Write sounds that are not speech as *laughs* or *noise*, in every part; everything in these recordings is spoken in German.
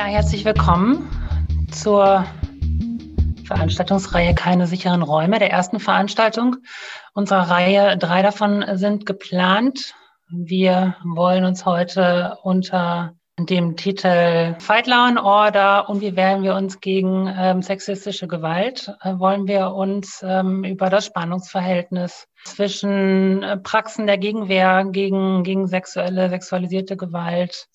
Ja, herzlich willkommen zur Veranstaltungsreihe Keine sicheren Räume, der ersten Veranstaltung unserer Reihe. Drei davon sind geplant. Wir wollen uns heute unter dem Titel Fight Law and Order und wie wehren wir uns gegen ähm, sexistische Gewalt, äh, wollen wir uns ähm, über das Spannungsverhältnis zwischen äh, Praxen der Gegenwehr gegen, gegen sexuelle, sexualisierte Gewalt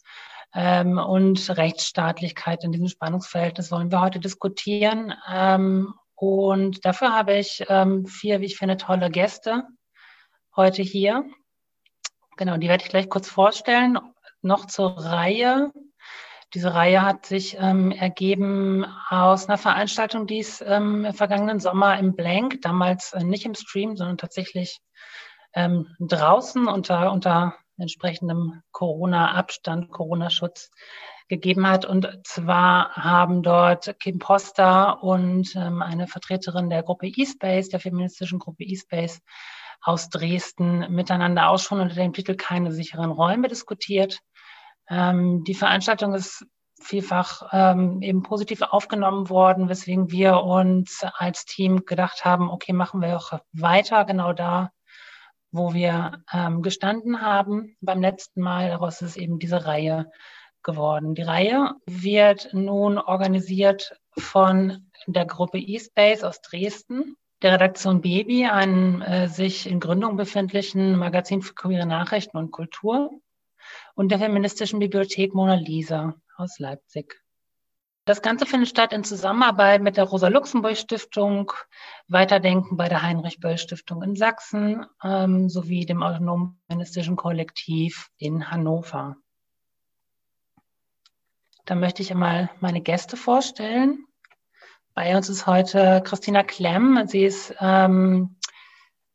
ähm, und Rechtsstaatlichkeit in diesem Spannungsverhältnis wollen wir heute diskutieren. Ähm, und dafür habe ich ähm, vier, wie ich finde, tolle Gäste heute hier. Genau, die werde ich gleich kurz vorstellen. Noch zur Reihe. Diese Reihe hat sich ähm, ergeben aus einer Veranstaltung, die es ähm, im vergangenen Sommer im Blank, damals äh, nicht im Stream, sondern tatsächlich ähm, draußen unter, unter entsprechendem Corona-Abstand, Corona-Schutz gegeben hat. Und zwar haben dort Kim Poster und ähm, eine Vertreterin der Gruppe eSpace, der feministischen Gruppe eSpace aus Dresden, miteinander auch schon unter dem Titel Keine sicheren Räume diskutiert. Ähm, die Veranstaltung ist vielfach ähm, eben positiv aufgenommen worden, weswegen wir uns als Team gedacht haben, okay, machen wir auch weiter genau da, wo wir ähm, gestanden haben beim letzten Mal. Daraus ist eben diese Reihe geworden. Die Reihe wird nun organisiert von der Gruppe eSpace aus Dresden, der Redaktion Baby, einem äh, sich in Gründung befindlichen Magazin für queere Nachrichten und Kultur und der feministischen Bibliothek Mona Lisa aus Leipzig. Das Ganze findet statt in Zusammenarbeit mit der Rosa-Luxemburg-Stiftung, Weiterdenken bei der Heinrich-Böll-Stiftung in Sachsen ähm, sowie dem autonomen Kollektiv in Hannover. Da möchte ich einmal meine Gäste vorstellen. Bei uns ist heute Christina Klemm. Sie ist ähm,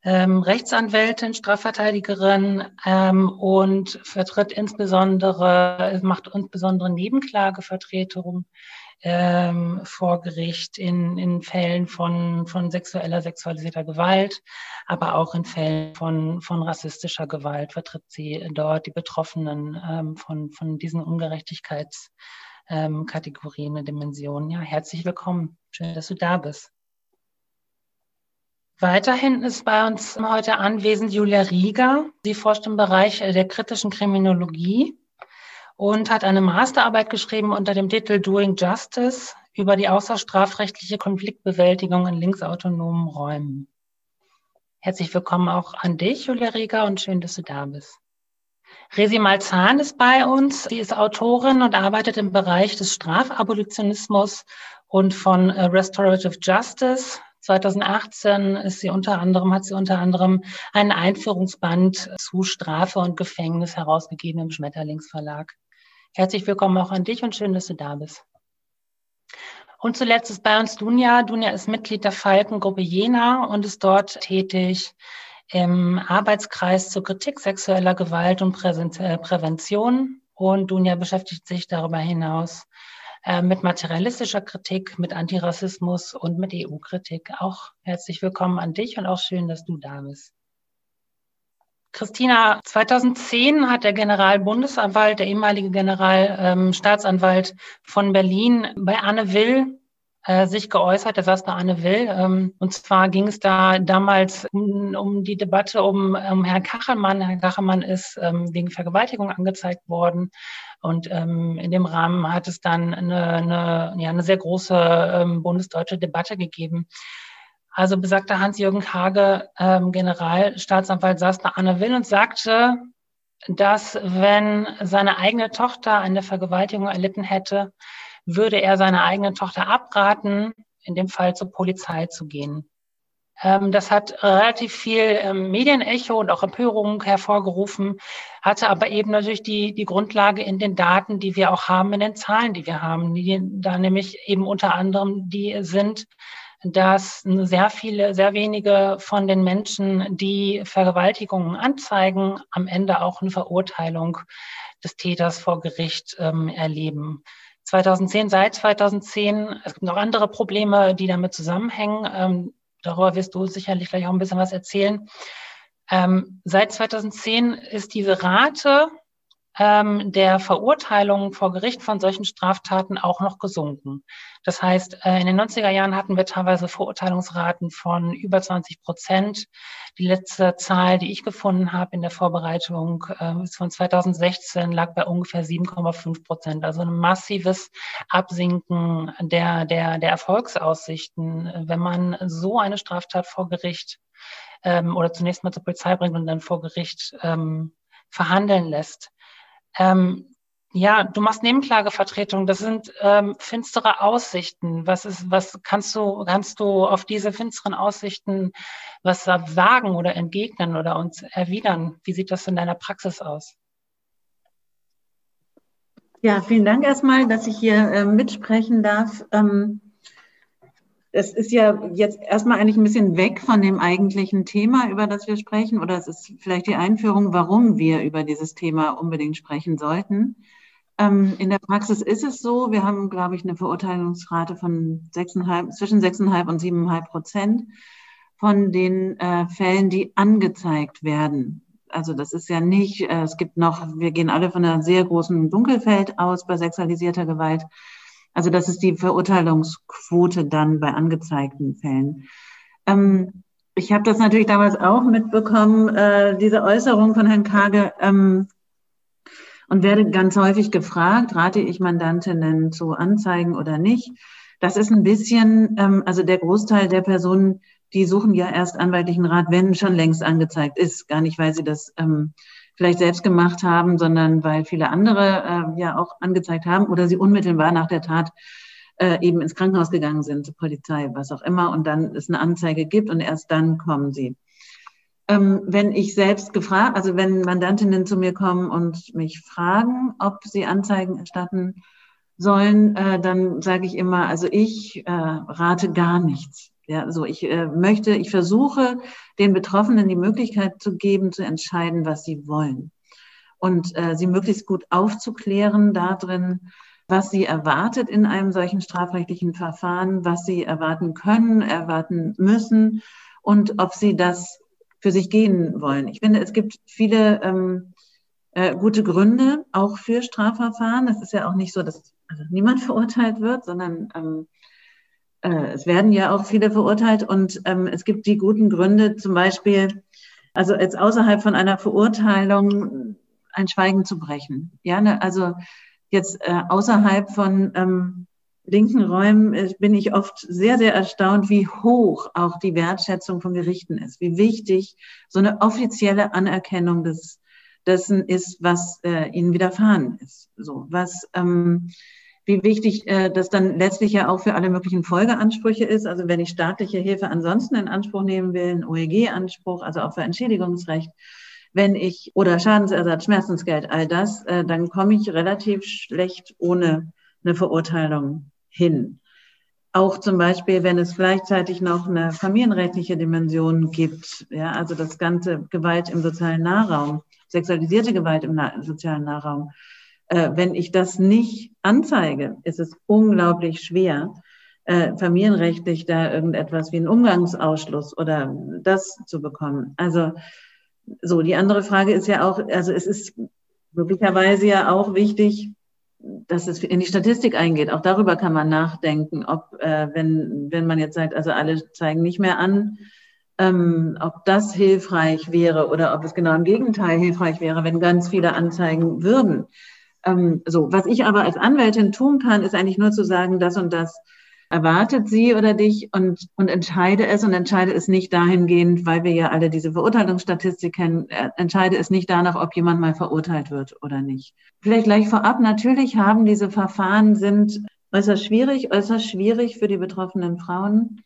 ähm, Rechtsanwältin, Strafverteidigerin ähm, und vertritt insbesondere, macht insbesondere Nebenklagevertretung ähm, vor Gericht in, in Fällen von, von sexueller, sexualisierter Gewalt, aber auch in Fällen von, von rassistischer Gewalt vertritt sie dort die Betroffenen ähm, von, von diesen Ungerechtigkeitskategorien, ähm, Dimensionen. Ja, herzlich willkommen. Schön, dass du da bist. Weiterhin ist bei uns heute anwesend Julia Rieger. Sie forscht im Bereich der kritischen Kriminologie und hat eine Masterarbeit geschrieben unter dem Titel Doing Justice über die außerstrafrechtliche Konfliktbewältigung in linksautonomen Räumen. Herzlich willkommen auch an dich, Julia Rieger, und schön, dass du da bist. Resi Malzahn ist bei uns. Sie ist Autorin und arbeitet im Bereich des Strafabolitionismus und von Restorative Justice. 2018 ist sie unter anderem, hat sie unter anderem einen Einführungsband zu Strafe und Gefängnis herausgegeben im Schmetterlingsverlag. Herzlich willkommen auch an dich und schön, dass du da bist. Und zuletzt ist bei uns Dunja. Dunja ist Mitglied der Falkengruppe Jena und ist dort tätig im Arbeitskreis zur Kritik sexueller Gewalt und äh, Prävention. Und Dunja beschäftigt sich darüber hinaus äh, mit materialistischer Kritik, mit Antirassismus und mit EU-Kritik. Auch herzlich willkommen an dich und auch schön, dass du da bist. Christina, 2010 hat der Generalbundesanwalt, der ehemalige Generalstaatsanwalt ähm, von Berlin bei Anne Will äh, sich geäußert, der saß bei Anne Will. Ähm, und zwar ging es da damals um, um die Debatte um, um Herrn Kachelmann. Herr Kachelmann ist ähm, wegen Vergewaltigung angezeigt worden. Und ähm, in dem Rahmen hat es dann eine, eine, ja, eine sehr große ähm, bundesdeutsche Debatte gegeben. Also besagter Hans-Jürgen Hage, ähm, Generalstaatsanwalt, saß bei Anne Will und sagte, dass wenn seine eigene Tochter eine Vergewaltigung erlitten hätte, würde er seiner eigenen Tochter abraten, in dem Fall zur Polizei zu gehen. Ähm, das hat relativ viel ähm, Medienecho und auch Empörung hervorgerufen, hatte aber eben natürlich die, die Grundlage in den Daten, die wir auch haben, in den Zahlen, die wir haben, die da nämlich eben unter anderem die sind, dass sehr viele, sehr wenige von den Menschen, die Vergewaltigungen anzeigen, am Ende auch eine Verurteilung des Täters vor Gericht ähm, erleben. 2010, seit 2010, es gibt noch andere Probleme, die damit zusammenhängen. Ähm, darüber wirst du sicherlich gleich auch ein bisschen was erzählen. Ähm, seit 2010 ist diese Rate ähm, der Verurteilung vor Gericht von solchen Straftaten auch noch gesunken. Das heißt, äh, in den 90er Jahren hatten wir teilweise Verurteilungsraten von über 20 Prozent. Die letzte Zahl, die ich gefunden habe in der Vorbereitung, äh, von 2016, lag bei ungefähr 7,5 Prozent. Also ein massives Absinken der, der, der Erfolgsaussichten, wenn man so eine Straftat vor Gericht ähm, oder zunächst mal zur Polizei bringt und dann vor Gericht ähm, verhandeln lässt. Ähm, ja, du machst Nebenklagevertretung. Das sind ähm, finstere Aussichten. Was ist, was kannst du, kannst du auf diese finsteren Aussichten was sagen oder entgegnen oder uns erwidern? Wie sieht das in deiner Praxis aus? Ja, vielen Dank erstmal, dass ich hier äh, mitsprechen darf. Ähm, es ist ja jetzt erstmal eigentlich ein bisschen weg von dem eigentlichen Thema, über das wir sprechen, oder es ist vielleicht die Einführung, warum wir über dieses Thema unbedingt sprechen sollten. Ähm, in der Praxis ist es so, wir haben, glaube ich, eine Verurteilungsrate von 6,5, zwischen 6,5 und 7,5 Prozent von den äh, Fällen, die angezeigt werden. Also das ist ja nicht, äh, es gibt noch, wir gehen alle von einer sehr großen Dunkelfeld aus bei sexualisierter Gewalt. Also das ist die Verurteilungsquote dann bei angezeigten Fällen. Ähm, ich habe das natürlich damals auch mitbekommen, äh, diese Äußerung von Herrn Kage, ähm, und werde ganz häufig gefragt, rate ich Mandantinnen zu anzeigen oder nicht. Das ist ein bisschen, ähm, also der Großteil der Personen, die suchen ja erst anwaltlichen Rat, wenn schon längst angezeigt ist. Gar nicht, weil sie das ähm, vielleicht selbst gemacht haben, sondern weil viele andere äh, ja auch angezeigt haben oder sie unmittelbar nach der Tat äh, eben ins Krankenhaus gegangen sind, zur Polizei, was auch immer, und dann es eine Anzeige gibt und erst dann kommen sie. Ähm, wenn ich selbst gefragt, also wenn Mandantinnen zu mir kommen und mich fragen, ob sie Anzeigen erstatten sollen, äh, dann sage ich immer, also ich äh, rate gar nichts. Ja, so ich äh, möchte, ich versuche den Betroffenen die Möglichkeit zu geben, zu entscheiden, was sie wollen und äh, sie möglichst gut aufzuklären darin, was sie erwartet in einem solchen strafrechtlichen Verfahren, was sie erwarten können, erwarten müssen und ob sie das für sich gehen wollen. Ich finde, es gibt viele ähm, äh, gute Gründe auch für Strafverfahren. Es ist ja auch nicht so, dass also niemand *laughs* verurteilt wird, sondern ähm, äh, es werden ja auch viele verurteilt und ähm, es gibt die guten Gründe, zum Beispiel, also jetzt außerhalb von einer Verurteilung ein Schweigen zu brechen. Ja, ne? also jetzt äh, außerhalb von ähm, linken Räumen äh, bin ich oft sehr, sehr erstaunt, wie hoch auch die Wertschätzung von Gerichten ist, wie wichtig so eine offizielle Anerkennung des, dessen ist, was äh, ihnen widerfahren ist. So, was ähm, wie wichtig äh, das dann letztlich ja auch für alle möglichen Folgeansprüche ist. Also wenn ich staatliche Hilfe ansonsten in Anspruch nehmen will, ein OEG-Anspruch, also auch für Entschädigungsrecht, wenn ich oder Schadensersatz, Schmerzensgeld, all das, äh, dann komme ich relativ schlecht ohne eine Verurteilung hin. Auch zum Beispiel, wenn es gleichzeitig noch eine familienrechtliche Dimension gibt, ja, also das ganze Gewalt im sozialen Nahraum, sexualisierte Gewalt im sozialen Nahraum, wenn ich das nicht anzeige, ist es unglaublich schwer, äh, familienrechtlich da irgendetwas wie einen Umgangsausschluss oder das zu bekommen. Also so, die andere Frage ist ja auch, also es ist möglicherweise ja auch wichtig, dass es in die Statistik eingeht. Auch darüber kann man nachdenken, ob, äh, wenn, wenn man jetzt sagt, also alle zeigen nicht mehr an, ähm, ob das hilfreich wäre oder ob es genau im Gegenteil hilfreich wäre, wenn ganz viele anzeigen würden. Ähm, so, was ich aber als Anwältin tun kann, ist eigentlich nur zu sagen, das und das erwartet sie oder dich und, und entscheide es und entscheide es nicht dahingehend, weil wir ja alle diese Verurteilungsstatistik kennen, äh, entscheide es nicht danach, ob jemand mal verurteilt wird oder nicht. Vielleicht gleich vorab, natürlich haben diese Verfahren sind äußerst schwierig, äußerst schwierig für die betroffenen Frauen.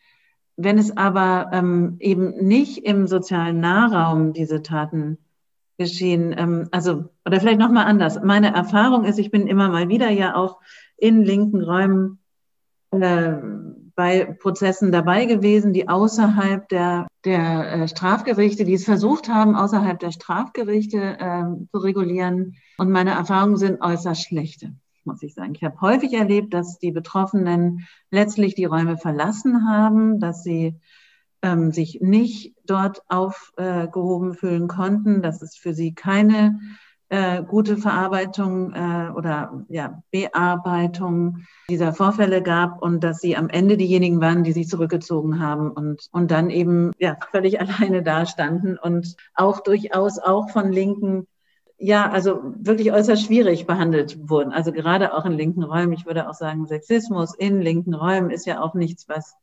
Wenn es aber ähm, eben nicht im sozialen Nahraum diese Taten geschehen. Ähm, also, oder vielleicht nochmal anders. Meine Erfahrung ist, ich bin immer mal wieder ja auch in linken Räumen äh, bei Prozessen dabei gewesen, die außerhalb der, der äh, Strafgerichte, die es versucht haben, außerhalb der Strafgerichte äh, zu regulieren. Und meine Erfahrungen sind äußerst schlechte, muss ich sagen. Ich habe häufig erlebt, dass die Betroffenen letztlich die Räume verlassen haben, dass sie ähm, sich nicht dort aufgehoben fühlen konnten, dass es für sie keine äh, gute Verarbeitung äh, oder ja, Bearbeitung dieser Vorfälle gab und dass sie am Ende diejenigen waren, die sich zurückgezogen haben und, und dann eben ja, völlig *laughs* alleine dastanden und auch durchaus auch von Linken ja, also wirklich äußerst schwierig behandelt wurden. Also gerade auch in linken Räumen. Ich würde auch sagen, Sexismus in linken Räumen ist ja auch nichts, was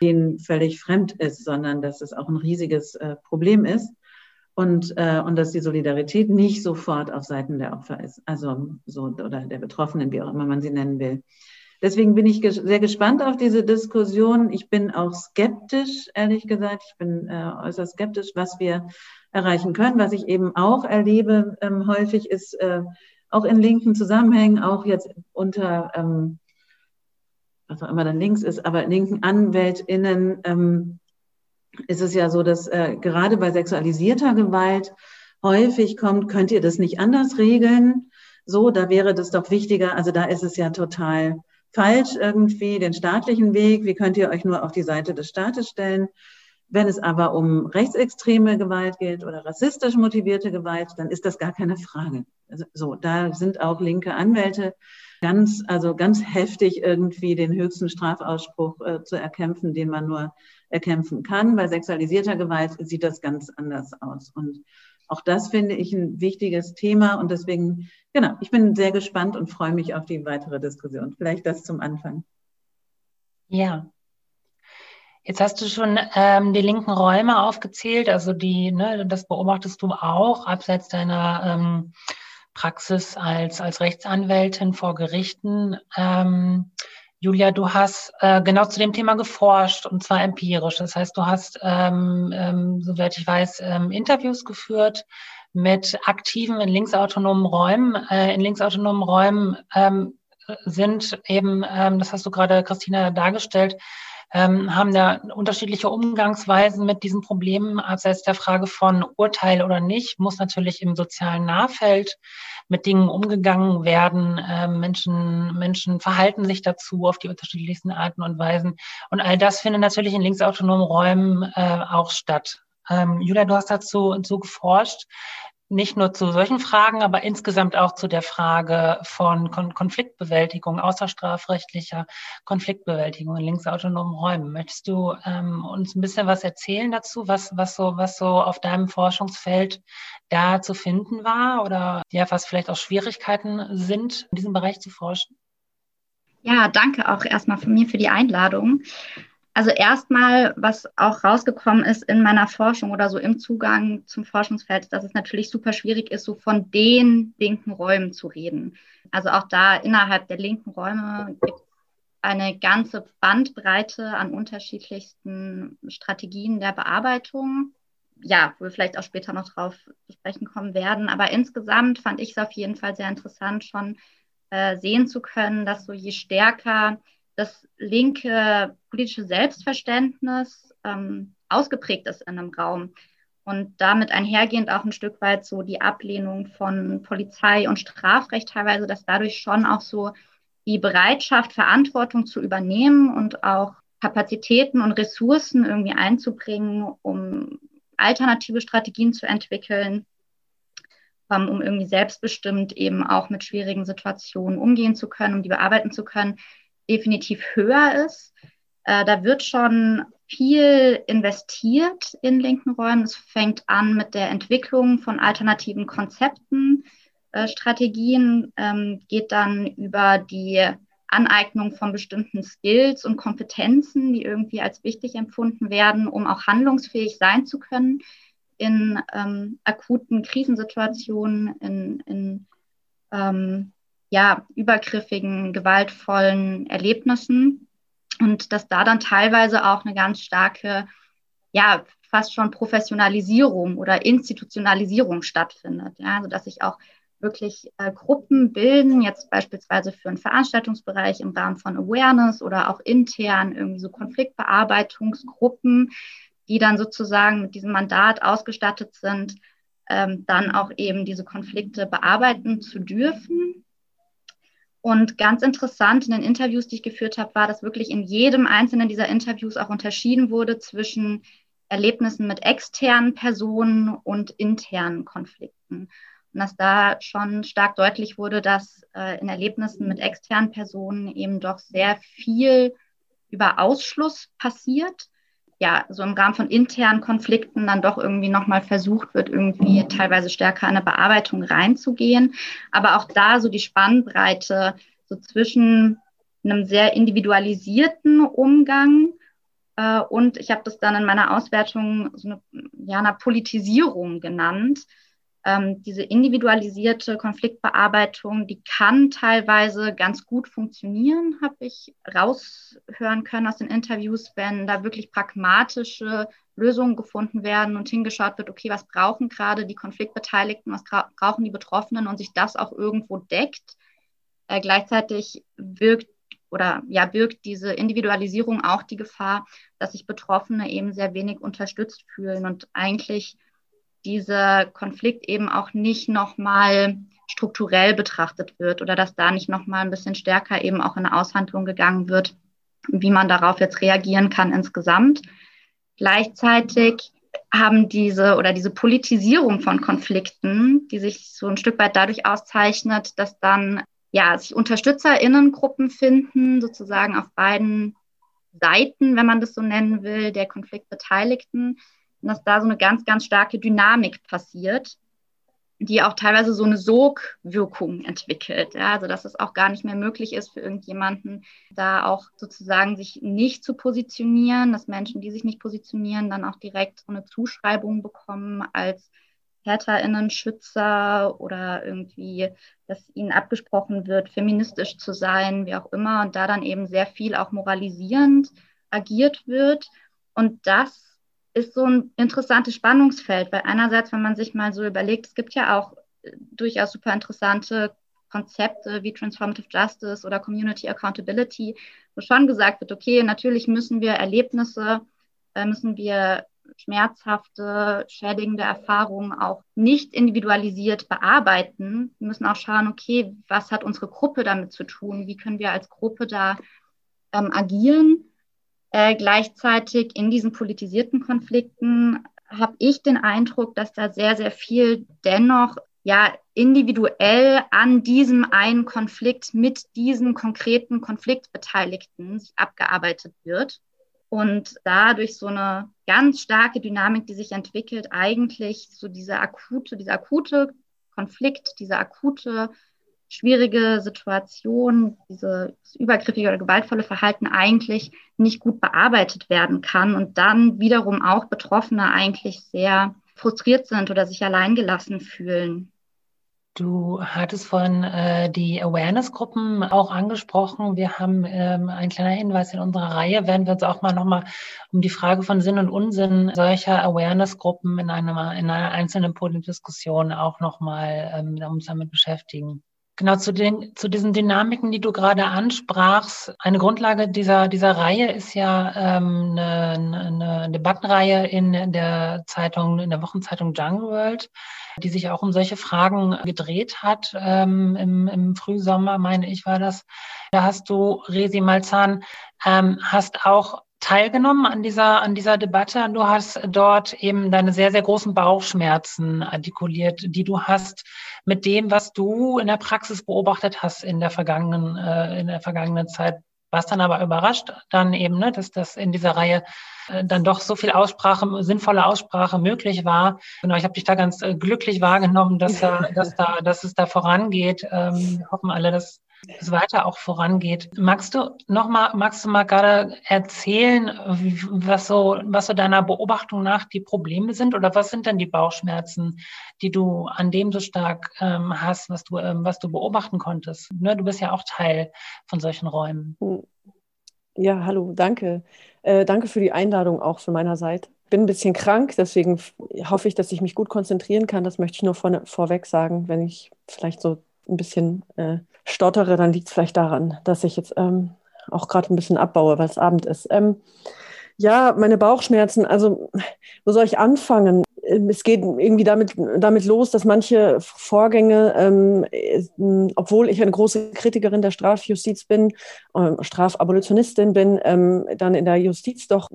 denen völlig fremd ist, sondern dass es auch ein riesiges äh, Problem ist und, äh, und dass die Solidarität nicht sofort auf Seiten der Opfer ist, also so oder der Betroffenen, wie auch immer man sie nennen will. Deswegen bin ich ges sehr gespannt auf diese Diskussion. Ich bin auch skeptisch, ehrlich gesagt. Ich bin äh, äußerst skeptisch, was wir erreichen können. Was ich eben auch erlebe ähm, häufig ist äh, auch in linken Zusammenhängen, auch jetzt unter ähm, was auch immer dann links ist, aber linken AnwältInnen ähm, ist es ja so, dass äh, gerade bei sexualisierter Gewalt häufig kommt, könnt ihr das nicht anders regeln? So, da wäre das doch wichtiger. Also da ist es ja total falsch irgendwie, den staatlichen Weg. Wie könnt ihr euch nur auf die Seite des Staates stellen? Wenn es aber um rechtsextreme Gewalt geht oder rassistisch motivierte Gewalt, dann ist das gar keine Frage. Also, so, da sind auch linke Anwälte ganz, also ganz heftig irgendwie den höchsten Strafausspruch äh, zu erkämpfen, den man nur erkämpfen kann. Bei sexualisierter Gewalt sieht das ganz anders aus. Und auch das finde ich ein wichtiges Thema. Und deswegen, genau, ich bin sehr gespannt und freue mich auf die weitere Diskussion. Vielleicht das zum Anfang. Ja, Jetzt hast du schon ähm, die linken Räume aufgezählt, also die, ne, das beobachtest du auch abseits deiner ähm, Praxis als, als Rechtsanwältin vor Gerichten. Ähm, Julia, du hast äh, genau zu dem Thema geforscht und zwar empirisch. Das heißt, du hast, ähm, ähm, soweit ich weiß, ähm, Interviews geführt mit aktiven in linksautonomen Räumen. Äh, in linksautonomen Räumen ähm, sind eben, ähm, das hast du gerade, Christina, dargestellt, ähm, haben da unterschiedliche Umgangsweisen mit diesen Problemen, abseits der Frage von Urteil oder nicht, muss natürlich im sozialen Nahfeld mit Dingen umgegangen werden. Äh, Menschen, Menschen verhalten sich dazu auf die unterschiedlichsten Arten und Weisen. Und all das findet natürlich in linksautonomen Räumen äh, auch statt. Ähm, Julia, du hast dazu, dazu geforscht nicht nur zu solchen Fragen, aber insgesamt auch zu der Frage von Kon Konfliktbewältigung, außerstrafrechtlicher Konfliktbewältigung in linksautonomen Räumen. Möchtest du ähm, uns ein bisschen was erzählen dazu, was, was, so, was so auf deinem Forschungsfeld da zu finden war oder ja, was vielleicht auch Schwierigkeiten sind, in diesem Bereich zu forschen? Ja, danke auch erstmal von mir für die Einladung. Also erstmal, was auch rausgekommen ist in meiner Forschung oder so im Zugang zum Forschungsfeld, dass es natürlich super schwierig ist, so von den linken Räumen zu reden. Also auch da innerhalb der linken Räume gibt es eine ganze Bandbreite an unterschiedlichsten Strategien der Bearbeitung. Ja, wo wir vielleicht auch später noch drauf zu sprechen kommen werden. Aber insgesamt fand ich es auf jeden Fall sehr interessant, schon äh, sehen zu können, dass so je stärker das linke politische Selbstverständnis ähm, ausgeprägt ist in einem Raum und damit einhergehend auch ein Stück weit so die Ablehnung von Polizei und Strafrecht teilweise, dass dadurch schon auch so die Bereitschaft, Verantwortung zu übernehmen und auch Kapazitäten und Ressourcen irgendwie einzubringen, um alternative Strategien zu entwickeln, um, um irgendwie selbstbestimmt eben auch mit schwierigen Situationen umgehen zu können, um die bearbeiten zu können, definitiv höher ist. Äh, da wird schon viel investiert in linken Räumen. Es fängt an mit der Entwicklung von alternativen Konzepten, äh, Strategien, ähm, geht dann über die Aneignung von bestimmten Skills und Kompetenzen, die irgendwie als wichtig empfunden werden, um auch handlungsfähig sein zu können in ähm, akuten Krisensituationen, in, in ähm, ja, übergriffigen, gewaltvollen Erlebnissen und dass da dann teilweise auch eine ganz starke, ja, fast schon Professionalisierung oder Institutionalisierung stattfindet. Ja, also dass sich auch wirklich äh, Gruppen bilden, jetzt beispielsweise für einen Veranstaltungsbereich im Rahmen von Awareness oder auch intern irgendwie so Konfliktbearbeitungsgruppen, die dann sozusagen mit diesem Mandat ausgestattet sind, ähm, dann auch eben diese Konflikte bearbeiten zu dürfen und ganz interessant in den Interviews, die ich geführt habe, war, dass wirklich in jedem einzelnen dieser Interviews auch unterschieden wurde zwischen Erlebnissen mit externen Personen und internen Konflikten. Und dass da schon stark deutlich wurde, dass äh, in Erlebnissen mit externen Personen eben doch sehr viel über Ausschluss passiert. Ja, so im Rahmen von internen Konflikten dann doch irgendwie nochmal versucht wird, irgendwie teilweise stärker in eine Bearbeitung reinzugehen. Aber auch da so die Spannbreite so zwischen einem sehr individualisierten Umgang äh, und ich habe das dann in meiner Auswertung so eine, ja, einer Politisierung genannt. Ähm, diese individualisierte Konfliktbearbeitung, die kann teilweise ganz gut funktionieren, habe ich raushören können aus den Interviews, wenn da wirklich pragmatische Lösungen gefunden werden und hingeschaut wird, okay, was brauchen gerade die Konfliktbeteiligten, was brauchen die Betroffenen und sich das auch irgendwo deckt. Äh, gleichzeitig wirkt oder ja, birgt diese Individualisierung auch die Gefahr, dass sich Betroffene eben sehr wenig unterstützt fühlen und eigentlich dieser Konflikt eben auch nicht nochmal strukturell betrachtet wird oder dass da nicht nochmal ein bisschen stärker eben auch in eine Aushandlung gegangen wird, wie man darauf jetzt reagieren kann insgesamt. Gleichzeitig haben diese oder diese Politisierung von Konflikten, die sich so ein Stück weit dadurch auszeichnet, dass dann ja, sich UnterstützerInnengruppen finden, sozusagen auf beiden Seiten, wenn man das so nennen will, der Konfliktbeteiligten. Und dass da so eine ganz, ganz starke Dynamik passiert, die auch teilweise so eine Sogwirkung entwickelt. Ja, also dass es auch gar nicht mehr möglich ist für irgendjemanden, da auch sozusagen sich nicht zu positionieren, dass Menschen, die sich nicht positionieren, dann auch direkt so eine Zuschreibung bekommen als TäterInnen-Schützer oder irgendwie, dass ihnen abgesprochen wird, feministisch zu sein, wie auch immer, und da dann eben sehr viel auch moralisierend agiert wird. Und das ist so ein interessantes Spannungsfeld, weil einerseits, wenn man sich mal so überlegt, es gibt ja auch äh, durchaus super interessante Konzepte wie Transformative Justice oder Community Accountability, wo schon gesagt wird, okay, natürlich müssen wir Erlebnisse, äh, müssen wir schmerzhafte, schädigende Erfahrungen auch nicht individualisiert bearbeiten. Wir müssen auch schauen, okay, was hat unsere Gruppe damit zu tun? Wie können wir als Gruppe da ähm, agieren? Äh, gleichzeitig in diesen politisierten Konflikten habe ich den Eindruck, dass da sehr, sehr viel dennoch ja individuell an diesem einen Konflikt mit diesen konkreten Konfliktbeteiligten abgearbeitet wird. Und dadurch so eine ganz starke Dynamik, die sich entwickelt, eigentlich so diese akute, dieser akute Konflikt, diese akute schwierige Situation, dieses übergriffige oder gewaltvolle Verhalten eigentlich nicht gut bearbeitet werden kann und dann wiederum auch Betroffene eigentlich sehr frustriert sind oder sich alleingelassen fühlen. Du hattest vorhin äh, die Awareness-Gruppen auch angesprochen. Wir haben ähm, ein kleiner Hinweis in unserer Reihe, werden wir uns auch mal nochmal um die Frage von Sinn und Unsinn solcher Awareness-Gruppen in in einer einzelnen Podiumdiskussion auch nochmal ähm, uns damit beschäftigen. Genau, zu, den, zu diesen Dynamiken, die du gerade ansprachst. Eine Grundlage dieser, dieser Reihe ist ja ähm, eine, eine Debattenreihe in der Zeitung, in der Wochenzeitung Jungle World, die sich auch um solche Fragen gedreht hat. Ähm, im, Im Frühsommer, meine ich, war das. Da hast du, Resi Malzahn, ähm, hast auch teilgenommen an dieser, an dieser Debatte. Du hast dort eben deine sehr, sehr großen Bauchschmerzen artikuliert, die du hast mit dem, was du in der Praxis beobachtet hast in der vergangenen, äh, in der vergangenen Zeit. Warst dann aber überrascht, dann eben, ne, dass das in dieser Reihe äh, dann doch so viel Aussprache, sinnvolle Aussprache möglich war. Genau, ich habe dich da ganz äh, glücklich wahrgenommen, dass, äh, *laughs* dass, da, dass es da vorangeht. Ähm, hoffen alle, dass es weiter auch vorangeht. Magst du noch mal, magst du mal gerade erzählen, was so, was so deiner Beobachtung nach die Probleme sind oder was sind denn die Bauchschmerzen, die du an dem so stark ähm, hast, was du, ähm, was du beobachten konntest? Ne, du bist ja auch Teil von solchen Räumen. Ja, hallo, danke. Äh, danke für die Einladung auch von meiner Seite. Bin ein bisschen krank, deswegen hoffe ich, dass ich mich gut konzentrieren kann. Das möchte ich nur vor, vorweg sagen, wenn ich vielleicht so ein bisschen äh, stottere, dann liegt es vielleicht daran, dass ich jetzt ähm, auch gerade ein bisschen abbaue, weil es Abend ist. Ähm, ja, meine Bauchschmerzen, also wo soll ich anfangen? Ähm, es geht irgendwie damit, damit los, dass manche Vorgänge, ähm, äh, obwohl ich eine große Kritikerin der Strafjustiz bin, äh, Strafabolitionistin bin, ähm, dann in der Justiz doch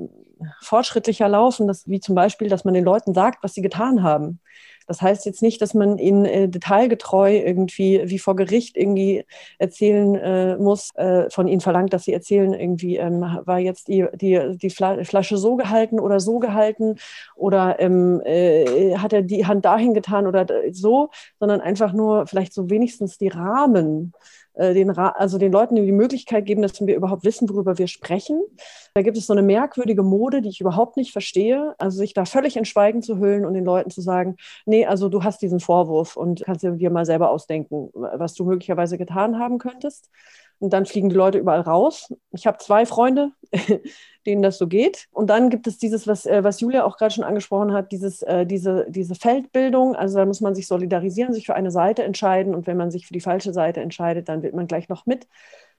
fortschrittlicher laufen, dass, wie zum Beispiel, dass man den Leuten sagt, was sie getan haben Das heißt jetzt nicht, dass man ihnen äh, detailgetreu irgendwie wie vor Gericht irgendwie erzählen äh, muss, äh, von ihnen verlangt, dass sie erzählen, irgendwie ähm, war jetzt die, die, die Flasche so gehalten oder so gehalten oder ähm, äh, hat er die Hand dahin getan oder so, sondern einfach nur vielleicht so wenigstens die Rahmen den, also den Leuten die Möglichkeit geben, dass wir überhaupt wissen, worüber wir sprechen. Da gibt es so eine merkwürdige Mode, die ich überhaupt nicht verstehe. Also sich da völlig in Schweigen zu hüllen und den Leuten zu sagen, nee, also du hast diesen Vorwurf und kannst dir mal selber ausdenken, was du möglicherweise getan haben könntest. Und dann fliegen die Leute überall raus. Ich habe zwei Freunde, *laughs* denen das so geht. Und dann gibt es dieses, was, äh, was Julia auch gerade schon angesprochen hat, dieses, äh, diese, diese Feldbildung. Also da muss man sich solidarisieren, sich für eine Seite entscheiden. Und wenn man sich für die falsche Seite entscheidet, dann wird man gleich noch mit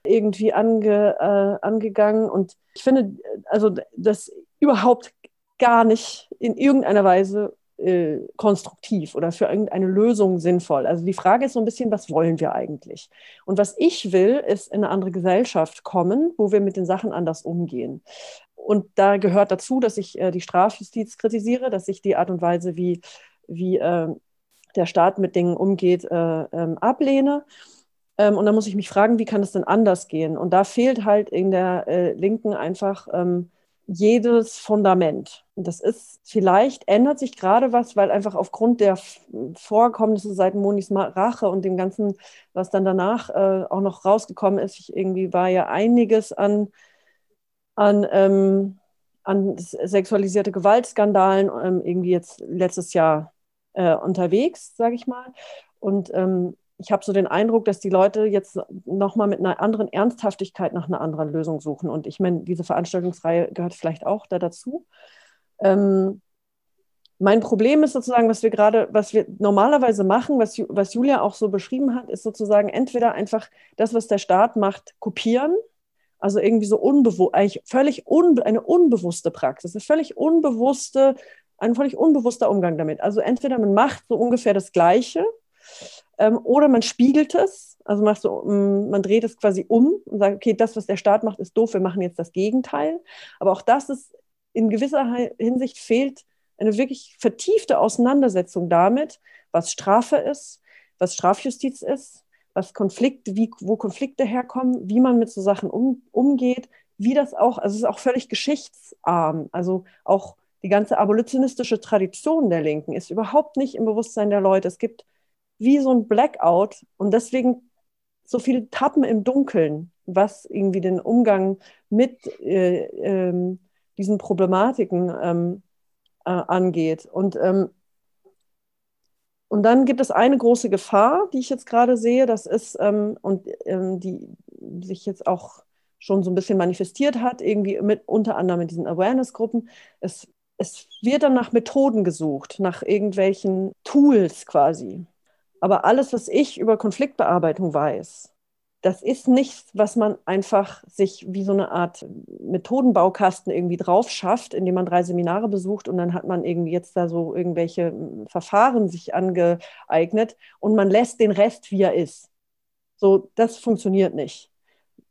irgendwie ange, äh, angegangen. Und ich finde, also das überhaupt gar nicht in irgendeiner Weise äh, konstruktiv oder für irgendeine Lösung sinnvoll. Also die Frage ist so ein bisschen, was wollen wir eigentlich? Und was ich will, ist in eine andere Gesellschaft kommen, wo wir mit den Sachen anders umgehen. Und da gehört dazu, dass ich äh, die Strafjustiz kritisiere, dass ich die Art und Weise, wie, wie äh, der Staat mit Dingen umgeht, äh, ähm, ablehne. Ähm, und da muss ich mich fragen, wie kann es denn anders gehen? Und da fehlt halt in der äh, Linken einfach ähm, jedes Fundament. Und das ist, vielleicht ändert sich gerade was, weil einfach aufgrund der Vorkommnisse seit Monis Rache und dem Ganzen, was dann danach äh, auch noch rausgekommen ist, irgendwie war ja einiges an, an, ähm, an sexualisierte Gewaltskandalen ähm, irgendwie jetzt letztes Jahr äh, unterwegs, sage ich mal. Und ähm, ich habe so den Eindruck, dass die Leute jetzt nochmal mit einer anderen Ernsthaftigkeit nach einer anderen Lösung suchen. Und ich meine, diese Veranstaltungsreihe gehört vielleicht auch da dazu. Ähm, mein Problem ist sozusagen, was wir gerade, was wir normalerweise machen, was, was Julia auch so beschrieben hat, ist sozusagen entweder einfach das, was der Staat macht, kopieren. Also irgendwie so unbewusst, eigentlich völlig un, eine unbewusste Praxis, eine völlig unbewusste, ein völlig unbewusster Umgang damit. Also entweder man macht so ungefähr das Gleiche, ähm, oder man spiegelt es, also macht so, mm, man dreht es quasi um und sagt, okay, das, was der Staat macht, ist doof, wir machen jetzt das Gegenteil. Aber auch das ist in gewisser Hinsicht fehlt eine wirklich vertiefte Auseinandersetzung damit, was Strafe ist, was Strafjustiz ist, was Konflikte, wie, wo Konflikte herkommen, wie man mit so Sachen um, umgeht, wie das auch, also es ist auch völlig geschichtsarm. Also auch die ganze abolitionistische Tradition der Linken ist überhaupt nicht im Bewusstsein der Leute. Es gibt wie so ein Blackout und deswegen so viele Tappen im Dunkeln, was irgendwie den Umgang mit äh, ähm, diesen Problematiken ähm, äh, angeht. Und, ähm, und dann gibt es eine große Gefahr, die ich jetzt gerade sehe, das ist, ähm, und ähm, die sich jetzt auch schon so ein bisschen manifestiert hat, irgendwie mit unter anderem in diesen Awareness-Gruppen. Es, es wird dann nach Methoden gesucht, nach irgendwelchen Tools quasi. Aber alles, was ich über Konfliktbearbeitung weiß, das ist nichts, was man einfach sich wie so eine Art Methodenbaukasten irgendwie drauf schafft, indem man drei Seminare besucht und dann hat man irgendwie jetzt da so irgendwelche hm, Verfahren sich angeeignet und man lässt den Rest, wie er ist. So, das funktioniert nicht.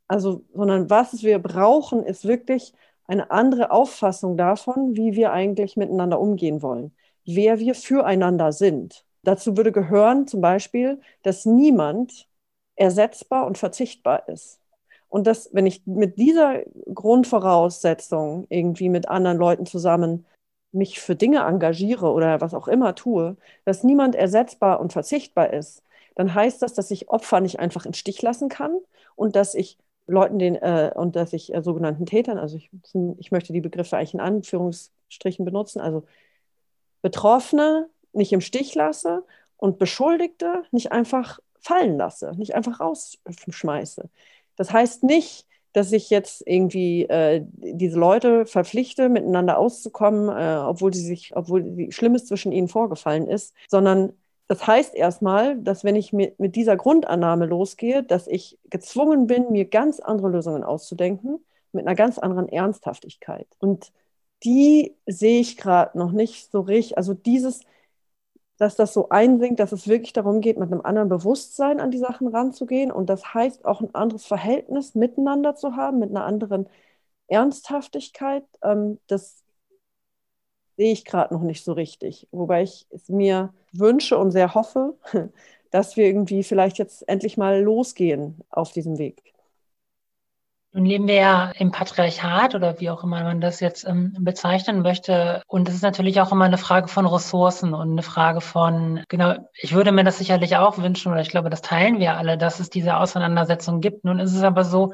Also, sondern was wir brauchen, ist wirklich eine andere Auffassung davon, wie wir eigentlich miteinander umgehen wollen, wer wir füreinander sind. Dazu würde gehören zum Beispiel, dass niemand ersetzbar und verzichtbar ist. Und dass, wenn ich mit dieser Grundvoraussetzung irgendwie mit anderen Leuten zusammen mich für Dinge engagiere oder was auch immer tue, dass niemand ersetzbar und verzichtbar ist, dann heißt das, dass ich Opfer nicht einfach in Stich lassen kann und dass ich Leuten den äh, und dass ich äh, sogenannten Tätern, also ich, ich möchte die Begriffe eigentlich in Anführungsstrichen benutzen, also Betroffene nicht im Stich lasse und Beschuldigte nicht einfach fallen lasse, nicht einfach rausschmeiße. Das heißt nicht, dass ich jetzt irgendwie äh, diese Leute verpflichte, miteinander auszukommen, äh, obwohl sie sich, obwohl Schlimmes zwischen ihnen vorgefallen ist, sondern das heißt erstmal, dass wenn ich mit, mit dieser Grundannahme losgehe, dass ich gezwungen bin, mir ganz andere Lösungen auszudenken, mit einer ganz anderen Ernsthaftigkeit. Und die sehe ich gerade noch nicht so richtig. Also dieses, dass das so einsinkt, dass es wirklich darum geht, mit einem anderen Bewusstsein an die Sachen ranzugehen. Und das heißt auch ein anderes Verhältnis miteinander zu haben, mit einer anderen Ernsthaftigkeit. Ähm, das, sehe ich gerade noch nicht so richtig. Wobei ich es mir wünsche und sehr hoffe, *laughs* dass wir irgendwie vielleicht jetzt endlich mal losgehen auf diesem Weg. Nun leben wir ja im Patriarchat oder wie auch immer man das jetzt ähm, bezeichnen möchte. Und es ist natürlich auch immer eine Frage von Ressourcen und eine Frage von, genau, ich würde mir das sicherlich auch wünschen oder ich glaube, das teilen wir alle, dass es diese Auseinandersetzung gibt. Nun ist es aber so,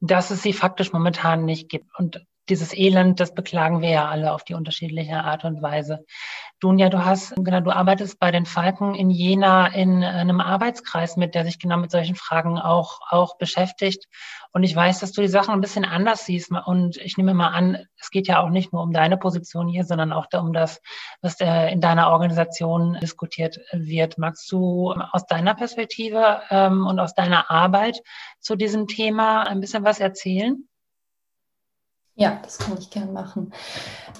dass es sie faktisch momentan nicht gibt. Und dieses Elend, das beklagen wir ja alle auf die unterschiedliche Art und Weise. Dunja, du hast, genau, du arbeitest bei den Falken in Jena in einem Arbeitskreis mit, der sich genau mit solchen Fragen auch, auch beschäftigt. Und ich weiß, dass du die Sachen ein bisschen anders siehst. Und ich nehme mal an, es geht ja auch nicht nur um deine Position hier, sondern auch um das, was äh, in deiner Organisation diskutiert wird. Magst du aus deiner Perspektive ähm, und aus deiner Arbeit zu diesem Thema ein bisschen was erzählen? Ja, das kann ich gern machen.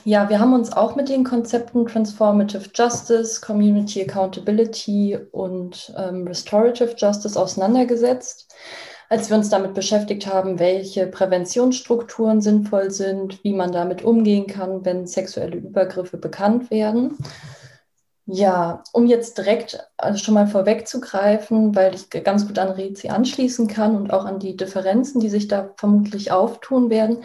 Ja, wir haben uns auch mit den Konzepten Transformative Justice, Community Accountability und ähm, Restorative Justice auseinandergesetzt, als wir uns damit beschäftigt haben, welche Präventionsstrukturen sinnvoll sind, wie man damit umgehen kann, wenn sexuelle Übergriffe bekannt werden. Ja, um jetzt direkt also schon mal vorwegzugreifen, weil ich ganz gut an Rezi anschließen kann und auch an die Differenzen, die sich da vermutlich auftun werden,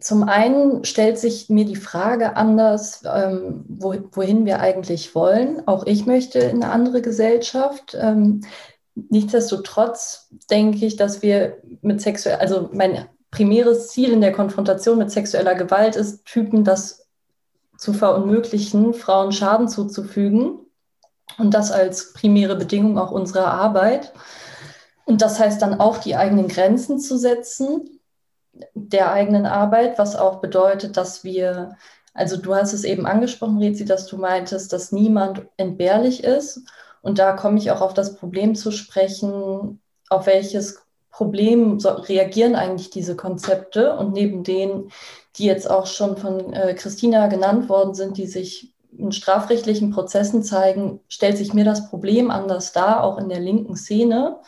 zum einen stellt sich mir die Frage anders, ähm, wo, wohin wir eigentlich wollen. Auch ich möchte in eine andere Gesellschaft. Ähm, nichtsdestotrotz denke ich, dass wir mit sexuell, also mein primäres Ziel in der Konfrontation mit sexueller Gewalt ist, Typen das zu verunmöglichen, Frauen Schaden zuzufügen. Und das als primäre Bedingung auch unserer Arbeit. Und das heißt dann auch, die eigenen Grenzen zu setzen der eigenen Arbeit, was auch bedeutet, dass wir, also du hast es eben angesprochen, Rezi, dass du meintest, dass niemand entbehrlich ist. Und da komme ich auch auf das Problem zu sprechen, auf welches Problem reagieren eigentlich diese Konzepte und neben denen, die jetzt auch schon von äh, Christina genannt worden sind, die sich in strafrechtlichen Prozessen zeigen, stellt sich mir das Problem anders dar, auch in der linken Szene,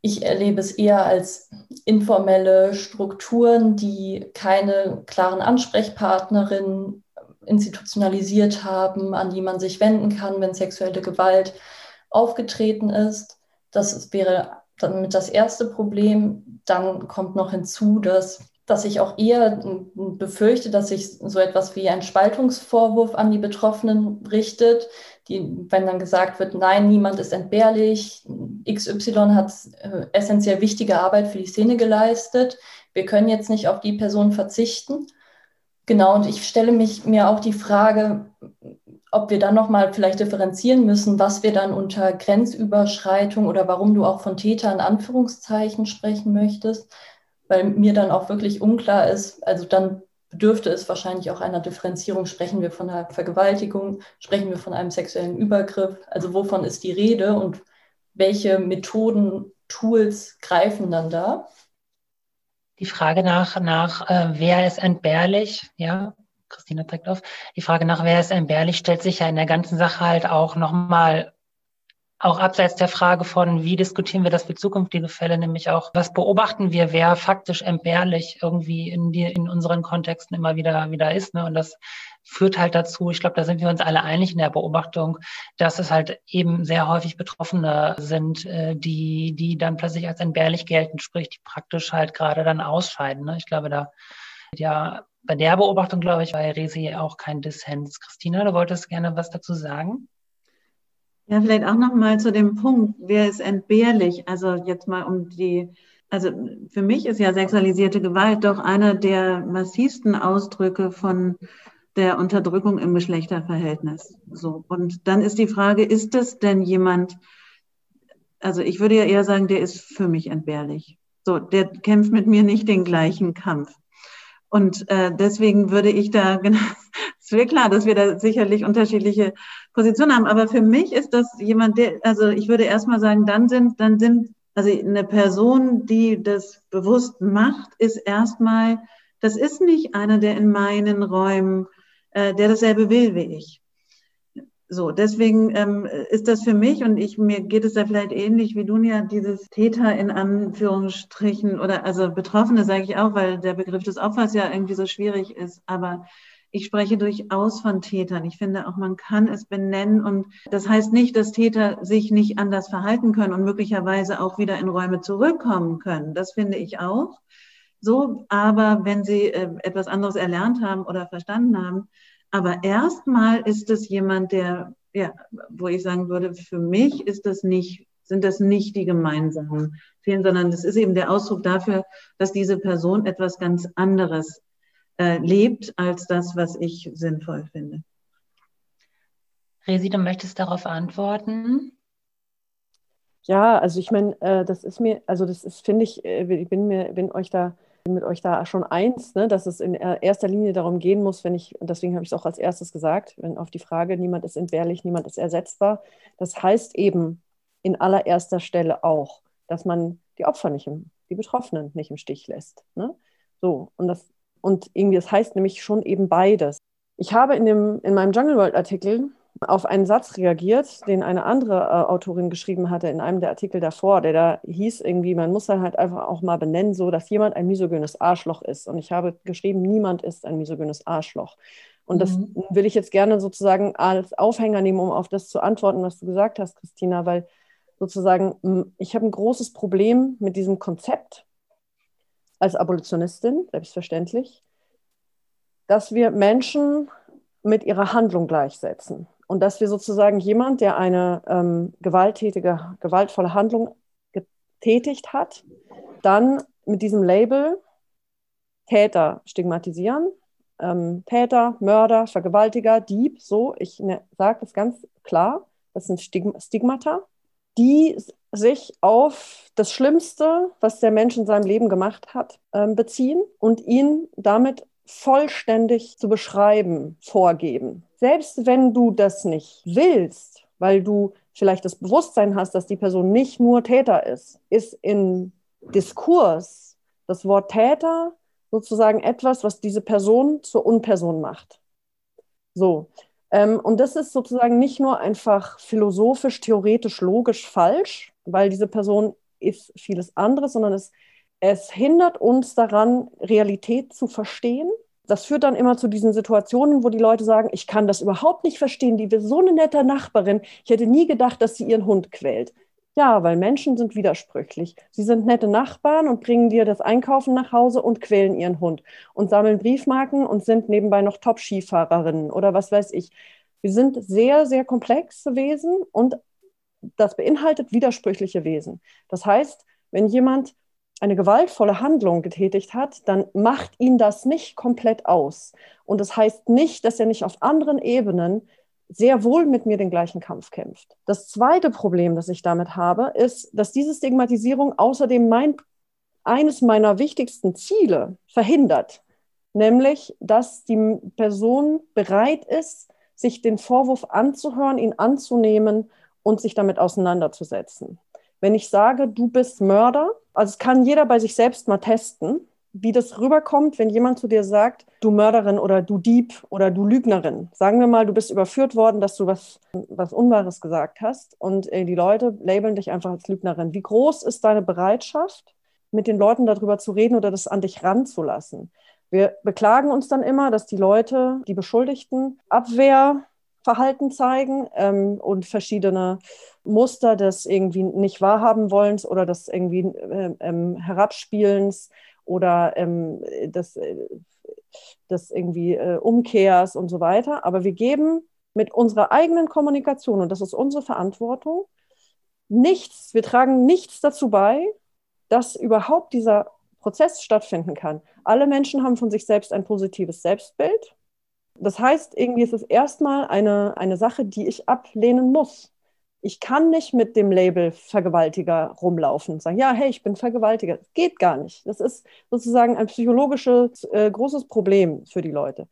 ich erlebe es eher als informelle Strukturen, die keine klaren Ansprechpartnerinnen institutionalisiert haben, an die man sich wenden kann, wenn sexuelle Gewalt aufgetreten ist. Das wäre damit das erste Problem. Dann kommt noch hinzu, dass, dass ich auch eher befürchte, dass sich so etwas wie ein Spaltungsvorwurf an die Betroffenen richtet, die, wenn dann gesagt wird, nein, niemand ist entbehrlich, XY hat äh, essentiell wichtige Arbeit für die Szene geleistet, wir können jetzt nicht auf die Person verzichten. Genau, und ich stelle mich mir auch die Frage, ob wir dann nochmal vielleicht differenzieren müssen, was wir dann unter Grenzüberschreitung oder warum du auch von Täter in Anführungszeichen sprechen möchtest, weil mir dann auch wirklich unklar ist, also dann bedürfte es wahrscheinlich auch einer Differenzierung. Sprechen wir von einer Vergewaltigung? Sprechen wir von einem sexuellen Übergriff? Also wovon ist die Rede und welche Methoden, Tools greifen dann da? Die Frage nach, nach äh, wer ist entbehrlich, ja, Christina zeigt auf, die Frage nach, wer ist entbehrlich, stellt sich ja in der ganzen Sache halt auch nochmal auch abseits der Frage von, wie diskutieren wir das für zukünftige Fälle, nämlich auch, was beobachten wir, wer faktisch entbehrlich irgendwie in, die, in unseren Kontexten immer wieder, wieder ist. Ne? Und das führt halt dazu, ich glaube, da sind wir uns alle einig in der Beobachtung, dass es halt eben sehr häufig Betroffene sind, äh, die, die dann plötzlich als entbehrlich gelten, sprich, die praktisch halt gerade dann ausscheiden. Ne? Ich glaube, da, ja, bei der Beobachtung, glaube ich, bei Resi auch kein Dissens. Christina, du wolltest gerne was dazu sagen? Ja, vielleicht auch noch mal zu dem Punkt, wer ist entbehrlich? Also jetzt mal um die, also für mich ist ja sexualisierte Gewalt doch einer der massivsten Ausdrücke von der Unterdrückung im Geschlechterverhältnis. So. Und dann ist die Frage, ist das denn jemand, also ich würde ja eher sagen, der ist für mich entbehrlich. So, der kämpft mit mir nicht den gleichen Kampf. Und äh, deswegen würde ich da, *laughs* es wäre klar, dass wir da sicherlich unterschiedliche Positionen haben. Aber für mich ist das jemand, der, also ich würde erstmal sagen, dann sind, dann sind, also eine Person, die das bewusst macht, ist erstmal, das ist nicht einer, der in meinen Räumen, äh, der dasselbe will wie ich. So, deswegen ähm, ist das für mich und ich mir geht es da vielleicht ähnlich wie du ja dieses Täter in Anführungsstrichen oder also Betroffene sage ich auch, weil der Begriff des Opfers ja irgendwie so schwierig ist. Aber ich spreche durchaus von Tätern. Ich finde auch, man kann es benennen. Und das heißt nicht, dass Täter sich nicht anders verhalten können und möglicherweise auch wieder in Räume zurückkommen können. Das finde ich auch. So, aber wenn sie äh, etwas anderes erlernt haben oder verstanden haben, aber erstmal ist es jemand, der, ja, wo ich sagen würde, für mich ist das nicht, sind das nicht die gemeinsamen Fehlen, sondern das ist eben der Ausdruck dafür, dass diese Person etwas ganz anderes äh, lebt als das, was ich sinnvoll finde. Resi, du möchtest darauf antworten? Ja, also ich meine, äh, das ist mir, also das ist, finde ich, äh, ich bin mir, bin euch da mit euch da schon eins, ne, dass es in erster Linie darum gehen muss, wenn ich, und deswegen habe ich es auch als erstes gesagt, wenn auf die Frage, niemand ist entbehrlich, niemand ist ersetzbar. Das heißt eben in allererster Stelle auch, dass man die Opfer nicht im, die Betroffenen nicht im Stich lässt. Ne? So, und das, und irgendwie, das heißt nämlich schon eben beides. Ich habe in, dem, in meinem Jungle World Artikel auf einen Satz reagiert, den eine andere äh, Autorin geschrieben hatte in einem der Artikel davor, der da hieß irgendwie, man muss dann halt einfach auch mal benennen, so dass jemand ein misogynes Arschloch ist. Und ich habe geschrieben, niemand ist ein misogynes Arschloch. Und das mhm. will ich jetzt gerne sozusagen als Aufhänger nehmen, um auf das zu antworten, was du gesagt hast, Christina, weil sozusagen ich habe ein großes Problem mit diesem Konzept als Abolitionistin, selbstverständlich, dass wir Menschen mit ihrer Handlung gleichsetzen und dass wir sozusagen jemand, der eine ähm, gewalttätige, gewaltvolle Handlung getätigt hat, dann mit diesem Label Täter stigmatisieren. Ähm, Täter, Mörder, Vergewaltiger, Dieb, so, ich ne, sage das ganz klar, das sind Stigmata, die sich auf das Schlimmste, was der Mensch in seinem Leben gemacht hat, ähm, beziehen und ihn damit vollständig zu beschreiben, vorgeben. Selbst wenn du das nicht willst, weil du vielleicht das Bewusstsein hast, dass die Person nicht nur Täter ist, ist in Diskurs das Wort Täter sozusagen etwas, was diese Person zur Unperson macht. So. Ähm, und das ist sozusagen nicht nur einfach philosophisch, theoretisch, logisch falsch, weil diese Person ist vieles anderes, sondern es es hindert uns daran, Realität zu verstehen. Das führt dann immer zu diesen Situationen, wo die Leute sagen, ich kann das überhaupt nicht verstehen, die so eine nette Nachbarin. Ich hätte nie gedacht, dass sie ihren Hund quält. Ja, weil Menschen sind widersprüchlich. Sie sind nette Nachbarn und bringen dir das Einkaufen nach Hause und quälen ihren Hund und sammeln Briefmarken und sind nebenbei noch Top-Skifahrerinnen oder was weiß ich. Wir sind sehr, sehr komplexe Wesen und das beinhaltet widersprüchliche Wesen. Das heißt, wenn jemand eine gewaltvolle Handlung getätigt hat, dann macht ihn das nicht komplett aus. Und das heißt nicht, dass er nicht auf anderen Ebenen sehr wohl mit mir den gleichen Kampf kämpft. Das zweite Problem, das ich damit habe, ist, dass diese Stigmatisierung außerdem mein, eines meiner wichtigsten Ziele verhindert, nämlich, dass die Person bereit ist, sich den Vorwurf anzuhören, ihn anzunehmen und sich damit auseinanderzusetzen. Wenn ich sage, du bist Mörder, also es kann jeder bei sich selbst mal testen, wie das rüberkommt, wenn jemand zu dir sagt, du Mörderin oder du Dieb oder du Lügnerin. Sagen wir mal, du bist überführt worden, dass du was, was Unwahres gesagt hast und äh, die Leute labeln dich einfach als Lügnerin. Wie groß ist deine Bereitschaft, mit den Leuten darüber zu reden oder das an dich ranzulassen? Wir beklagen uns dann immer, dass die Leute, die Beschuldigten, Abwehr Verhalten zeigen ähm, und verschiedene Muster des irgendwie nicht wahrhaben wollens oder des irgendwie äh, ähm, Herabspielens oder ähm, des, äh, des irgendwie äh, Umkehrs und so weiter. Aber wir geben mit unserer eigenen Kommunikation, und das ist unsere Verantwortung, nichts, wir tragen nichts dazu bei, dass überhaupt dieser Prozess stattfinden kann. Alle Menschen haben von sich selbst ein positives Selbstbild das heißt, irgendwie ist es erstmal eine, eine Sache, die ich ablehnen muss. Ich kann nicht mit dem Label Vergewaltiger rumlaufen und sagen, ja, hey, ich bin Vergewaltiger. Das geht gar nicht. Das ist sozusagen ein psychologisches äh, großes Problem für die Leute.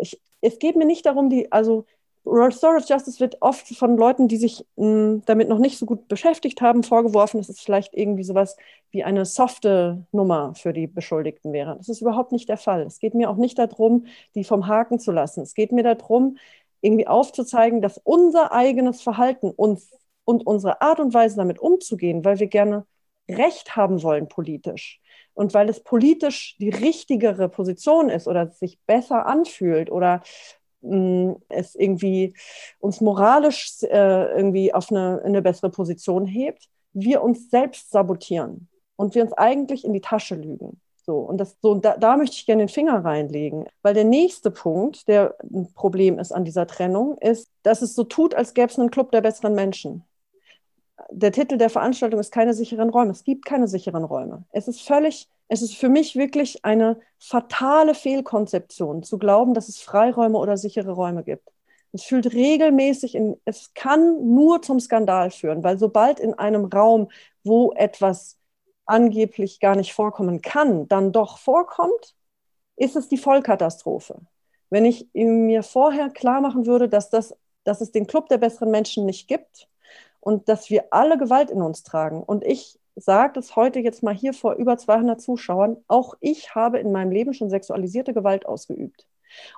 Ich, es geht mir nicht darum, die, also Restorative Justice wird oft von Leuten, die sich mh, hm, damit noch nicht so gut beschäftigt haben, vorgeworfen, dass es vielleicht irgendwie sowas wie eine softe Nummer für die Beschuldigten wäre. Das ist überhaupt nicht der Fall. Es geht mir auch nicht darum, die vom Haken zu lassen. Es geht mir darum, irgendwie aufzuzeigen, dass unser eigenes Verhalten uns und unsere Art und Weise damit umzugehen, weil wir gerne Recht haben wollen politisch, und weil es politisch die richtigere Position ist oder sich besser anfühlt oder es irgendwie uns moralisch äh, irgendwie auf eine, eine bessere Position hebt, wir uns selbst sabotieren und wir uns eigentlich in die Tasche lügen. So, und das, so, da, da möchte ich gerne den Finger reinlegen, weil der nächste Punkt, der ein Problem ist an dieser Trennung, ist, dass es so tut, als gäbe es einen Club der besseren Menschen der Titel der Veranstaltung ist keine sicheren Räume. Es gibt keine sicheren Räume. Es ist völlig, es ist für mich wirklich eine fatale Fehlkonzeption, zu glauben, dass es Freiräume oder sichere Räume gibt. Es fühlt regelmäßig in, es kann nur zum Skandal führen, weil sobald in einem Raum, wo etwas angeblich gar nicht vorkommen kann, dann doch vorkommt, ist es die Vollkatastrophe. Wenn ich mir vorher klar machen würde, dass, das, dass es den Club der besseren Menschen nicht gibt, und dass wir alle Gewalt in uns tragen. Und ich sage das heute jetzt mal hier vor über 200 Zuschauern, auch ich habe in meinem Leben schon sexualisierte Gewalt ausgeübt.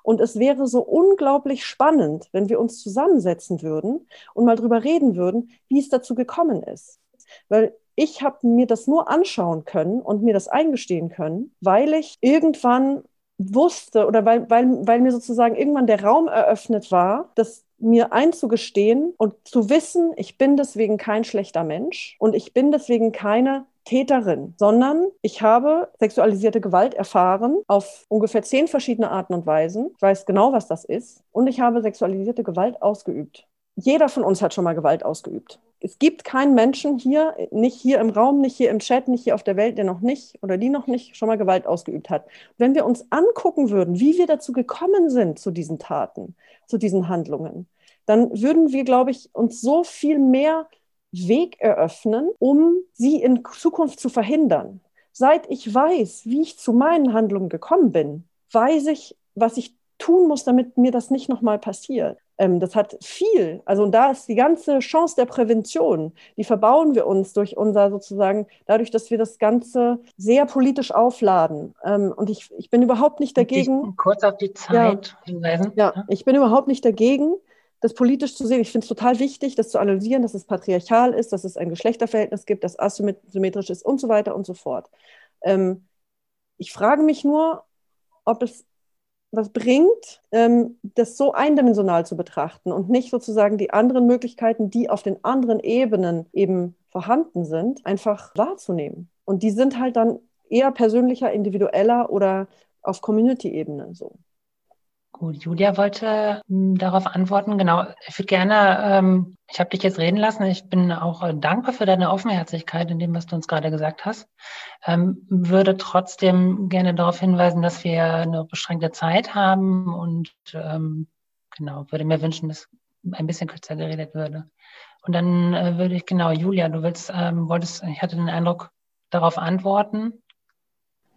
Und es wäre so unglaublich spannend, wenn wir uns zusammensetzen würden und mal drüber reden würden, wie es dazu gekommen ist. Weil ich habe mir das nur anschauen können und mir das eingestehen können, weil ich irgendwann wusste oder weil, weil, weil mir sozusagen irgendwann der Raum eröffnet war, dass mir einzugestehen und zu wissen, ich bin deswegen kein schlechter Mensch und ich bin deswegen keine Täterin, sondern ich habe sexualisierte Gewalt erfahren auf ungefähr zehn verschiedene Arten und Weisen. Ich weiß genau, was das ist. Und ich habe sexualisierte Gewalt ausgeübt. Jeder von uns hat schon mal Gewalt ausgeübt. Es gibt keinen Menschen hier, nicht hier im Raum, nicht hier im Chat, nicht hier auf der Welt, der noch nicht oder die noch nicht schon mal Gewalt ausgeübt hat. Wenn wir uns angucken würden, wie wir dazu gekommen sind, zu diesen Taten, zu diesen Handlungen, dann würden wir, glaube ich, uns so viel mehr Weg eröffnen, um sie in Zukunft zu verhindern. Seit ich weiß, wie ich zu meinen Handlungen gekommen bin, weiß ich, was ich tun muss, damit mir das nicht nochmal passiert. Ähm, das hat viel, also da ist die ganze Chance der Prävention, die verbauen wir uns durch unser sozusagen, dadurch, dass wir das Ganze sehr politisch aufladen. Ähm, und ich, ich bin überhaupt nicht dagegen. Kurz auf die Zeit ja, hinweisen. Ja, ich bin überhaupt nicht dagegen, das politisch zu sehen. Ich finde es total wichtig, das zu analysieren, dass es patriarchal ist, dass es ein Geschlechterverhältnis gibt, dass asymmetrisch ist und so weiter und so fort. Ähm, ich frage mich nur, ob es was bringt, ähm, das so eindimensional zu betrachten und nicht sozusagen die anderen Möglichkeiten, die auf den anderen Ebenen eben vorhanden sind, einfach wahrzunehmen. Und die sind halt dann eher persönlicher, individueller oder auf Community-Ebene so. Gut, Julia wollte hm, darauf antworten. Genau, ich würde gerne, ähm, ich habe dich jetzt reden lassen. Ich bin auch äh, dankbar für deine Offenherzigkeit in dem, was du uns gerade gesagt hast. Ähm, würde trotzdem gerne darauf hinweisen, dass wir eine beschränkte Zeit haben und ähm, genau, würde mir wünschen, dass ein bisschen kürzer geredet würde. Und dann äh, würde ich, genau, Julia, du willst, ähm, wolltest, ich hatte den Eindruck, darauf antworten.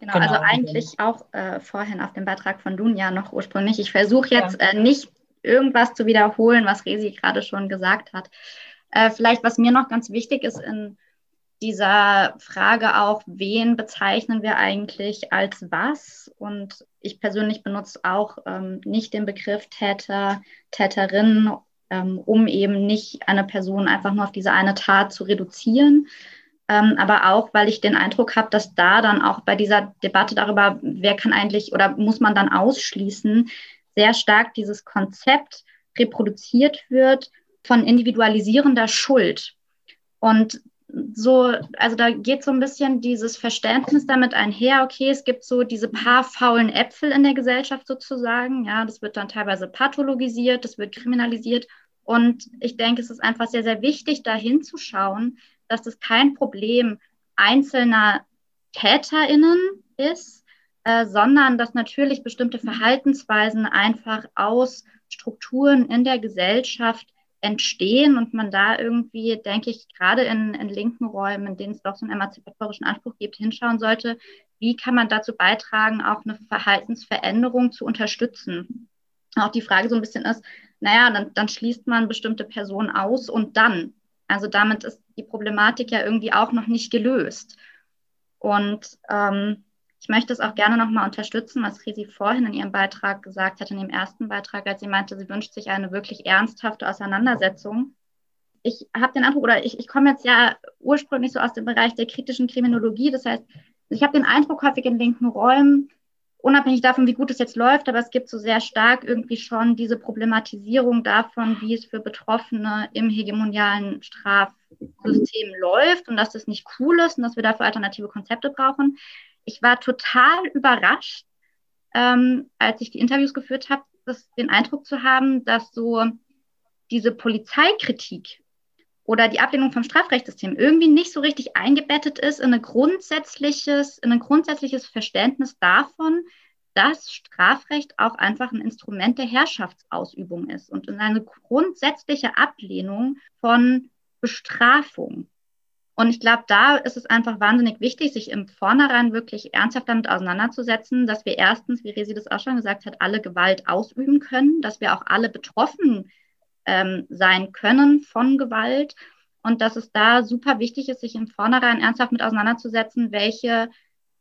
Genau, genau, also eigentlich auch äh, vorhin auf dem Beitrag von Dunja noch ursprünglich. Ich versuche jetzt ja. äh, nicht irgendwas zu wiederholen, was Resi gerade schon gesagt hat. Äh, vielleicht, was mir noch ganz wichtig ist in dieser Frage auch, wen bezeichnen wir eigentlich als was? Und ich persönlich benutze auch ähm, nicht den Begriff Täter, Täterin, ähm, um eben nicht eine Person einfach nur auf diese eine Tat zu reduzieren, ähm, aber auch, weil ich den Eindruck habe, dass da dann auch bei dieser Debatte darüber, wer kann eigentlich oder muss man dann ausschließen, sehr stark dieses Konzept reproduziert wird von individualisierender Schuld. Und so, also da geht so ein bisschen dieses Verständnis damit einher, okay, es gibt so diese paar faulen Äpfel in der Gesellschaft sozusagen, ja, das wird dann teilweise pathologisiert, das wird kriminalisiert. Und ich denke, es ist einfach sehr, sehr wichtig, da hinzuschauen, dass das kein Problem einzelner TäterInnen ist, äh, sondern dass natürlich bestimmte Verhaltensweisen einfach aus Strukturen in der Gesellschaft entstehen und man da irgendwie, denke ich, gerade in, in linken Räumen, in denen es doch so einen emanzipatorischen Anspruch gibt, hinschauen sollte, wie kann man dazu beitragen, auch eine Verhaltensveränderung zu unterstützen. Auch die Frage so ein bisschen ist, naja, dann, dann schließt man bestimmte Personen aus und dann. Also damit ist die Problematik ja irgendwie auch noch nicht gelöst. Und ähm, ich möchte es auch gerne nochmal unterstützen, was Risi vorhin in ihrem Beitrag gesagt hat, in dem ersten Beitrag, als sie meinte, sie wünscht sich eine wirklich ernsthafte Auseinandersetzung. Ich habe den Eindruck, oder ich, ich komme jetzt ja ursprünglich so aus dem Bereich der kritischen Kriminologie, das heißt, ich habe den Eindruck häufig in linken Räumen, unabhängig davon, wie gut es jetzt läuft, aber es gibt so sehr stark irgendwie schon diese Problematisierung davon, wie es für Betroffene im hegemonialen Strafsystem läuft und dass das nicht cool ist und dass wir dafür alternative Konzepte brauchen. Ich war total überrascht, ähm, als ich die Interviews geführt habe, den Eindruck zu haben, dass so diese Polizeikritik oder die Ablehnung vom Strafrechtssystem irgendwie nicht so richtig eingebettet ist in, eine grundsätzliches, in ein grundsätzliches Verständnis davon, dass Strafrecht auch einfach ein Instrument der Herrschaftsausübung ist und in eine grundsätzliche Ablehnung von Bestrafung. Und ich glaube, da ist es einfach wahnsinnig wichtig, sich im Vornherein wirklich ernsthaft damit auseinanderzusetzen, dass wir erstens, wie Resi das auch schon gesagt hat, alle Gewalt ausüben können, dass wir auch alle betroffen ähm, sein können von Gewalt und dass es da super wichtig ist, sich im Vornherein ernsthaft mit auseinanderzusetzen, welche,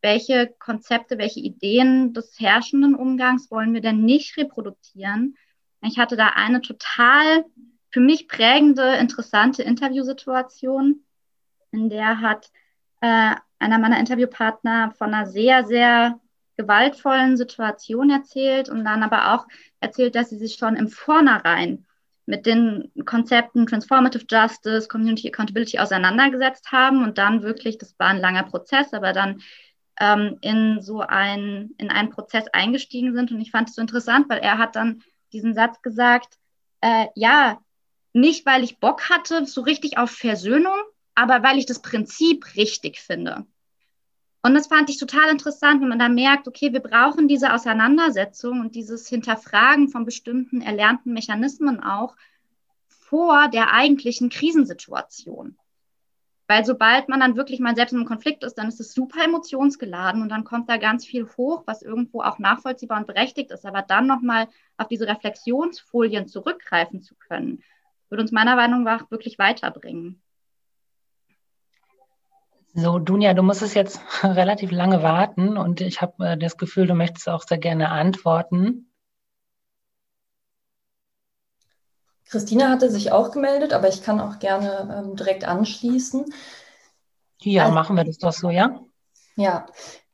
welche Konzepte, welche Ideen des herrschenden Umgangs wollen wir denn nicht reproduzieren. Ich hatte da eine total für mich prägende, interessante Interviewsituation, in der hat äh, einer meiner Interviewpartner von einer sehr, sehr gewaltvollen Situation erzählt und dann aber auch erzählt, dass sie sich schon im Vornherein mit den Konzepten Transformative Justice, Community Accountability auseinandergesetzt haben und dann wirklich, das war ein langer Prozess, aber dann ähm, in so ein, in einen Prozess eingestiegen sind. Und ich fand es so interessant, weil er hat dann diesen Satz gesagt, äh, ja, nicht weil ich Bock hatte, so richtig auf Versöhnung, aber weil ich das Prinzip richtig finde. Und das fand ich total interessant, wenn man da merkt, okay, wir brauchen diese Auseinandersetzung und dieses Hinterfragen von bestimmten erlernten Mechanismen auch vor der eigentlichen Krisensituation. Weil sobald man dann wirklich mal selbst in einem Konflikt ist, dann ist es super emotionsgeladen und dann kommt da ganz viel hoch, was irgendwo auch nachvollziehbar und berechtigt ist. Aber dann nochmal auf diese Reflexionsfolien zurückgreifen zu können, würde uns meiner Meinung nach wirklich weiterbringen. So, Dunja, du musstest jetzt *laughs* relativ lange warten und ich habe äh, das Gefühl, du möchtest auch sehr gerne antworten. Christina hatte sich auch gemeldet, aber ich kann auch gerne ähm, direkt anschließen. Ja, also, machen wir das doch so, ja? Ja,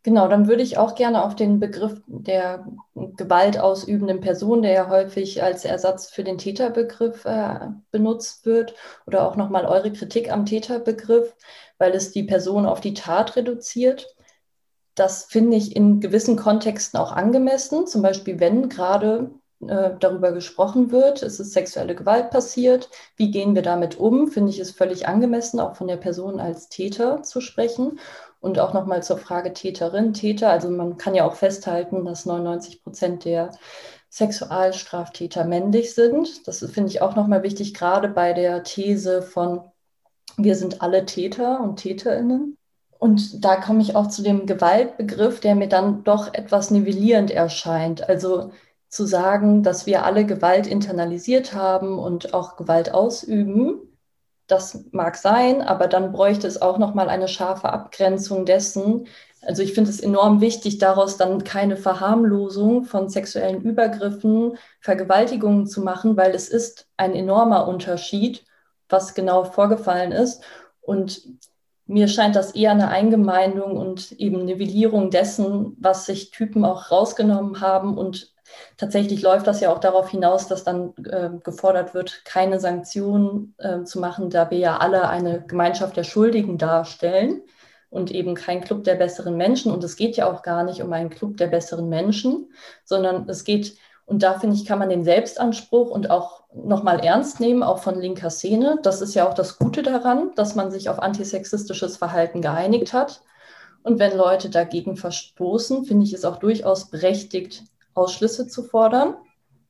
Genau, dann würde ich auch gerne auf den Begriff der gewaltausübenden Person, der ja häufig als Ersatz für den Täterbegriff äh, benutzt wird, oder auch nochmal eure Kritik am Täterbegriff, weil es die Person auf die Tat reduziert. Das finde ich in gewissen Kontexten auch angemessen, zum Beispiel wenn gerade äh, darüber gesprochen wird, es ist sexuelle Gewalt passiert, wie gehen wir damit um, finde ich es völlig angemessen, auch von der Person als Täter zu sprechen. Und auch nochmal zur Frage Täterin, Täter. Also man kann ja auch festhalten, dass 99 Prozent der Sexualstraftäter männlich sind. Das finde ich auch nochmal wichtig, gerade bei der These von, wir sind alle Täter und Täterinnen. Und da komme ich auch zu dem Gewaltbegriff, der mir dann doch etwas nivellierend erscheint. Also zu sagen, dass wir alle Gewalt internalisiert haben und auch Gewalt ausüben, das mag sein, aber dann bräuchte es auch noch mal eine scharfe Abgrenzung dessen. Also ich finde es enorm wichtig, daraus dann keine Verharmlosung von sexuellen Übergriffen, Vergewaltigungen zu machen, weil es ist ein enormer Unterschied, was genau vorgefallen ist. Und mir scheint das eher eine Eingemeindung und eben Nivellierung dessen, was sich Typen auch rausgenommen haben und Tatsächlich läuft das ja auch darauf hinaus, dass dann äh, gefordert wird, keine Sanktionen äh, zu machen, da wir ja alle eine Gemeinschaft der Schuldigen darstellen und eben kein Club der besseren Menschen. Und es geht ja auch gar nicht um einen Club der besseren Menschen, sondern es geht, und da finde ich, kann man den Selbstanspruch und auch nochmal ernst nehmen, auch von linker Szene. Das ist ja auch das Gute daran, dass man sich auf antisexistisches Verhalten geeinigt hat. Und wenn Leute dagegen verstoßen, finde ich es auch durchaus berechtigt, Ausschlüsse zu fordern.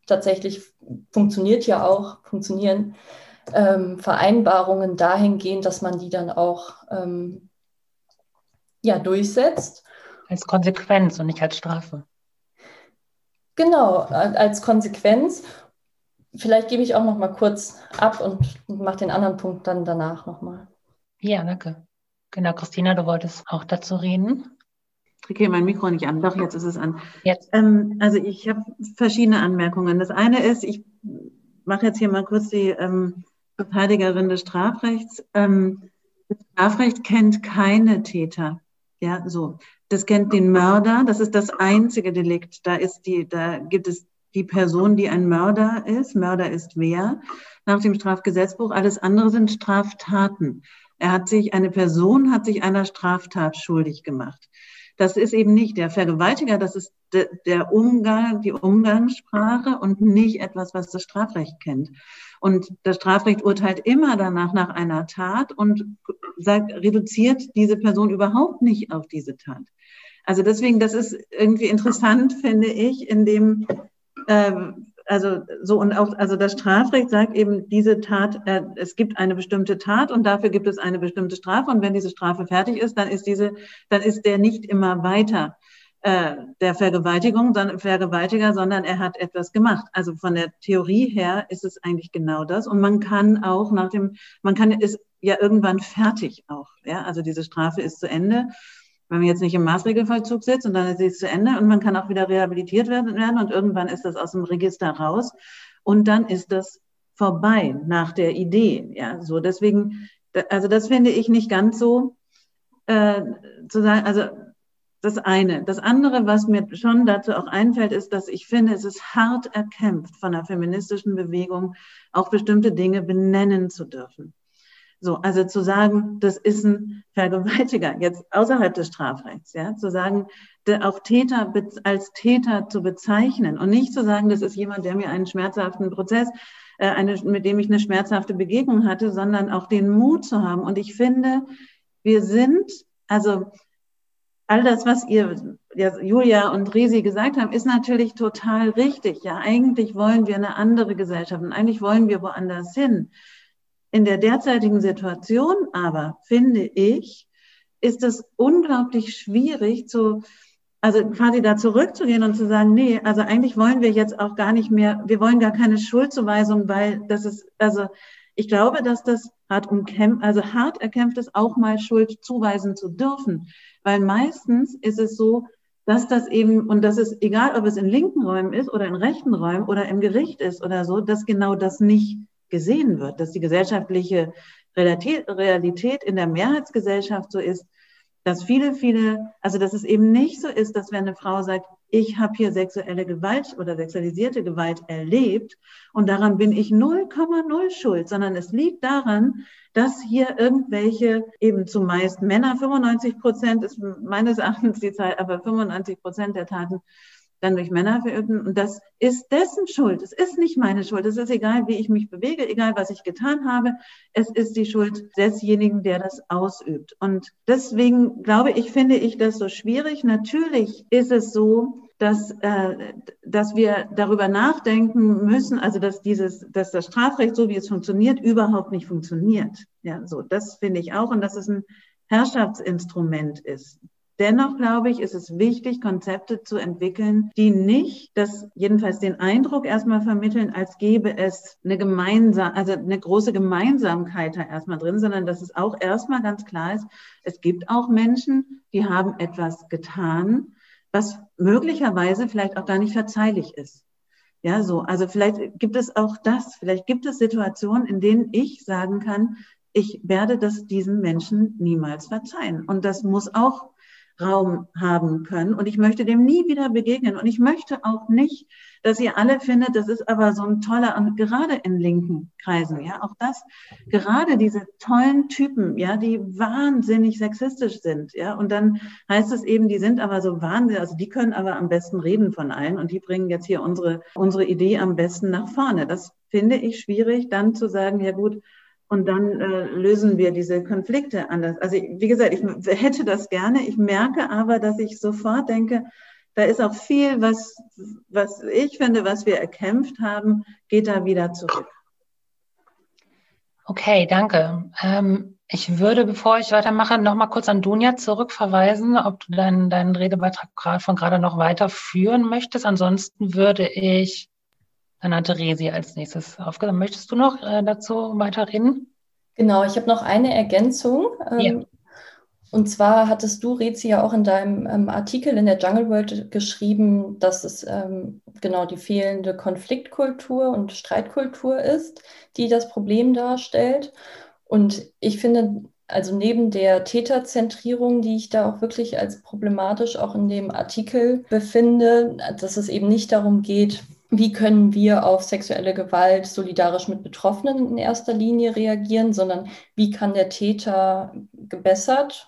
Tatsächlich funktioniert ja auch, funktionieren ähm, Vereinbarungen dahingehend, dass man die dann auch ähm, ja, durchsetzt. Als Konsequenz und nicht als Strafe. Genau, als Konsequenz. Vielleicht gebe ich auch noch mal kurz ab und mache den anderen Punkt dann danach noch mal. Ja, danke. Genau, Christina, du wolltest auch dazu reden kriege mein Mikro nicht an. Doch, jetzt ist es an. Jetzt. Ähm, also ich habe verschiedene Anmerkungen. Das eine ist, ich mache jetzt hier mal kurz die ähm, Verteidigerin des Strafrechts. Ähm, das Strafrecht kennt keine Täter. Ja, so. Das kennt den Mörder. Das ist das einzige Delikt. Da ist die, da gibt es die Person, die ein Mörder ist. Mörder ist wer? Nach dem Strafgesetzbuch. Alles andere sind Straftaten. Er hat sich, eine Person hat sich einer Straftat schuldig gemacht. Das ist eben nicht der Vergewaltiger, das ist de, der Umgang, die Umgangssprache und nicht etwas, was das Strafrecht kennt. Und das Strafrecht urteilt immer danach nach einer Tat und sagt, reduziert diese Person überhaupt nicht auf diese Tat. Also deswegen, das ist irgendwie interessant, finde ich, in dem, äh, also so und auch, also das Strafrecht sagt eben, diese Tat, äh, es gibt eine bestimmte Tat und dafür gibt es eine bestimmte Strafe. Und wenn diese Strafe fertig ist, dann ist diese, dann ist der nicht immer weiter äh, der Vergewaltigung, sondern Vergewaltiger, sondern er hat etwas gemacht. Also von der Theorie her ist es eigentlich genau das. Und man kann auch nach dem, man kann ist ja irgendwann fertig auch, ja, also diese Strafe ist zu Ende wenn man jetzt nicht im Maßregelvollzug sitzt und dann ist es zu Ende und man kann auch wieder rehabilitiert werden und irgendwann ist das aus dem Register raus und dann ist das vorbei nach der Idee. Ja, so deswegen, also das finde ich nicht ganz so äh, zu sagen, also das eine. Das andere, was mir schon dazu auch einfällt, ist, dass ich finde, es ist hart erkämpft von der feministischen Bewegung, auch bestimmte Dinge benennen zu dürfen. So, also zu sagen, das ist ein Vergewaltiger, jetzt außerhalb des Strafrechts, ja, zu sagen, auch Täter als Täter zu bezeichnen und nicht zu sagen, das ist jemand, der mir einen schmerzhaften Prozess, äh, eine, mit dem ich eine schmerzhafte Begegnung hatte, sondern auch den Mut zu haben. Und ich finde, wir sind, also all das, was ihr, Julia und Resi gesagt haben, ist natürlich total richtig. Ja, eigentlich wollen wir eine andere Gesellschaft und eigentlich wollen wir woanders hin. In der derzeitigen Situation aber, finde ich, ist es unglaublich schwierig zu, also quasi da zurückzugehen und zu sagen, nee, also eigentlich wollen wir jetzt auch gar nicht mehr, wir wollen gar keine Schuldzuweisung, weil das ist, also ich glaube, dass das hart umkämpft, also hart erkämpft ist, auch mal Schuld zuweisen zu dürfen. Weil meistens ist es so, dass das eben, und das ist egal, ob es in linken Räumen ist oder in rechten Räumen oder im Gericht ist oder so, dass genau das nicht gesehen wird, dass die gesellschaftliche Realität in der Mehrheitsgesellschaft so ist, dass viele, viele, also dass es eben nicht so ist, dass wenn eine Frau sagt, ich habe hier sexuelle Gewalt oder sexualisierte Gewalt erlebt und daran bin ich 0,0 schuld, sondern es liegt daran, dass hier irgendwelche eben zumeist Männer, 95 Prozent ist meines Erachtens die Zahl, aber 95 Prozent der Taten dann durch Männer verirrten. Und das ist dessen Schuld. Es ist nicht meine Schuld. Es ist egal, wie ich mich bewege, egal, was ich getan habe. Es ist die Schuld desjenigen, der das ausübt. Und deswegen glaube ich, finde ich das so schwierig. Natürlich ist es so, dass, äh, dass wir darüber nachdenken müssen, also dass dieses, dass das Strafrecht, so wie es funktioniert, überhaupt nicht funktioniert. Ja, so, das finde ich auch. Und dass es ein Herrschaftsinstrument ist. Dennoch glaube ich, ist es wichtig, Konzepte zu entwickeln, die nicht das, jedenfalls den Eindruck erstmal vermitteln, als gäbe es eine gemeinsame, also eine große Gemeinsamkeit da erstmal drin, sondern dass es auch erstmal ganz klar ist, es gibt auch Menschen, die haben etwas getan, was möglicherweise vielleicht auch gar nicht verzeihlich ist. Ja, so. Also vielleicht gibt es auch das. Vielleicht gibt es Situationen, in denen ich sagen kann, ich werde das diesen Menschen niemals verzeihen. Und das muss auch Raum haben können. Und ich möchte dem nie wieder begegnen. Und ich möchte auch nicht, dass ihr alle findet, das ist aber so ein toller, und gerade in linken Kreisen, ja, auch das, gerade diese tollen Typen, ja, die wahnsinnig sexistisch sind, ja, und dann heißt es eben, die sind aber so wahnsinnig, also die können aber am besten reden von allen und die bringen jetzt hier unsere, unsere Idee am besten nach vorne. Das finde ich schwierig, dann zu sagen, ja gut, und dann äh, lösen wir diese Konflikte anders. Also wie gesagt, ich hätte das gerne. Ich merke aber, dass ich sofort denke, da ist auch viel, was, was ich finde, was wir erkämpft haben, geht da wieder zurück. Okay, danke. Ähm, ich würde, bevor ich weitermache, noch mal kurz an Dunja zurückverweisen, ob du deinen, deinen Redebeitrag von gerade noch weiterführen möchtest. Ansonsten würde ich dann hatte Resi als nächstes aufgenommen. Möchtest du noch äh, dazu weiterreden? Genau, ich habe noch eine Ergänzung. Ähm, ja. Und zwar hattest du, Rezi, ja auch in deinem ähm, Artikel in der Jungle World geschrieben, dass es ähm, genau die fehlende Konfliktkultur und Streitkultur ist, die das Problem darstellt. Und ich finde, also neben der Täterzentrierung, die ich da auch wirklich als problematisch auch in dem Artikel befinde, dass es eben nicht darum geht, wie können wir auf sexuelle Gewalt solidarisch mit Betroffenen in erster Linie reagieren, sondern wie kann der Täter gebessert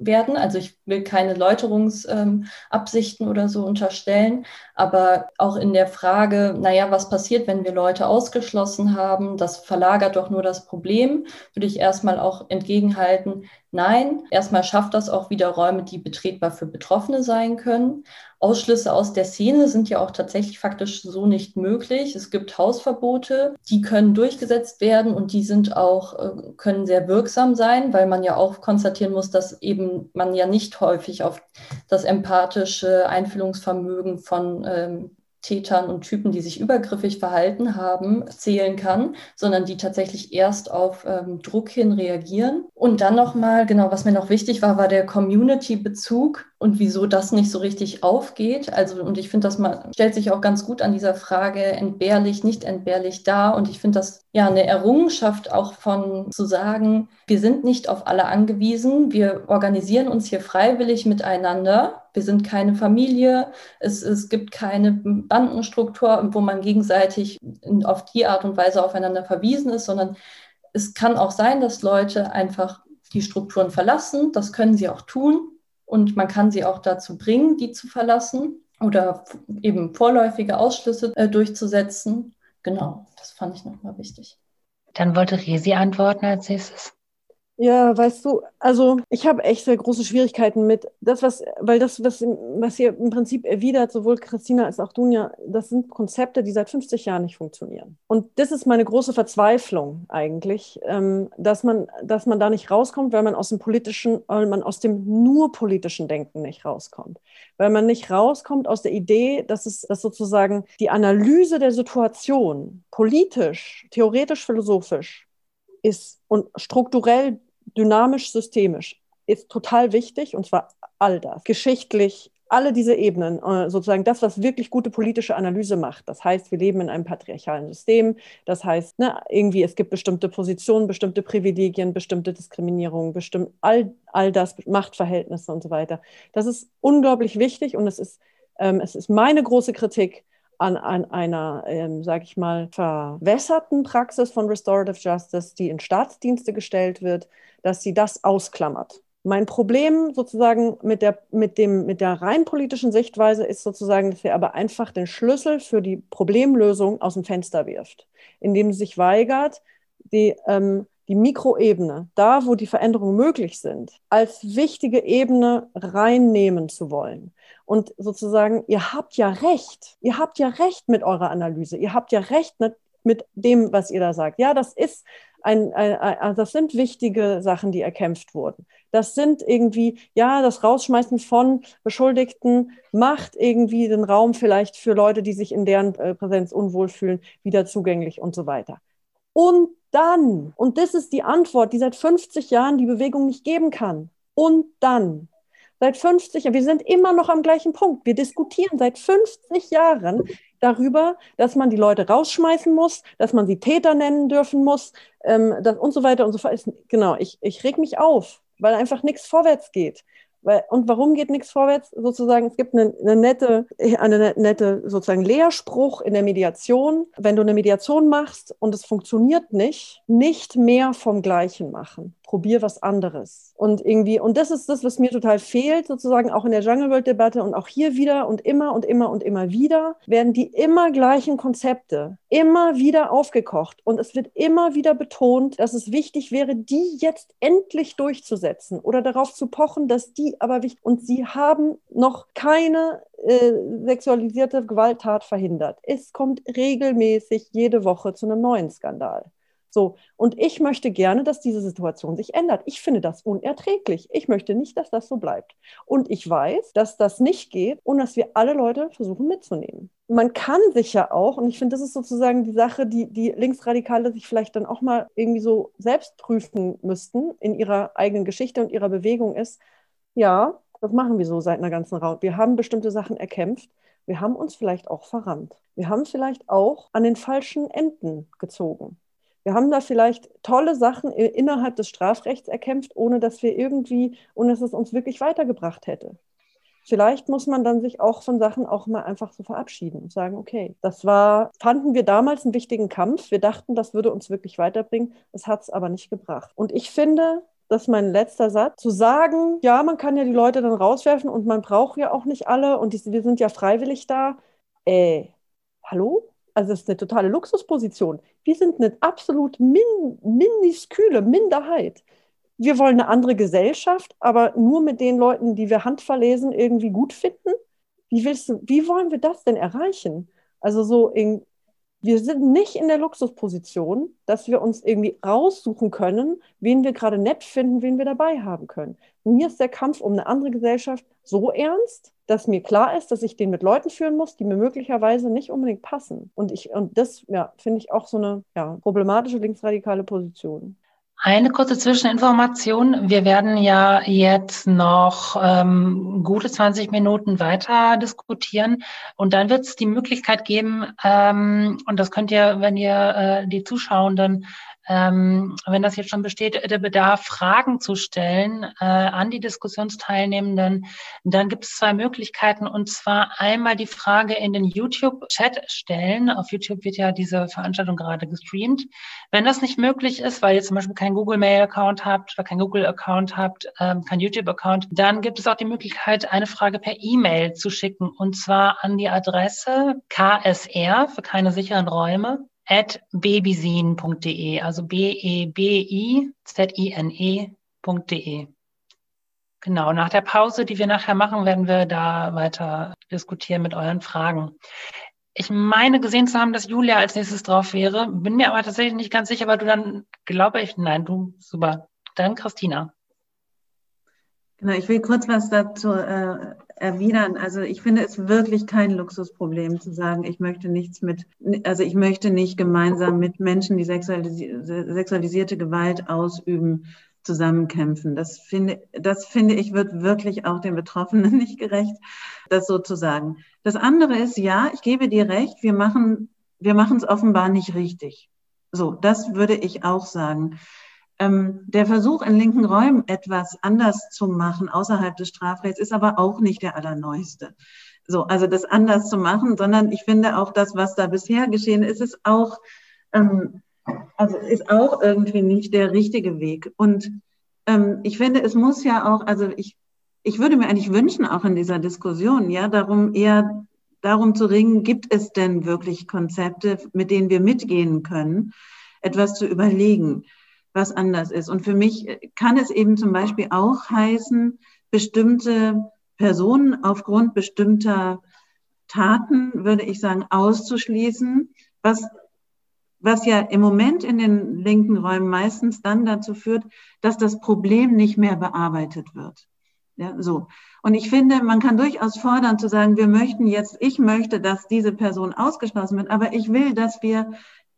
werden. Also ich will keine Läuterungsabsichten ähm, oder so unterstellen, aber auch in der Frage, naja, was passiert, wenn wir Leute ausgeschlossen haben, das verlagert doch nur das Problem, würde ich erstmal auch entgegenhalten, nein, erstmal schafft das auch wieder Räume, die betretbar für Betroffene sein können. Ausschlüsse aus der Szene sind ja auch tatsächlich faktisch so nicht möglich. Es gibt Hausverbote, die können durchgesetzt werden und die sind auch, äh, können sehr wirksam sein, weil man ja auch konstatieren muss, dass eben man ja nicht häufig auf das empathische Einfühlungsvermögen von ähm, Tätern und Typen, die sich übergriffig verhalten haben, zählen kann, sondern die tatsächlich erst auf ähm, Druck hin reagieren. Und dann nochmal, genau, was mir noch wichtig war, war der Community-Bezug und wieso das nicht so richtig aufgeht. Also, und ich finde, das mal, stellt sich auch ganz gut an dieser Frage entbehrlich, nicht entbehrlich dar. Und ich finde das ja eine Errungenschaft auch von zu sagen, wir sind nicht auf alle angewiesen, wir organisieren uns hier freiwillig miteinander. Wir sind keine Familie, es, es gibt keine Bandenstruktur, wo man gegenseitig auf die Art und Weise aufeinander verwiesen ist, sondern es kann auch sein, dass Leute einfach die Strukturen verlassen. Das können sie auch tun und man kann sie auch dazu bringen, die zu verlassen oder eben vorläufige Ausschlüsse äh, durchzusetzen. Genau, das fand ich nochmal wichtig. Dann wollte Resi antworten als nächstes. Ja, weißt du, also ich habe echt sehr große Schwierigkeiten mit das, was, weil das, was, was hier im Prinzip erwidert, sowohl Christina als auch Dunja, das sind Konzepte, die seit 50 Jahren nicht funktionieren. Und das ist meine große Verzweiflung eigentlich, ähm, dass man, dass man da nicht rauskommt, weil man aus dem politischen, weil man aus dem nur politischen Denken nicht rauskommt. Weil man nicht rauskommt aus der Idee, dass es, dass sozusagen die Analyse der Situation politisch, theoretisch, philosophisch ist und strukturell dynamisch, systemisch ist total wichtig und zwar all das. Geschichtlich, alle diese Ebenen, äh, sozusagen das, was wirklich gute politische Analyse macht. Das heißt, wir leben in einem patriarchalen System. Das heißt, ne, irgendwie es gibt bestimmte Positionen, bestimmte Privilegien, bestimmte Diskriminierungen, bestimmt all, all das, Machtverhältnisse und so weiter. Das ist unglaublich wichtig und es ist, ähm, es ist meine große Kritik, an, an einer, ähm, sage ich mal, verwässerten Praxis von Restorative Justice, die in Staatsdienste gestellt wird, dass sie das ausklammert. Mein Problem sozusagen mit der, mit, dem, mit der rein politischen Sichtweise ist sozusagen, dass er aber einfach den Schlüssel für die Problemlösung aus dem Fenster wirft, indem sie sich weigert, die, ähm, die Mikroebene, da wo die Veränderungen möglich sind, als wichtige Ebene reinnehmen zu wollen. Und sozusagen, ihr habt ja recht, ihr habt ja recht mit eurer Analyse, ihr habt ja recht mit, mit dem, was ihr da sagt. Ja, das ist ein, ein, ein, das sind wichtige Sachen, die erkämpft wurden. Das sind irgendwie, ja, das Rausschmeißen von Beschuldigten macht irgendwie den Raum vielleicht für Leute, die sich in deren äh, Präsenz unwohl fühlen, wieder zugänglich und so weiter. Und dann, und das ist die Antwort, die seit 50 Jahren die Bewegung nicht geben kann. Und dann, seit 50 Jahren, wir sind immer noch am gleichen Punkt. Wir diskutieren seit 50 Jahren darüber, dass man die Leute rausschmeißen muss, dass man sie Täter nennen dürfen muss ähm, das, und so weiter und so fort. Genau, ich, ich reg mich auf, weil einfach nichts vorwärts geht. Weil, und warum geht nichts vorwärts? Sozusagen, es gibt eine, eine nette, eine nette sozusagen Lehrspruch in der Mediation. Wenn du eine Mediation machst und es funktioniert nicht, nicht mehr vom Gleichen machen probier was anderes. Und irgendwie, und das ist das, was mir total fehlt, sozusagen auch in der Jungle World Debatte und auch hier wieder und immer und immer und immer wieder werden die immer gleichen Konzepte immer wieder aufgekocht. Und es wird immer wieder betont, dass es wichtig wäre, die jetzt endlich durchzusetzen oder darauf zu pochen, dass die aber wichtig, und sie haben noch keine äh, sexualisierte Gewalttat verhindert. Es kommt regelmäßig jede Woche zu einem neuen Skandal. So, und ich möchte gerne, dass diese Situation sich ändert. Ich finde das unerträglich. Ich möchte nicht, dass das so bleibt. Und ich weiß, dass das nicht geht und dass wir alle Leute versuchen mitzunehmen. Man kann sich ja auch, und ich finde, das ist sozusagen die Sache, die die Linksradikale sich vielleicht dann auch mal irgendwie so selbst prüfen müssten in ihrer eigenen Geschichte und ihrer Bewegung ist, ja, das machen wir so seit einer ganzen Raum. Wir haben bestimmte Sachen erkämpft. Wir haben uns vielleicht auch verrannt. Wir haben vielleicht auch an den falschen Enden gezogen. Wir haben da vielleicht tolle Sachen innerhalb des Strafrechts erkämpft, ohne dass wir irgendwie, ohne dass es uns wirklich weitergebracht hätte. Vielleicht muss man dann sich auch von Sachen auch mal einfach so verabschieden und sagen, okay, das war, fanden wir damals einen wichtigen Kampf. Wir dachten, das würde uns wirklich weiterbringen. Es hat es aber nicht gebracht. Und ich finde, das ist mein letzter Satz, zu sagen, ja, man kann ja die Leute dann rauswerfen und man braucht ja auch nicht alle und die, wir sind ja freiwillig da. Äh, hallo? Also das ist eine totale Luxusposition. Wir sind eine absolut min, minisküle Minderheit. Wir wollen eine andere Gesellschaft, aber nur mit den Leuten, die wir handverlesen, irgendwie gut finden. Wie, willst du, wie wollen wir das denn erreichen? Also so in, wir sind nicht in der Luxusposition, dass wir uns irgendwie raussuchen können, wen wir gerade nett finden, wen wir dabei haben können. Mir ist der Kampf um eine andere Gesellschaft so ernst, dass mir klar ist, dass ich den mit Leuten führen muss, die mir möglicherweise nicht unbedingt passen. Und ich, und das ja, finde ich auch so eine ja, problematische linksradikale Position. Eine kurze Zwischeninformation. Wir werden ja jetzt noch ähm, gute 20 Minuten weiter diskutieren und dann wird es die Möglichkeit geben, ähm, und das könnt ihr, wenn ihr äh, die Zuschauenden ähm, wenn das jetzt schon besteht, der Bedarf, Fragen zu stellen äh, an die Diskussionsteilnehmenden, dann gibt es zwei Möglichkeiten. Und zwar einmal die Frage in den YouTube-Chat stellen. Auf YouTube wird ja diese Veranstaltung gerade gestreamt. Wenn das nicht möglich ist, weil ihr zum Beispiel keinen Google-Mail-Account habt oder keinen Google-Account habt, ähm, kein YouTube-Account, dann gibt es auch die Möglichkeit, eine Frage per E-Mail zu schicken. Und zwar an die Adresse KSR für keine sicheren Räume at babysine.de, also B-E-B-I-Z-I-N-E.de. Genau, nach der Pause, die wir nachher machen, werden wir da weiter diskutieren mit euren Fragen. Ich meine gesehen zu haben, dass Julia als nächstes drauf wäre, bin mir aber tatsächlich nicht ganz sicher, aber du dann, glaube ich, nein, du, super. Dann Christina. Genau, ich will kurz was dazu äh, erwidern. Also ich finde es wirklich kein Luxusproblem zu sagen, ich möchte nichts mit, also ich möchte nicht gemeinsam mit Menschen, die sexualisi sexualisierte Gewalt ausüben, zusammenkämpfen. Das finde, das finde ich wird wirklich auch den Betroffenen *laughs* nicht gerecht, das so zu sagen. Das andere ist, ja, ich gebe dir recht, wir machen, wir machen es offenbar nicht richtig. So, das würde ich auch sagen. Ähm, der Versuch, in linken Räumen etwas anders zu machen außerhalb des Strafrechts ist aber auch nicht der allerneueste. So, also das anders zu machen, sondern ich finde auch das, was da bisher geschehen ist, ist auch, ähm, also ist auch irgendwie nicht der richtige Weg. Und ähm, ich finde, es muss ja auch, also ich, ich würde mir eigentlich wünschen, auch in dieser Diskussion, ja, darum eher darum zu ringen, gibt es denn wirklich Konzepte, mit denen wir mitgehen können, etwas zu überlegen was anders ist. Und für mich kann es eben zum Beispiel auch heißen, bestimmte Personen aufgrund bestimmter Taten, würde ich sagen, auszuschließen, was, was ja im Moment in den linken Räumen meistens dann dazu führt, dass das Problem nicht mehr bearbeitet wird. Ja, so. Und ich finde, man kann durchaus fordern zu sagen, wir möchten jetzt, ich möchte, dass diese Person ausgeschlossen wird, aber ich will, dass wir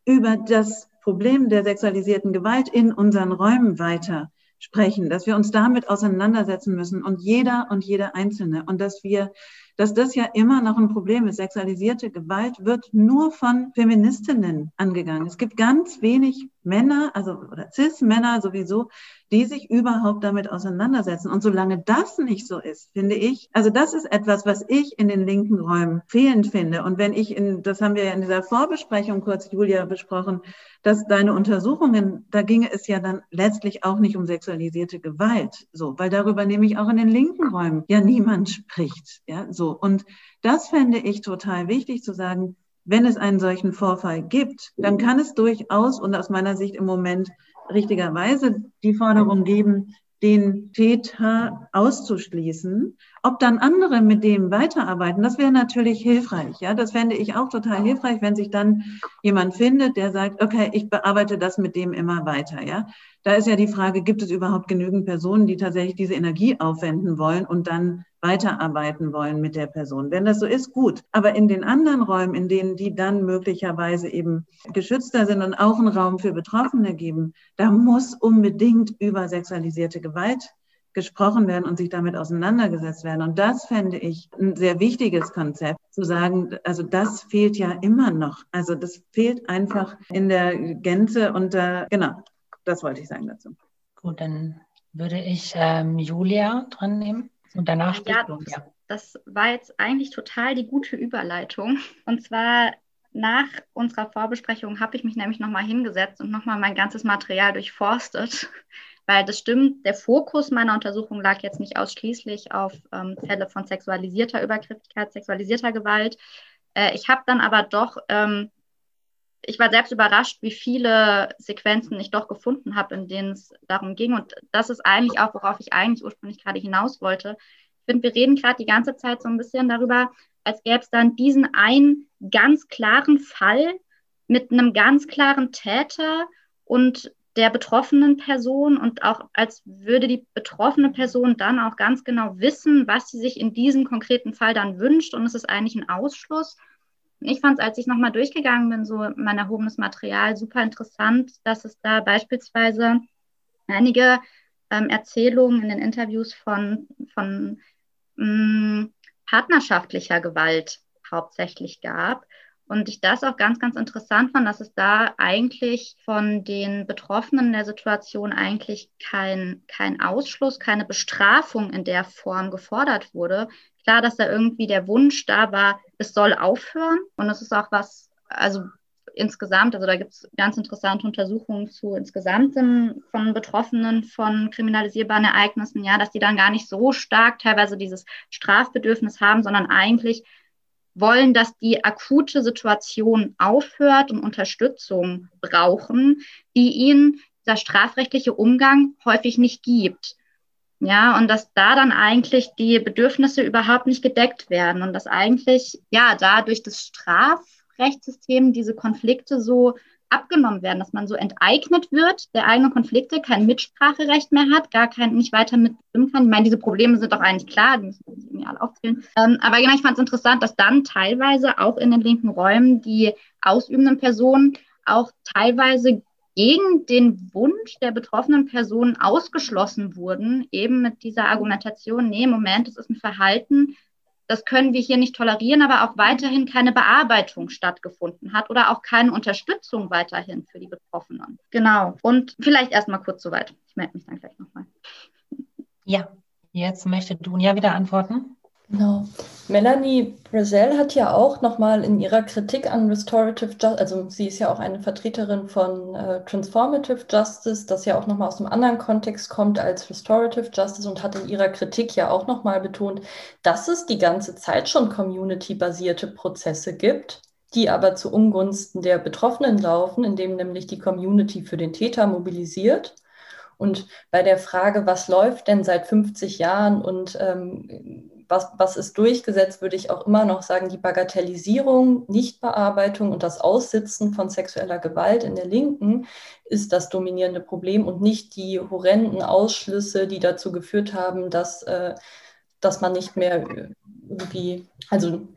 über das Problem der sexualisierten Gewalt in unseren Räumen weiter sprechen, dass wir uns damit auseinandersetzen müssen und jeder und jede Einzelne und dass wir dass das ja immer noch ein Problem ist. Sexualisierte Gewalt wird nur von Feministinnen angegangen. Es gibt ganz wenig Männer, also oder Cis-Männer sowieso, die sich überhaupt damit auseinandersetzen. Und solange das nicht so ist, finde ich, also das ist etwas, was ich in den linken Räumen fehlend finde. Und wenn ich in, das haben wir ja in dieser Vorbesprechung kurz, Julia, besprochen, dass deine Untersuchungen, da ginge es ja dann letztlich auch nicht um sexualisierte Gewalt, so, weil darüber nämlich auch in den linken Räumen ja niemand spricht, ja, so. Und das fände ich total wichtig zu sagen, wenn es einen solchen Vorfall gibt, dann kann es durchaus und aus meiner Sicht im Moment richtigerweise die Forderung geben, den Täter auszuschließen. Ob dann andere mit dem weiterarbeiten, das wäre natürlich hilfreich. Ja, das fände ich auch total hilfreich, wenn sich dann jemand findet, der sagt, okay, ich bearbeite das mit dem immer weiter. Ja, da ist ja die Frage, gibt es überhaupt genügend Personen, die tatsächlich diese Energie aufwenden wollen und dann weiterarbeiten wollen mit der Person. Wenn das so ist, gut. Aber in den anderen Räumen, in denen die dann möglicherweise eben geschützter sind und auch einen Raum für Betroffene geben, da muss unbedingt über sexualisierte Gewalt gesprochen werden und sich damit auseinandergesetzt werden. Und das fände ich ein sehr wichtiges Konzept, zu sagen, also das fehlt ja immer noch. Also das fehlt einfach in der Gänze und äh, genau, das wollte ich sagen dazu. Gut, dann würde ich ähm, Julia dran nehmen und danach spricht ja, ja. Das war jetzt eigentlich total die gute Überleitung. Und zwar nach unserer Vorbesprechung habe ich mich nämlich nochmal hingesetzt und nochmal mein ganzes Material durchforstet, weil das stimmt, der Fokus meiner Untersuchung lag jetzt nicht ausschließlich auf ähm, Fälle von sexualisierter Übergriffigkeit, sexualisierter Gewalt. Äh, ich habe dann aber doch, ähm, ich war selbst überrascht, wie viele Sequenzen ich doch gefunden habe, in denen es darum ging. Und das ist eigentlich auch, worauf ich eigentlich ursprünglich gerade hinaus wollte. Ich finde, wir reden gerade die ganze Zeit so ein bisschen darüber, als gäbe es dann diesen einen ganz klaren Fall mit einem ganz klaren Täter und der betroffenen Person und auch als würde die betroffene Person dann auch ganz genau wissen, was sie sich in diesem konkreten Fall dann wünscht und es ist eigentlich ein Ausschluss. Ich fand es, als ich nochmal durchgegangen bin, so mein erhobenes Material, super interessant, dass es da beispielsweise einige ähm, Erzählungen in den Interviews von, von mh, mm, partnerschaftlicher Gewalt hauptsächlich gab. Und ich das auch ganz, ganz interessant fand, dass es da eigentlich von den Betroffenen der Situation eigentlich kein, kein Ausschluss, keine Bestrafung in der Form gefordert wurde. Klar, dass da irgendwie der Wunsch da war, es soll aufhören. Und es ist auch was, also insgesamt, also da gibt es ganz interessante Untersuchungen zu insgesamt von Betroffenen von kriminalisierbaren Ereignissen, ja, dass die dann gar nicht so stark teilweise dieses Strafbedürfnis haben, sondern eigentlich wollen, dass die akute Situation aufhört und Unterstützung brauchen, die ihnen der strafrechtliche Umgang häufig nicht gibt. Ja, und dass da dann eigentlich die Bedürfnisse überhaupt nicht gedeckt werden und dass eigentlich, ja, da durch das Straf, Rechtssystem diese Konflikte so abgenommen werden, dass man so enteignet wird, der eigenen Konflikte, kein Mitspracherecht mehr hat, gar kein, nicht weiter mitbestimmen kann. Ich meine, diese Probleme sind doch eigentlich klar, die müssen wir alle aufzählen. Ähm, aber genau, ich fand es interessant, dass dann teilweise auch in den linken Räumen die ausübenden Personen auch teilweise gegen den Wunsch der betroffenen Personen ausgeschlossen wurden, eben mit dieser Argumentation, nee, Moment, es ist ein Verhalten, das können wir hier nicht tolerieren, aber auch weiterhin keine Bearbeitung stattgefunden hat oder auch keine Unterstützung weiterhin für die Betroffenen. Genau. Und vielleicht erstmal kurz soweit. Ich melde mich dann gleich nochmal. Ja, jetzt möchte Dunja wieder antworten. Genau. Melanie Brazell hat ja auch nochmal in ihrer Kritik an Restorative Justice, also sie ist ja auch eine Vertreterin von äh, Transformative Justice, das ja auch nochmal aus einem anderen Kontext kommt als Restorative Justice und hat in ihrer Kritik ja auch nochmal betont, dass es die ganze Zeit schon community-basierte Prozesse gibt, die aber zu Ungunsten der Betroffenen laufen, indem nämlich die Community für den Täter mobilisiert. Und bei der Frage, was läuft denn seit 50 Jahren und ähm, was, was ist durchgesetzt, würde ich auch immer noch sagen, die Bagatellisierung, Nichtbearbeitung und das Aussitzen von sexueller Gewalt in der Linken ist das dominierende Problem und nicht die horrenden Ausschlüsse, die dazu geführt haben, dass, äh, dass man nicht mehr irgendwie, also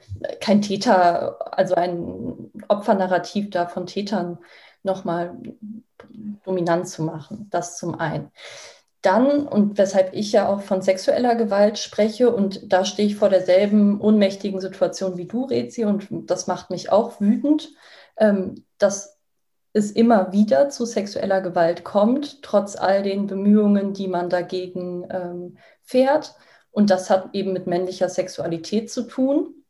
kein Täter, also ein Opfernarrativ da von Tätern nochmal dominant zu machen. Das zum einen dann, und weshalb ich ja auch von sexueller Gewalt spreche, und da stehe ich vor derselben ohnmächtigen Situation wie du, Rezi, und das macht mich auch wütend, ähm, dass es immer wieder zu sexueller Gewalt kommt, trotz all den Bemühungen, die man dagegen ähm, fährt. Und das hat eben mit männlicher Sexualität zu tun.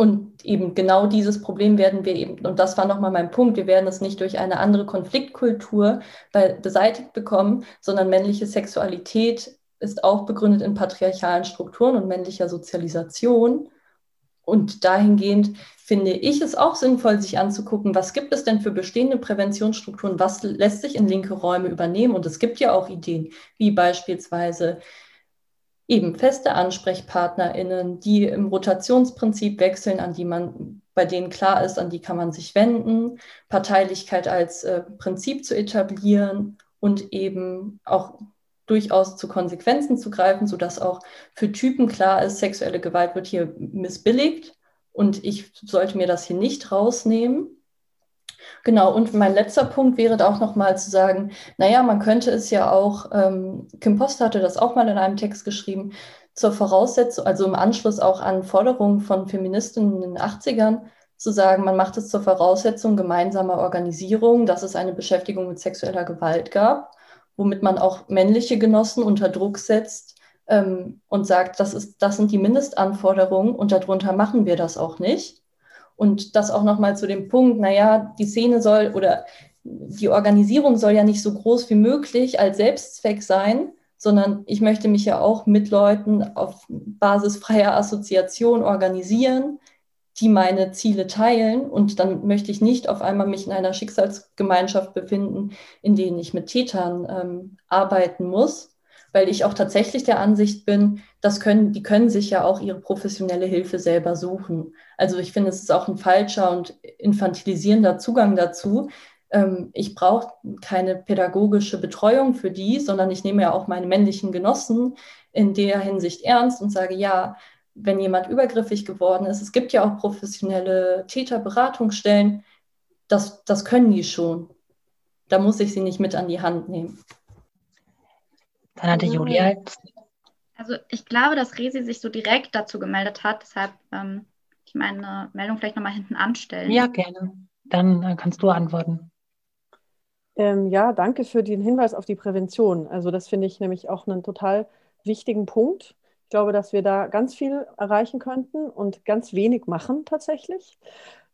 Und eben genau dieses Problem werden wir eben, und das war nochmal mein Punkt, wir werden es nicht durch eine andere Konfliktkultur beseitigt bekommen, sondern männliche Sexualität ist auch begründet in patriarchalen Strukturen und männlicher Sozialisation. Und dahingehend finde ich es auch sinnvoll, sich anzugucken, was gibt es denn für bestehende Präventionsstrukturen, was lässt sich in linke Räume übernehmen. Und es gibt ja auch Ideen, wie beispielsweise eben feste AnsprechpartnerInnen, die im Rotationsprinzip wechseln, an die man, bei denen klar ist, an die kann man sich wenden, Parteilichkeit als äh, Prinzip zu etablieren und eben auch durchaus zu Konsequenzen zu greifen, sodass auch für Typen klar ist, sexuelle Gewalt wird hier missbilligt und ich sollte mir das hier nicht rausnehmen. Genau, und mein letzter Punkt wäre auch nochmal zu sagen, naja, man könnte es ja auch, ähm, Kim Post hatte das auch mal in einem Text geschrieben, zur Voraussetzung, also im Anschluss auch an Forderungen von Feministinnen in den 80ern, zu sagen, man macht es zur Voraussetzung gemeinsamer Organisierung, dass es eine Beschäftigung mit sexueller Gewalt gab, womit man auch männliche Genossen unter Druck setzt ähm, und sagt, das, ist, das sind die Mindestanforderungen und darunter machen wir das auch nicht. Und das auch nochmal zu dem Punkt, naja, die Szene soll oder die Organisierung soll ja nicht so groß wie möglich als Selbstzweck sein, sondern ich möchte mich ja auch mit Leuten auf Basis freier Assoziation organisieren, die meine Ziele teilen. Und dann möchte ich nicht auf einmal mich in einer Schicksalsgemeinschaft befinden, in denen ich mit Tätern ähm, arbeiten muss, weil ich auch tatsächlich der Ansicht bin, das können, die können sich ja auch ihre professionelle Hilfe selber suchen. Also ich finde, es ist auch ein falscher und infantilisierender Zugang dazu, ähm, ich brauche keine pädagogische Betreuung für die, sondern ich nehme ja auch meine männlichen Genossen in der Hinsicht ernst und sage, ja, wenn jemand übergriffig geworden ist, es gibt ja auch professionelle Täterberatungsstellen, das, das können die schon. Da muss ich sie nicht mit an die Hand nehmen. Dann hatte Julia. Also ich glaube, dass Resi sich so direkt dazu gemeldet hat, deshalb ähm, ich meine Meldung vielleicht nochmal hinten anstellen. Ja, gerne. Dann äh, kannst du antworten. Ähm, ja, danke für den Hinweis auf die Prävention. Also das finde ich nämlich auch einen total wichtigen Punkt. Ich glaube, dass wir da ganz viel erreichen könnten und ganz wenig machen tatsächlich.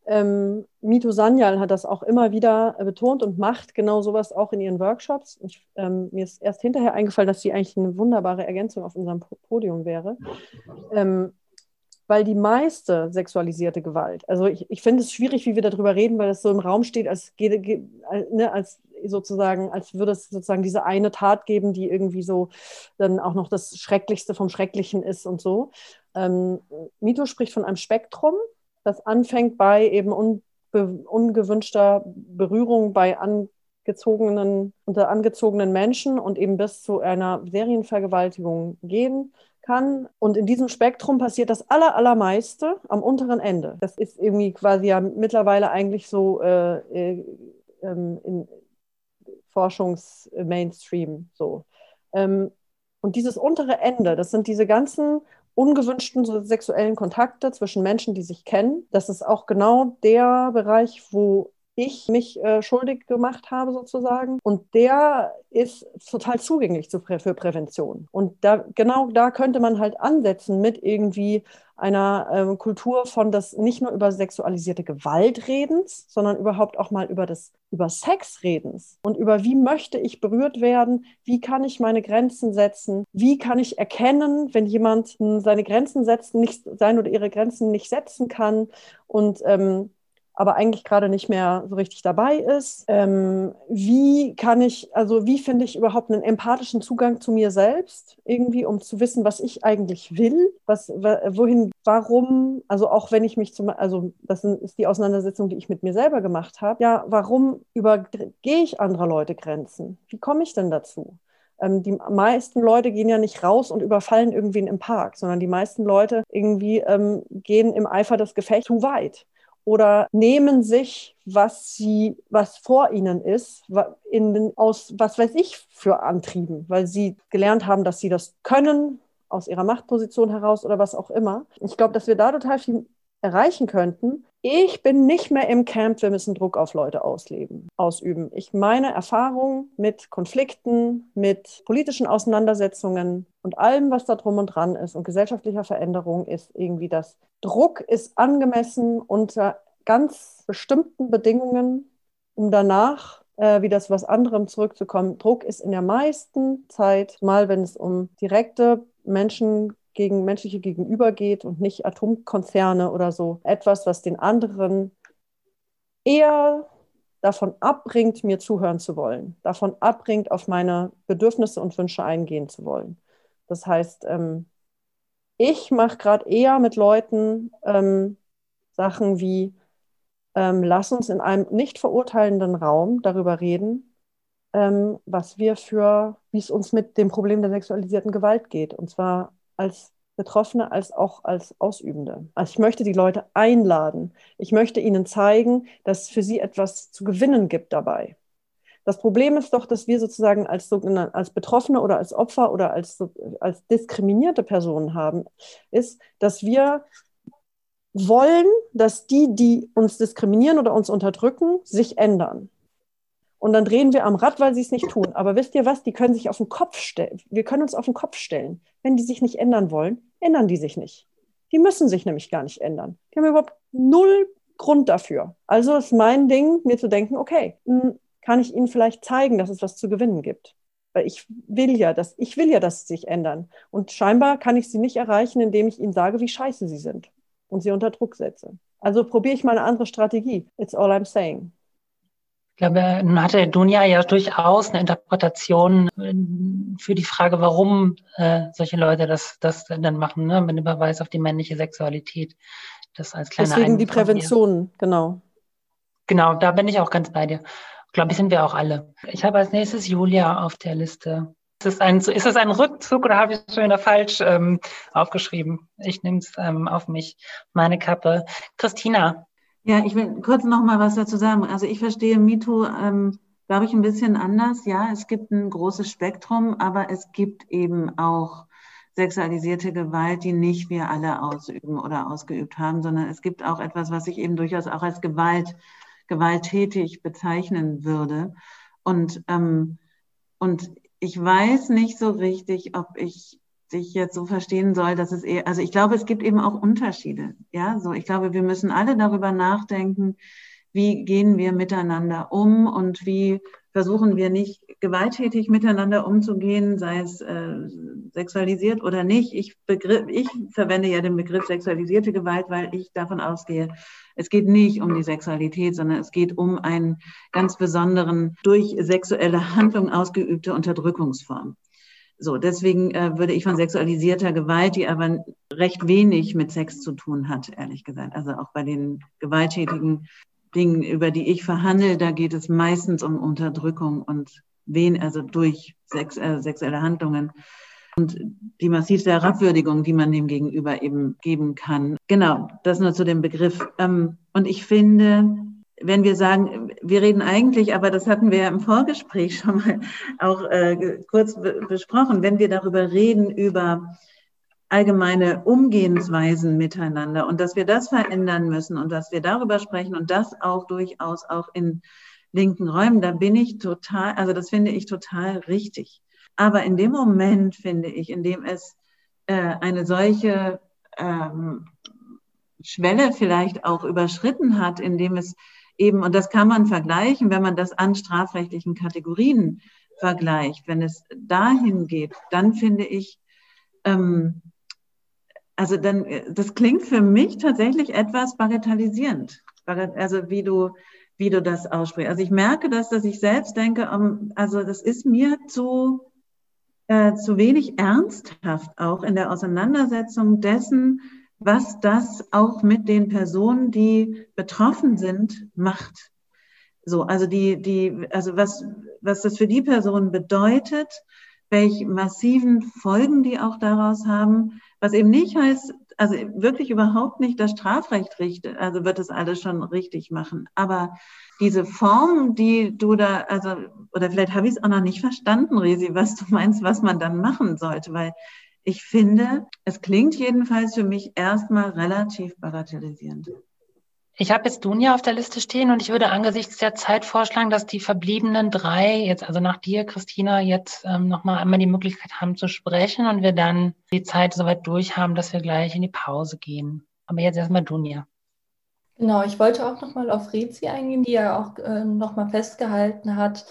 Ähm, Mito Sanyal hat das auch immer wieder betont und macht genau sowas auch in ihren Workshops. Ich, ähm, mir ist erst hinterher eingefallen, dass sie eigentlich eine wunderbare Ergänzung auf unserem Podium wäre. Ähm, weil die meiste sexualisierte Gewalt, also ich, ich finde es schwierig, wie wir darüber reden, weil es so im Raum steht, als, ne, als sozusagen, als würde es sozusagen diese eine Tat geben, die irgendwie so dann auch noch das Schrecklichste vom Schrecklichen ist und so. Ähm, Mito spricht von einem Spektrum, das anfängt bei eben unbe ungewünschter Berührung bei angezogenen, unter angezogenen Menschen und eben bis zu einer Serienvergewaltigung gehen kann. Und in diesem Spektrum passiert das aller, allermeiste am unteren Ende. Das ist irgendwie quasi ja mittlerweile eigentlich so äh, äh, ähm, in Forschungsmainstream so. Ähm, und dieses untere Ende, das sind diese ganzen ungewünschten sexuellen Kontakte zwischen Menschen, die sich kennen. Das ist auch genau der Bereich, wo ich mich äh, schuldig gemacht habe sozusagen. Und der ist total zugänglich zu, für Prävention. Und da, genau da könnte man halt ansetzen mit irgendwie einer ähm, Kultur von das nicht nur über sexualisierte Gewalt redens, sondern überhaupt auch mal über das über Sex redens und über wie möchte ich berührt werden, wie kann ich meine Grenzen setzen, wie kann ich erkennen, wenn jemand seine Grenzen setzt, nicht sein oder ihre Grenzen nicht setzen kann und ähm, aber eigentlich gerade nicht mehr so richtig dabei ist. Ähm, wie kann ich, also wie finde ich überhaupt einen empathischen Zugang zu mir selbst, irgendwie, um zu wissen, was ich eigentlich will, was, wohin, warum, also auch wenn ich mich zum, also das ist die Auseinandersetzung, die ich mit mir selber gemacht habe, ja, warum übergehe ich anderer Leute Grenzen? Wie komme ich denn dazu? Ähm, die meisten Leute gehen ja nicht raus und überfallen irgendwen im Park, sondern die meisten Leute irgendwie ähm, gehen im Eifer des Gefechts zu weit oder nehmen sich, was sie, was vor ihnen ist, in, aus was weiß ich für Antrieben, weil sie gelernt haben, dass sie das können, aus ihrer Machtposition heraus oder was auch immer. Ich glaube, dass wir da total viel erreichen könnten. Ich bin nicht mehr im Camp, wir müssen Druck auf Leute ausleben, ausüben. Ich meine Erfahrung mit Konflikten, mit politischen Auseinandersetzungen und allem, was da drum und dran ist und gesellschaftlicher Veränderung ist irgendwie das Druck ist angemessen unter ganz bestimmten Bedingungen, um danach äh, wieder zu was anderem zurückzukommen. Druck ist in der meisten Zeit, mal wenn es um direkte Menschen gegen menschliche Gegenüber geht und nicht Atomkonzerne oder so, etwas, was den anderen eher davon abbringt, mir zuhören zu wollen, davon abbringt, auf meine Bedürfnisse und Wünsche eingehen zu wollen. Das heißt, ähm, ich mache gerade eher mit Leuten ähm, Sachen wie, ähm, lass uns in einem nicht verurteilenden Raum darüber reden, ähm, was wir für, wie es uns mit dem Problem der sexualisierten Gewalt geht. Und zwar als Betroffene als auch als Ausübende. Also ich möchte die Leute einladen. Ich möchte ihnen zeigen, dass es für sie etwas zu gewinnen gibt dabei. Das Problem ist doch, dass wir sozusagen als, als Betroffene oder als Opfer oder als, als diskriminierte Personen haben, ist, dass wir wollen, dass die, die uns diskriminieren oder uns unterdrücken, sich ändern. Und dann drehen wir am Rad, weil sie es nicht tun. Aber wisst ihr was? Die können sich auf den Kopf stellen. Wir können uns auf den Kopf stellen. Wenn die sich nicht ändern wollen, ändern die sich nicht. Die müssen sich nämlich gar nicht ändern. Die haben überhaupt null Grund dafür. Also ist mein Ding, mir zu denken, okay, hm, kann ich ihnen vielleicht zeigen, dass es was zu gewinnen gibt. Weil ich will ja, dass, ich will ja, dass sie sich ändern. Und scheinbar kann ich sie nicht erreichen, indem ich ihnen sage, wie scheiße sie sind und sie unter Druck setze. Also probiere ich mal eine andere Strategie. It's all I'm saying. Ich glaube, nun hatte Dunja ja durchaus eine Interpretation äh, für die Frage, warum äh, solche Leute das, das dann machen, ne? mit dem Verweis auf die männliche Sexualität. Das als kleine Deswegen die Prävention, genau. Genau, da bin ich auch ganz bei dir. Glaube ich, sind wir auch alle. Ich habe als nächstes Julia auf der Liste. Ist es ein, ist es ein Rückzug oder habe ich es schon wieder falsch ähm, aufgeschrieben? Ich nehme es ähm, auf mich, meine Kappe. Christina. Ja, ich will kurz noch mal was dazu sagen. Also ich verstehe MeToo, ähm, glaube ich, ein bisschen anders. Ja, es gibt ein großes Spektrum, aber es gibt eben auch sexualisierte Gewalt, die nicht wir alle ausüben oder ausgeübt haben, sondern es gibt auch etwas, was ich eben durchaus auch als Gewalt, gewalttätig bezeichnen würde. Und, ähm, und ich weiß nicht so richtig, ob ich dich jetzt so verstehen soll, dass es eher, also ich glaube, es gibt eben auch Unterschiede. Ja, so ich glaube, wir müssen alle darüber nachdenken, wie gehen wir miteinander um und wie versuchen wir nicht gewalttätig miteinander umzugehen, sei es äh, sexualisiert oder nicht. Ich, ich verwende ja den Begriff sexualisierte Gewalt, weil ich davon ausgehe, es geht nicht um die Sexualität, sondern es geht um einen ganz besonderen, durch sexuelle Handlung ausgeübte Unterdrückungsform. So, deswegen äh, würde ich von sexualisierter Gewalt, die aber recht wenig mit Sex zu tun hat, ehrlich gesagt. Also auch bei den gewalttätigen Dingen, über die ich verhandle, da geht es meistens um Unterdrückung und wen, also durch Sex, äh, sexuelle Handlungen und die massivste Herabwürdigung, die man dem Gegenüber eben geben kann. Genau, das nur zu dem Begriff. Ähm, und ich finde, wenn wir sagen, wir reden eigentlich, aber das hatten wir ja im Vorgespräch *laughs* schon mal auch äh, kurz besprochen, wenn wir darüber reden, über allgemeine Umgehensweisen miteinander und dass wir das verändern müssen und dass wir darüber sprechen und das auch durchaus auch in linken Räumen, da bin ich total, also das finde ich total richtig. Aber in dem Moment, finde ich, in dem es äh, eine solche ähm, Schwelle vielleicht auch überschritten hat, in dem es eben, und das kann man vergleichen, wenn man das an strafrechtlichen Kategorien vergleicht, wenn es dahin geht, dann finde ich, ähm, also dann, das klingt für mich tatsächlich etwas bagatellisierend. Also wie du, wie du das aussprichst. Also ich merke das, dass ich selbst denke, um, also das ist mir zu, äh, zu wenig ernsthaft auch in der Auseinandersetzung dessen, was das auch mit den Personen, die betroffen sind, macht. So, also die, die, also was, was das für die Personen bedeutet, welche massiven Folgen die auch daraus haben, was eben nicht heißt, also wirklich überhaupt nicht das Strafrecht richtet, also wird es alles schon richtig machen. Aber diese Form, die du da, also, oder vielleicht habe ich es auch noch nicht verstanden, Resi, was du meinst, was man dann machen sollte, weil ich finde, es klingt jedenfalls für mich erstmal relativ bagatellisierend. Ich habe jetzt Dunja auf der Liste stehen und ich würde angesichts der Zeit vorschlagen, dass die verbliebenen drei, jetzt also nach dir, Christina, jetzt ähm, nochmal einmal die Möglichkeit haben zu sprechen und wir dann die Zeit soweit durch haben, dass wir gleich in die Pause gehen. Aber jetzt erstmal Dunja. Genau, ich wollte auch nochmal auf Rezi eingehen, die ja auch äh, nochmal festgehalten hat,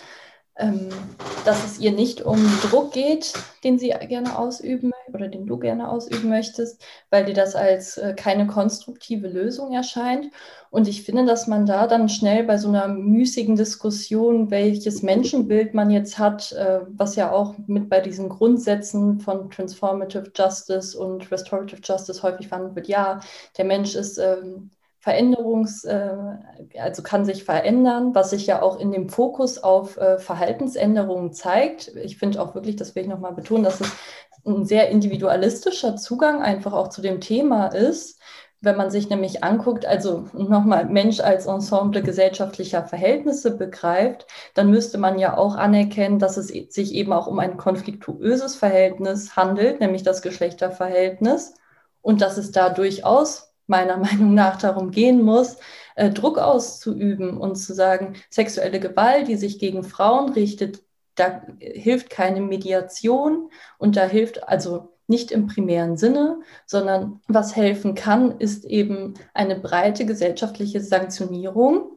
dass es ihr nicht um Druck geht, den sie gerne ausüben oder den du gerne ausüben möchtest, weil dir das als äh, keine konstruktive Lösung erscheint. Und ich finde, dass man da dann schnell bei so einer müßigen Diskussion, welches Menschenbild man jetzt hat, äh, was ja auch mit bei diesen Grundsätzen von Transformative Justice und Restorative Justice häufig verhandelt wird, ja, der Mensch ist ähm, Veränderungs, äh, also kann sich verändern, was sich ja auch in dem Fokus auf äh, Verhaltensänderungen zeigt. Ich finde auch wirklich, das will ich nochmal betonen, dass es ein sehr individualistischer Zugang einfach auch zu dem Thema ist. Wenn man sich nämlich anguckt, also nochmal Mensch als Ensemble gesellschaftlicher Verhältnisse begreift, dann müsste man ja auch anerkennen, dass es sich eben auch um ein konfliktuöses Verhältnis handelt, nämlich das Geschlechterverhältnis. Und dass es da durchaus meiner *laughs* Meinung nach darum gehen muss, äh, Druck auszuüben und zu sagen, sexuelle Gewalt, die sich gegen Frauen richtet, da hilft keine Mediation und da hilft also nicht im primären Sinne, sondern was helfen kann, ist eben eine breite gesellschaftliche Sanktionierung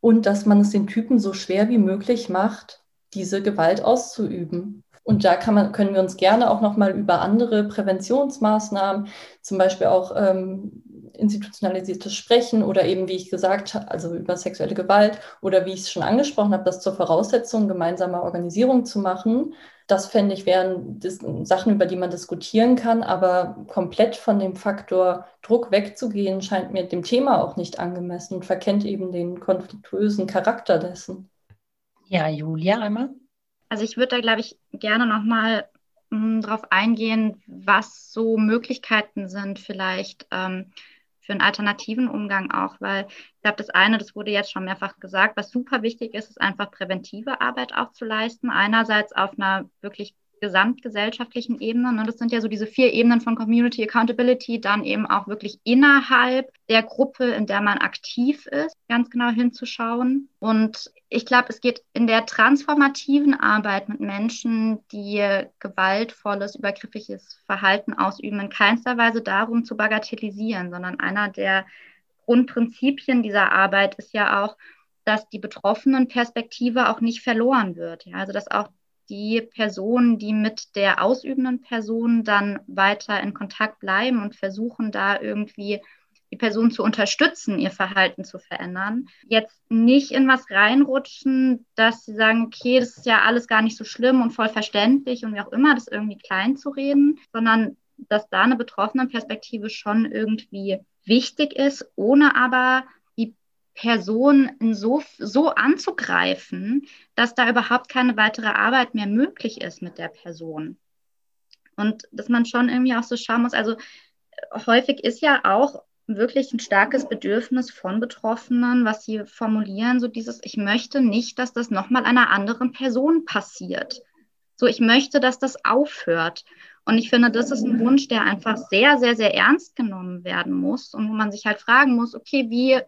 und dass man es den Typen so schwer wie möglich macht, diese Gewalt auszuüben. Und da man, können wir uns gerne auch noch mal über andere Präventionsmaßnahmen, zum Beispiel auch ähm, institutionalisiertes Sprechen oder eben, wie ich gesagt habe, also über sexuelle Gewalt oder wie ich es schon angesprochen habe, das zur Voraussetzung gemeinsamer Organisierung zu machen. Das fände ich wären Sachen, über die man diskutieren kann, aber komplett von dem Faktor Druck wegzugehen, scheint mir dem Thema auch nicht angemessen und verkennt eben den konfliktuösen Charakter dessen. Ja, Julia einmal. Also ich würde da, glaube ich, gerne nochmal hm, darauf eingehen, was so Möglichkeiten sind, vielleicht ähm, für einen alternativen Umgang auch, weil ich glaube, das eine, das wurde jetzt schon mehrfach gesagt, was super wichtig ist, ist einfach präventive Arbeit auch zu leisten. Einerseits auf einer wirklich gesamtgesellschaftlichen Ebene. Ne? Das sind ja so diese vier Ebenen von Community Accountability, dann eben auch wirklich innerhalb der Gruppe, in der man aktiv ist, ganz genau hinzuschauen. Und ich glaube, es geht in der transformativen Arbeit mit Menschen, die gewaltvolles, übergriffiges Verhalten ausüben, in keinster Weise darum zu bagatellisieren, sondern einer der Grundprinzipien dieser Arbeit ist ja auch, dass die betroffenen Perspektive auch nicht verloren wird. Ja? Also dass auch die Personen, die mit der ausübenden Person dann weiter in Kontakt bleiben und versuchen da irgendwie die Person zu unterstützen, ihr Verhalten zu verändern. Jetzt nicht in was reinrutschen, dass sie sagen, okay, das ist ja alles gar nicht so schlimm und voll verständlich und wie auch immer, das irgendwie klein zu reden, sondern dass da eine betroffene Perspektive schon irgendwie wichtig ist, ohne aber Person so, so anzugreifen, dass da überhaupt keine weitere Arbeit mehr möglich ist mit der Person. Und dass man schon irgendwie auch so schauen muss, also häufig ist ja auch wirklich ein starkes Bedürfnis von Betroffenen, was sie formulieren, so dieses, ich möchte nicht, dass das nochmal einer anderen Person passiert. So, ich möchte, dass das aufhört. Und ich finde, das ist ein Wunsch, der einfach sehr, sehr, sehr ernst genommen werden muss und wo man sich halt fragen muss, okay, wie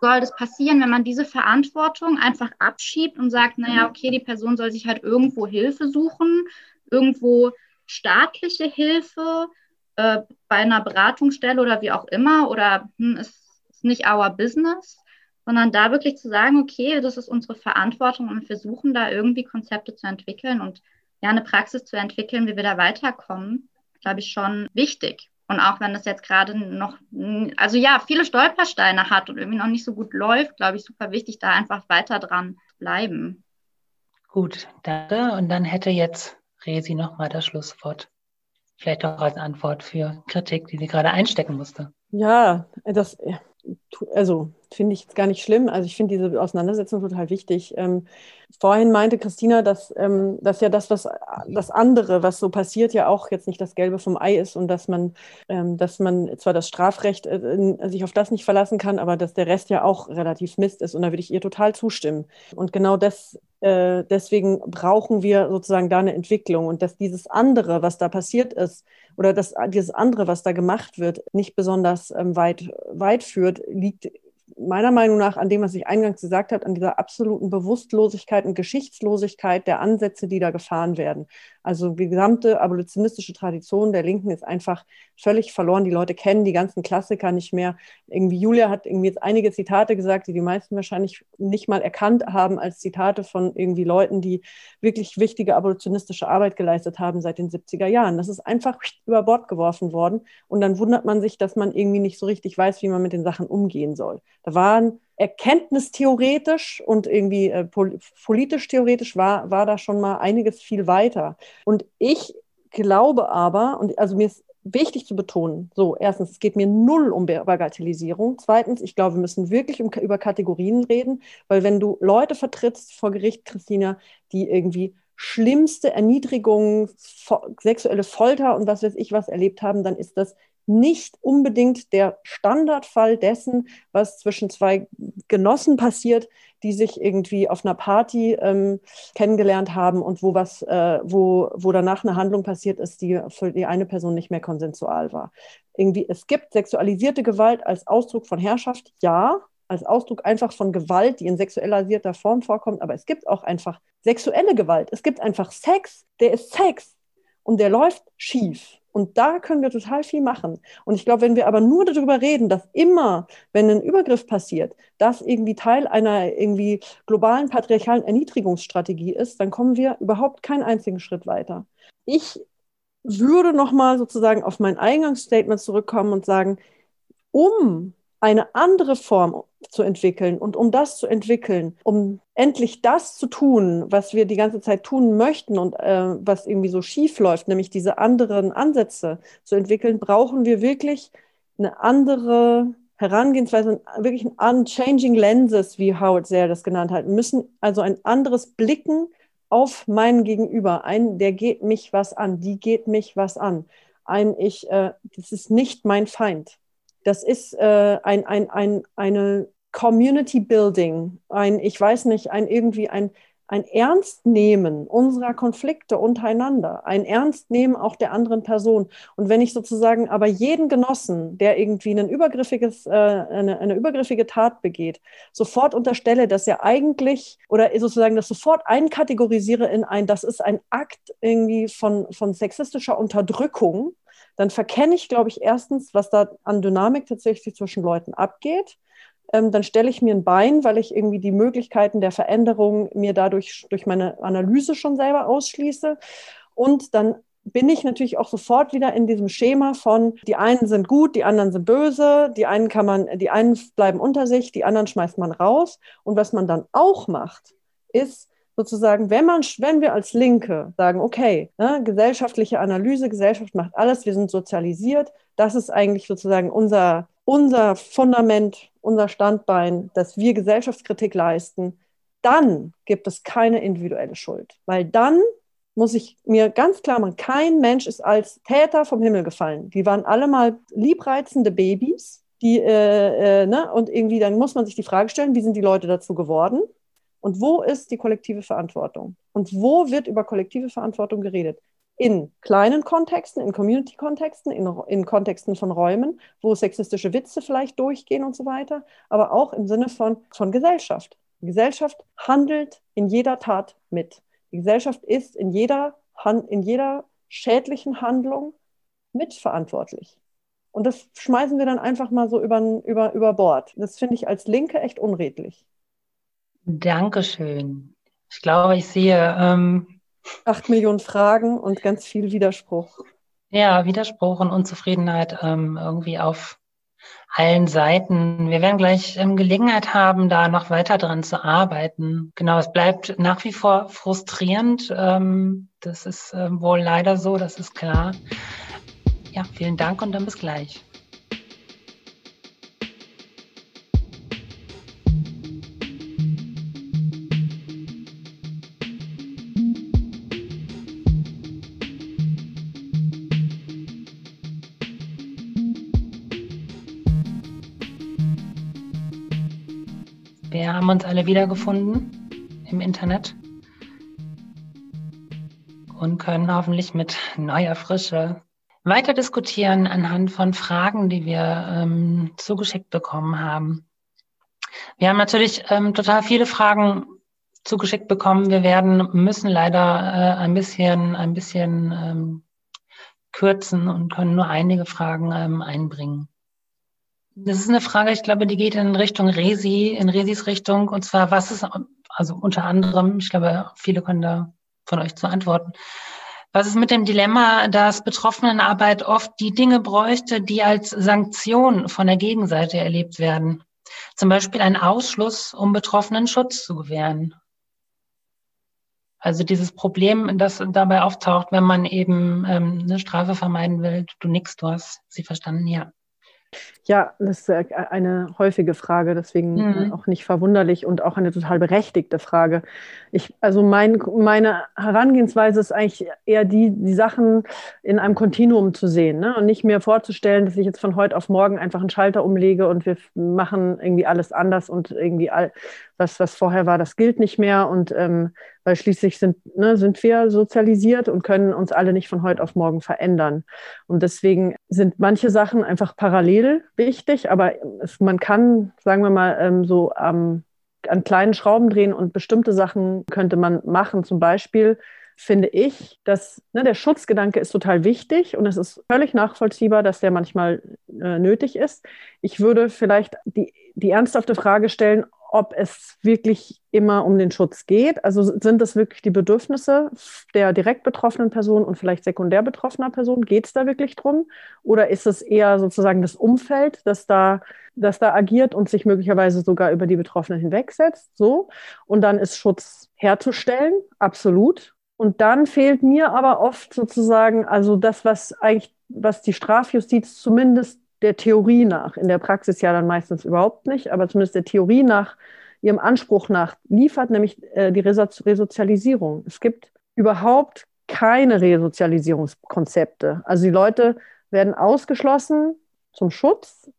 soll das passieren, wenn man diese Verantwortung einfach abschiebt und sagt, naja, okay, die Person soll sich halt irgendwo Hilfe suchen, irgendwo staatliche Hilfe äh, bei einer Beratungsstelle oder wie auch immer oder hm, ist, ist nicht our business, sondern da wirklich zu sagen, okay, das ist unsere Verantwortung und wir versuchen da irgendwie Konzepte zu entwickeln und ja, eine Praxis zu entwickeln, wie wir da weiterkommen, glaube ich schon wichtig. Und auch wenn das jetzt gerade noch, also ja, viele Stolpersteine hat und irgendwie noch nicht so gut läuft, glaube ich, super wichtig, da einfach weiter dran zu bleiben. Gut, danke. Und dann hätte jetzt Resi nochmal das Schlusswort. Vielleicht auch als Antwort für Kritik, die sie gerade einstecken musste. Ja, das, also finde ich gar nicht schlimm. Also ich finde diese Auseinandersetzung total wichtig. Ähm, vorhin meinte Christina, dass, ähm, dass ja das, was das andere, was so passiert, ja auch jetzt nicht das Gelbe vom Ei ist und dass man, ähm, dass man zwar das Strafrecht äh, sich auf das nicht verlassen kann, aber dass der Rest ja auch relativ Mist ist. Und da würde ich ihr total zustimmen. Und genau das, äh, deswegen brauchen wir sozusagen da eine Entwicklung und dass dieses andere, was da passiert ist, oder dass dieses andere, was da gemacht wird, nicht besonders ähm, weit, weit führt, liegt meiner Meinung nach an dem, was ich eingangs gesagt habe, an dieser absoluten Bewusstlosigkeit und Geschichtslosigkeit der Ansätze, die da gefahren werden. Also die gesamte abolitionistische Tradition der Linken ist einfach völlig verloren. Die Leute kennen die ganzen Klassiker nicht mehr. Irgendwie Julia hat irgendwie jetzt einige Zitate gesagt, die die meisten wahrscheinlich nicht mal erkannt haben als Zitate von irgendwie Leuten, die wirklich wichtige abolitionistische Arbeit geleistet haben seit den 70er Jahren. Das ist einfach über Bord geworfen worden. Und dann wundert man sich, dass man irgendwie nicht so richtig weiß, wie man mit den Sachen umgehen soll. Da waren erkenntnistheoretisch und irgendwie äh, politisch theoretisch war, war da schon mal einiges viel weiter. Und ich glaube aber, und also mir ist wichtig zu betonen, so, erstens, es geht mir null um Bagatellisierung. Zweitens, ich glaube, wir müssen wirklich um, über Kategorien reden, weil wenn du Leute vertrittst vor Gericht, Christina, die irgendwie schlimmste Erniedrigung, sexuelle Folter und was weiß ich was erlebt haben, dann ist das nicht unbedingt der Standardfall dessen, was zwischen zwei Genossen passiert, die sich irgendwie auf einer Party ähm, kennengelernt haben und wo was, äh, wo, wo danach eine Handlung passiert ist, die für die eine Person nicht mehr konsensual war. Irgendwie, es gibt sexualisierte Gewalt als Ausdruck von Herrschaft, ja, als Ausdruck einfach von Gewalt, die in sexualisierter Form vorkommt, aber es gibt auch einfach sexuelle Gewalt. Es gibt einfach Sex, der ist Sex und der läuft schief. Und da können wir total viel machen. Und ich glaube, wenn wir aber nur darüber reden, dass immer, wenn ein Übergriff passiert, das irgendwie Teil einer irgendwie globalen patriarchalen Erniedrigungsstrategie ist, dann kommen wir überhaupt keinen einzigen Schritt weiter. Ich würde nochmal sozusagen auf mein Eingangsstatement zurückkommen und sagen, um eine andere Form zu entwickeln und um das zu entwickeln, um endlich das zu tun, was wir die ganze Zeit tun möchten und äh, was irgendwie so schief läuft, nämlich diese anderen Ansätze zu entwickeln, brauchen wir wirklich eine andere Herangehensweise, wirklich ein unchanging lenses, wie Howard Zell das genannt hat. Wir müssen also ein anderes Blicken auf meinen Gegenüber. Ein, der geht mich was an, die geht mich was an. Ein, ich, äh, das ist nicht mein Feind das ist äh, ein, ein, ein, eine Community Building, ein, ich weiß nicht, ein irgendwie ein, ein Ernstnehmen unserer Konflikte untereinander, ein Ernstnehmen auch der anderen Person. Und wenn ich sozusagen aber jeden Genossen, der irgendwie ein übergriffiges, äh, eine, eine übergriffige Tat begeht, sofort unterstelle, dass er eigentlich oder sozusagen das sofort einkategorisiere in ein, das ist ein Akt irgendwie von, von sexistischer Unterdrückung, dann verkenne ich, glaube ich, erstens, was da an Dynamik tatsächlich zwischen Leuten abgeht. Ähm, dann stelle ich mir ein Bein, weil ich irgendwie die Möglichkeiten der Veränderung mir dadurch durch meine Analyse schon selber ausschließe. Und dann bin ich natürlich auch sofort wieder in diesem Schema von die einen sind gut, die anderen sind böse, die einen kann man, die einen bleiben unter sich, die anderen schmeißt man raus. Und was man dann auch macht, ist sozusagen, wenn man, wenn wir als Linke sagen, okay, ne, gesellschaftliche Analyse, Gesellschaft macht alles, wir sind sozialisiert, das ist eigentlich sozusagen unser, unser Fundament, unser Standbein, dass wir Gesellschaftskritik leisten, dann gibt es keine individuelle Schuld. Weil dann muss ich mir ganz klar machen, kein Mensch ist als Täter vom Himmel gefallen. Die waren alle mal liebreizende Babys, die, äh, äh, ne, und irgendwie dann muss man sich die Frage stellen, wie sind die Leute dazu geworden? Und wo ist die kollektive Verantwortung? Und wo wird über kollektive Verantwortung geredet? In kleinen Kontexten, in Community-Kontexten, in, in Kontexten von Räumen, wo sexistische Witze vielleicht durchgehen und so weiter, aber auch im Sinne von, von Gesellschaft. Die Gesellschaft handelt in jeder Tat mit. Die Gesellschaft ist in jeder, in jeder schädlichen Handlung mitverantwortlich. Und das schmeißen wir dann einfach mal so über, über, über Bord. Das finde ich als Linke echt unredlich. Dankeschön. Ich glaube, ich sehe. Ähm, Acht Millionen Fragen und ganz viel Widerspruch. Ja, Widerspruch und Unzufriedenheit ähm, irgendwie auf allen Seiten. Wir werden gleich ähm, Gelegenheit haben, da noch weiter dran zu arbeiten. Genau, es bleibt nach wie vor frustrierend. Ähm, das ist äh, wohl leider so, das ist klar. Ja, vielen Dank und dann bis gleich. Haben uns alle wiedergefunden im Internet und können hoffentlich mit neuer Frische weiter diskutieren anhand von Fragen, die wir ähm, zugeschickt bekommen haben. Wir haben natürlich ähm, total viele Fragen zugeschickt bekommen. Wir werden müssen leider äh, ein bisschen ein bisschen ähm, kürzen und können nur einige Fragen ähm, einbringen. Das ist eine Frage, ich glaube, die geht in Richtung Resi, in Resis Richtung. Und zwar, was ist, also unter anderem, ich glaube, viele können da von euch zu antworten. Was ist mit dem Dilemma, dass Betroffenenarbeit oft die Dinge bräuchte, die als Sanktion von der Gegenseite erlebt werden? Zum Beispiel ein Ausschluss, um Betroffenen Schutz zu gewähren. Also dieses Problem, das dabei auftaucht, wenn man eben ähm, eine Strafe vermeiden will. Du nix, du hast sie verstanden, ja. Ja, das ist äh, eine häufige Frage, deswegen mhm. auch nicht verwunderlich und auch eine total berechtigte Frage. Ich, also mein, meine Herangehensweise ist eigentlich eher die, die Sachen in einem Kontinuum zu sehen ne? und nicht mir vorzustellen, dass ich jetzt von heute auf morgen einfach einen Schalter umlege und wir machen irgendwie alles anders und irgendwie all, was, was vorher war, das gilt nicht mehr. Und ähm, weil schließlich sind, ne, sind wir sozialisiert und können uns alle nicht von heute auf morgen verändern. Und deswegen sind manche Sachen einfach parallel wichtig, aber es, man kann, sagen wir mal, ähm, so ähm, an kleinen Schrauben drehen und bestimmte Sachen könnte man machen. Zum Beispiel finde ich, dass ne, der Schutzgedanke ist total wichtig und es ist völlig nachvollziehbar, dass der manchmal äh, nötig ist. Ich würde vielleicht die, die ernsthafte Frage stellen, ob es wirklich immer um den Schutz geht. Also sind das wirklich die Bedürfnisse der direkt betroffenen Person und vielleicht sekundär betroffener Person? Geht es da wirklich drum? Oder ist es eher sozusagen das Umfeld, das da, das da agiert und sich möglicherweise sogar über die Betroffenen hinwegsetzt? So. Und dann ist Schutz herzustellen, absolut. Und dann fehlt mir aber oft sozusagen, also das, was eigentlich, was die Strafjustiz zumindest der Theorie nach, in der Praxis ja dann meistens überhaupt nicht, aber zumindest der Theorie nach, ihrem Anspruch nach liefert, nämlich äh, die Resozialisierung. Es gibt überhaupt keine Resozialisierungskonzepte. Also die Leute werden ausgeschlossen zum Schutz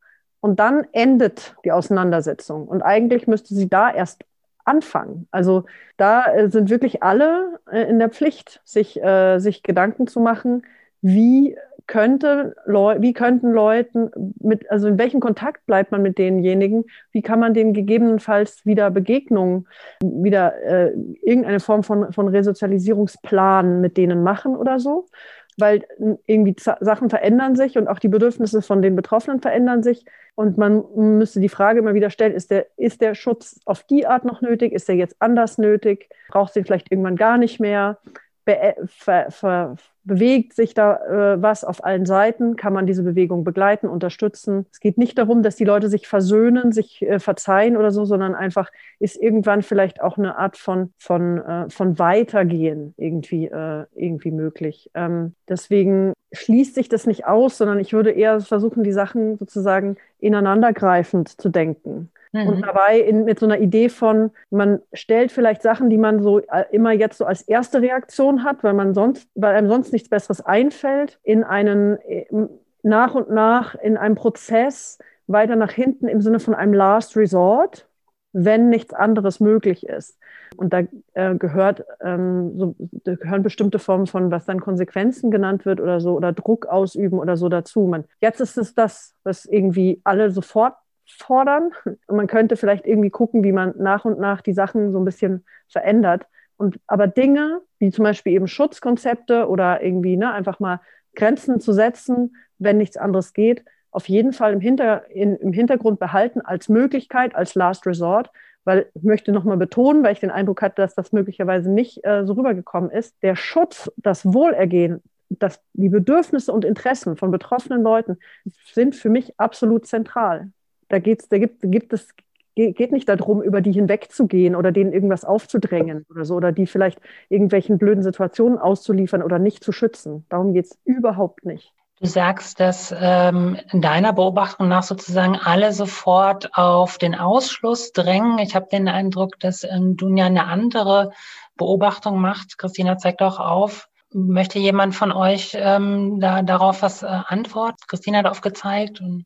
und dann endet die Auseinandersetzung. Und eigentlich müsste sie da erst anfangen. Also da äh, sind wirklich alle äh, in der Pflicht, sich, äh, sich Gedanken zu machen, wie könnte wie könnten Leuten mit, also in welchem Kontakt bleibt man mit denjenigen? Wie kann man denen gegebenenfalls wieder Begegnungen, wieder äh, irgendeine Form von, von Resozialisierungsplan mit denen machen oder so? Weil irgendwie Sachen verändern sich und auch die Bedürfnisse von den Betroffenen verändern sich. Und man müsste die Frage immer wieder stellen, ist der, ist der Schutz auf die Art noch nötig? Ist der jetzt anders nötig? Braucht es den vielleicht irgendwann gar nicht mehr? Be ver, ver, bewegt sich da äh, was auf allen Seiten, kann man diese Bewegung begleiten, unterstützen. Es geht nicht darum, dass die Leute sich versöhnen, sich äh, verzeihen oder so, sondern einfach ist irgendwann vielleicht auch eine Art von, von, äh, von Weitergehen irgendwie, äh, irgendwie möglich. Ähm, deswegen schließt sich das nicht aus, sondern ich würde eher versuchen, die Sachen sozusagen ineinandergreifend zu denken. Mhm. Und dabei in, mit so einer Idee von, man stellt vielleicht Sachen, die man so äh, immer jetzt so als erste Reaktion hat, weil man sonst, weil einem sonst nichts Besseres einfällt, in einen äh, nach und nach in einem Prozess weiter nach hinten im Sinne von einem Last Resort, wenn nichts anderes möglich ist. Und da äh, gehört, ähm, so, da gehören bestimmte Formen von, was dann Konsequenzen genannt wird oder so, oder Druck ausüben oder so dazu. Man, jetzt ist es das, was irgendwie alle sofort fordern. Und man könnte vielleicht irgendwie gucken, wie man nach und nach die Sachen so ein bisschen verändert. Und aber Dinge, wie zum Beispiel eben Schutzkonzepte oder irgendwie ne, einfach mal Grenzen zu setzen, wenn nichts anderes geht, auf jeden Fall im, Hinter, in, im Hintergrund behalten als Möglichkeit, als Last Resort, weil ich möchte nochmal betonen, weil ich den Eindruck hatte, dass das möglicherweise nicht äh, so rübergekommen ist, der Schutz, das Wohlergehen, das, die Bedürfnisse und Interessen von betroffenen Leuten sind für mich absolut zentral da geht's, da gibt, gibt es geht nicht darum, über die hinwegzugehen oder denen irgendwas aufzudrängen oder so, oder die vielleicht irgendwelchen blöden Situationen auszuliefern oder nicht zu schützen. Darum geht es überhaupt nicht. Du sagst, dass ähm, in deiner Beobachtung nach sozusagen alle sofort auf den Ausschluss drängen. Ich habe den Eindruck, dass ähm, du ja eine andere Beobachtung macht. Christina zeigt auch auf. Möchte jemand von euch ähm, da, darauf was äh, antworten? Christina hat aufgezeigt. Und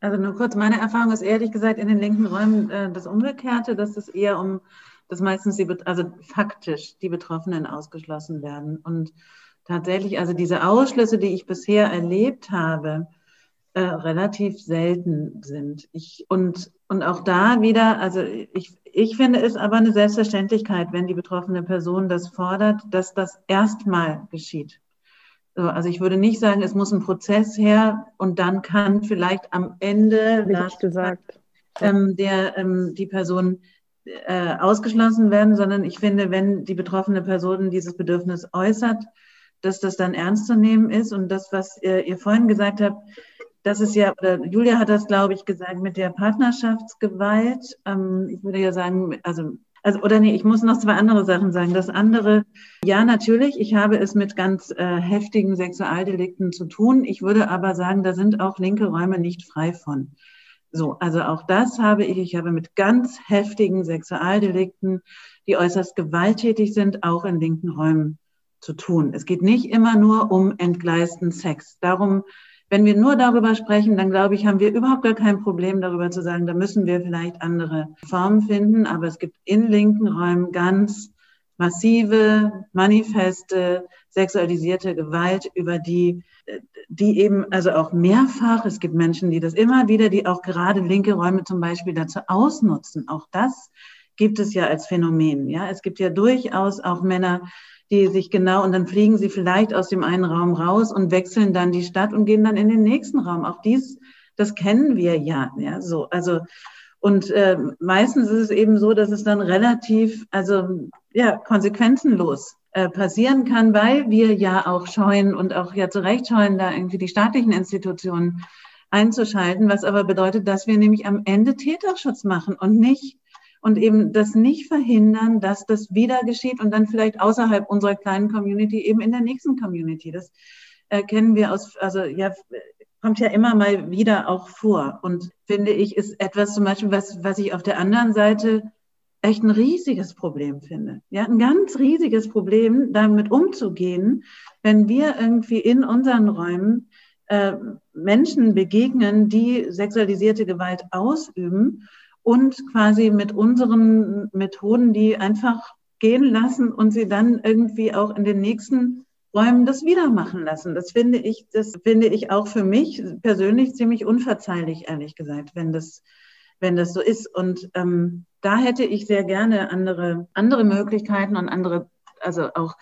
also nur kurz, meine Erfahrung ist ehrlich gesagt in den linken Räumen äh, das Umgekehrte, dass es eher um, dass meistens die, also faktisch die Betroffenen ausgeschlossen werden. Und tatsächlich, also diese Ausschlüsse, die ich bisher erlebt habe, äh, relativ selten sind. Ich, und, und auch da wieder, also ich, ich finde es aber eine Selbstverständlichkeit, wenn die betroffene Person das fordert, dass das erstmal geschieht. Also ich würde nicht sagen, es muss ein Prozess her und dann kann vielleicht am Ende gesagt. Ähm, der ähm, die Person äh, ausgeschlossen werden, sondern ich finde, wenn die betroffene Person dieses Bedürfnis äußert, dass das dann ernst zu nehmen ist und das, was ihr, ihr vorhin gesagt habt, das ist ja, oder Julia hat das, glaube ich, gesagt, mit der Partnerschaftsgewalt. Ähm, ich würde ja sagen, also Also, oder nee, ich muss noch zwei andere Sachen sagen. Das andere, ja, natürlich, ich habe es mit ganz äh, heftigen Sexualdelikten zu tun. Ich würde aber sagen, da sind auch linke Räume nicht frei von. So, also auch das habe ich. Ich habe mit ganz heftigen Sexualdelikten, die äußerst gewalttätig sind, auch in linken Räumen zu tun. Es geht nicht immer nur um entgleisten Sex. Darum wenn wir nur darüber sprechen, dann glaube ich, haben wir überhaupt gar kein Problem darüber zu sagen, da müssen wir vielleicht andere Formen finden. Aber es gibt in linken Räumen ganz massive, manifeste, sexualisierte Gewalt, über die, die eben, also auch mehrfach, es gibt Menschen, die das immer wieder, die auch gerade linke Räume zum Beispiel dazu ausnutzen. Auch das gibt es ja als Phänomen. Ja, es gibt ja durchaus auch Männer, die sich genau, und dann fliegen sie vielleicht aus dem einen Raum raus und wechseln dann die Stadt und gehen dann in den nächsten Raum. Auch dies, das kennen wir ja, ja, so, also, und äh, meistens ist es eben so, dass es dann relativ, also, ja, konsequenzenlos äh, passieren kann, weil wir ja auch scheuen und auch ja zu Recht scheuen, da irgendwie die staatlichen Institutionen einzuschalten, was aber bedeutet, dass wir nämlich am Ende Täterschutz machen und nicht und eben das nicht verhindern, dass das wieder geschieht und dann vielleicht außerhalb unserer kleinen Community eben in der nächsten Community. Das äh, kennen wir aus, also ja, kommt ja immer mal wieder auch vor und finde ich, ist etwas zum Beispiel, was, was ich auf der anderen Seite echt ein riesiges Problem finde. Ja, ein ganz riesiges Problem, damit umzugehen, wenn wir irgendwie in unseren Räumen äh, Menschen begegnen, die sexualisierte Gewalt ausüben und quasi mit unseren Methoden, die einfach gehen lassen und sie dann irgendwie auch in den nächsten Räumen das wieder machen lassen. Das finde ich, das finde ich auch für mich persönlich ziemlich unverzeihlich, ehrlich gesagt, wenn das, wenn das so ist. Und ähm, da hätte ich sehr gerne andere, andere Möglichkeiten und andere, also auch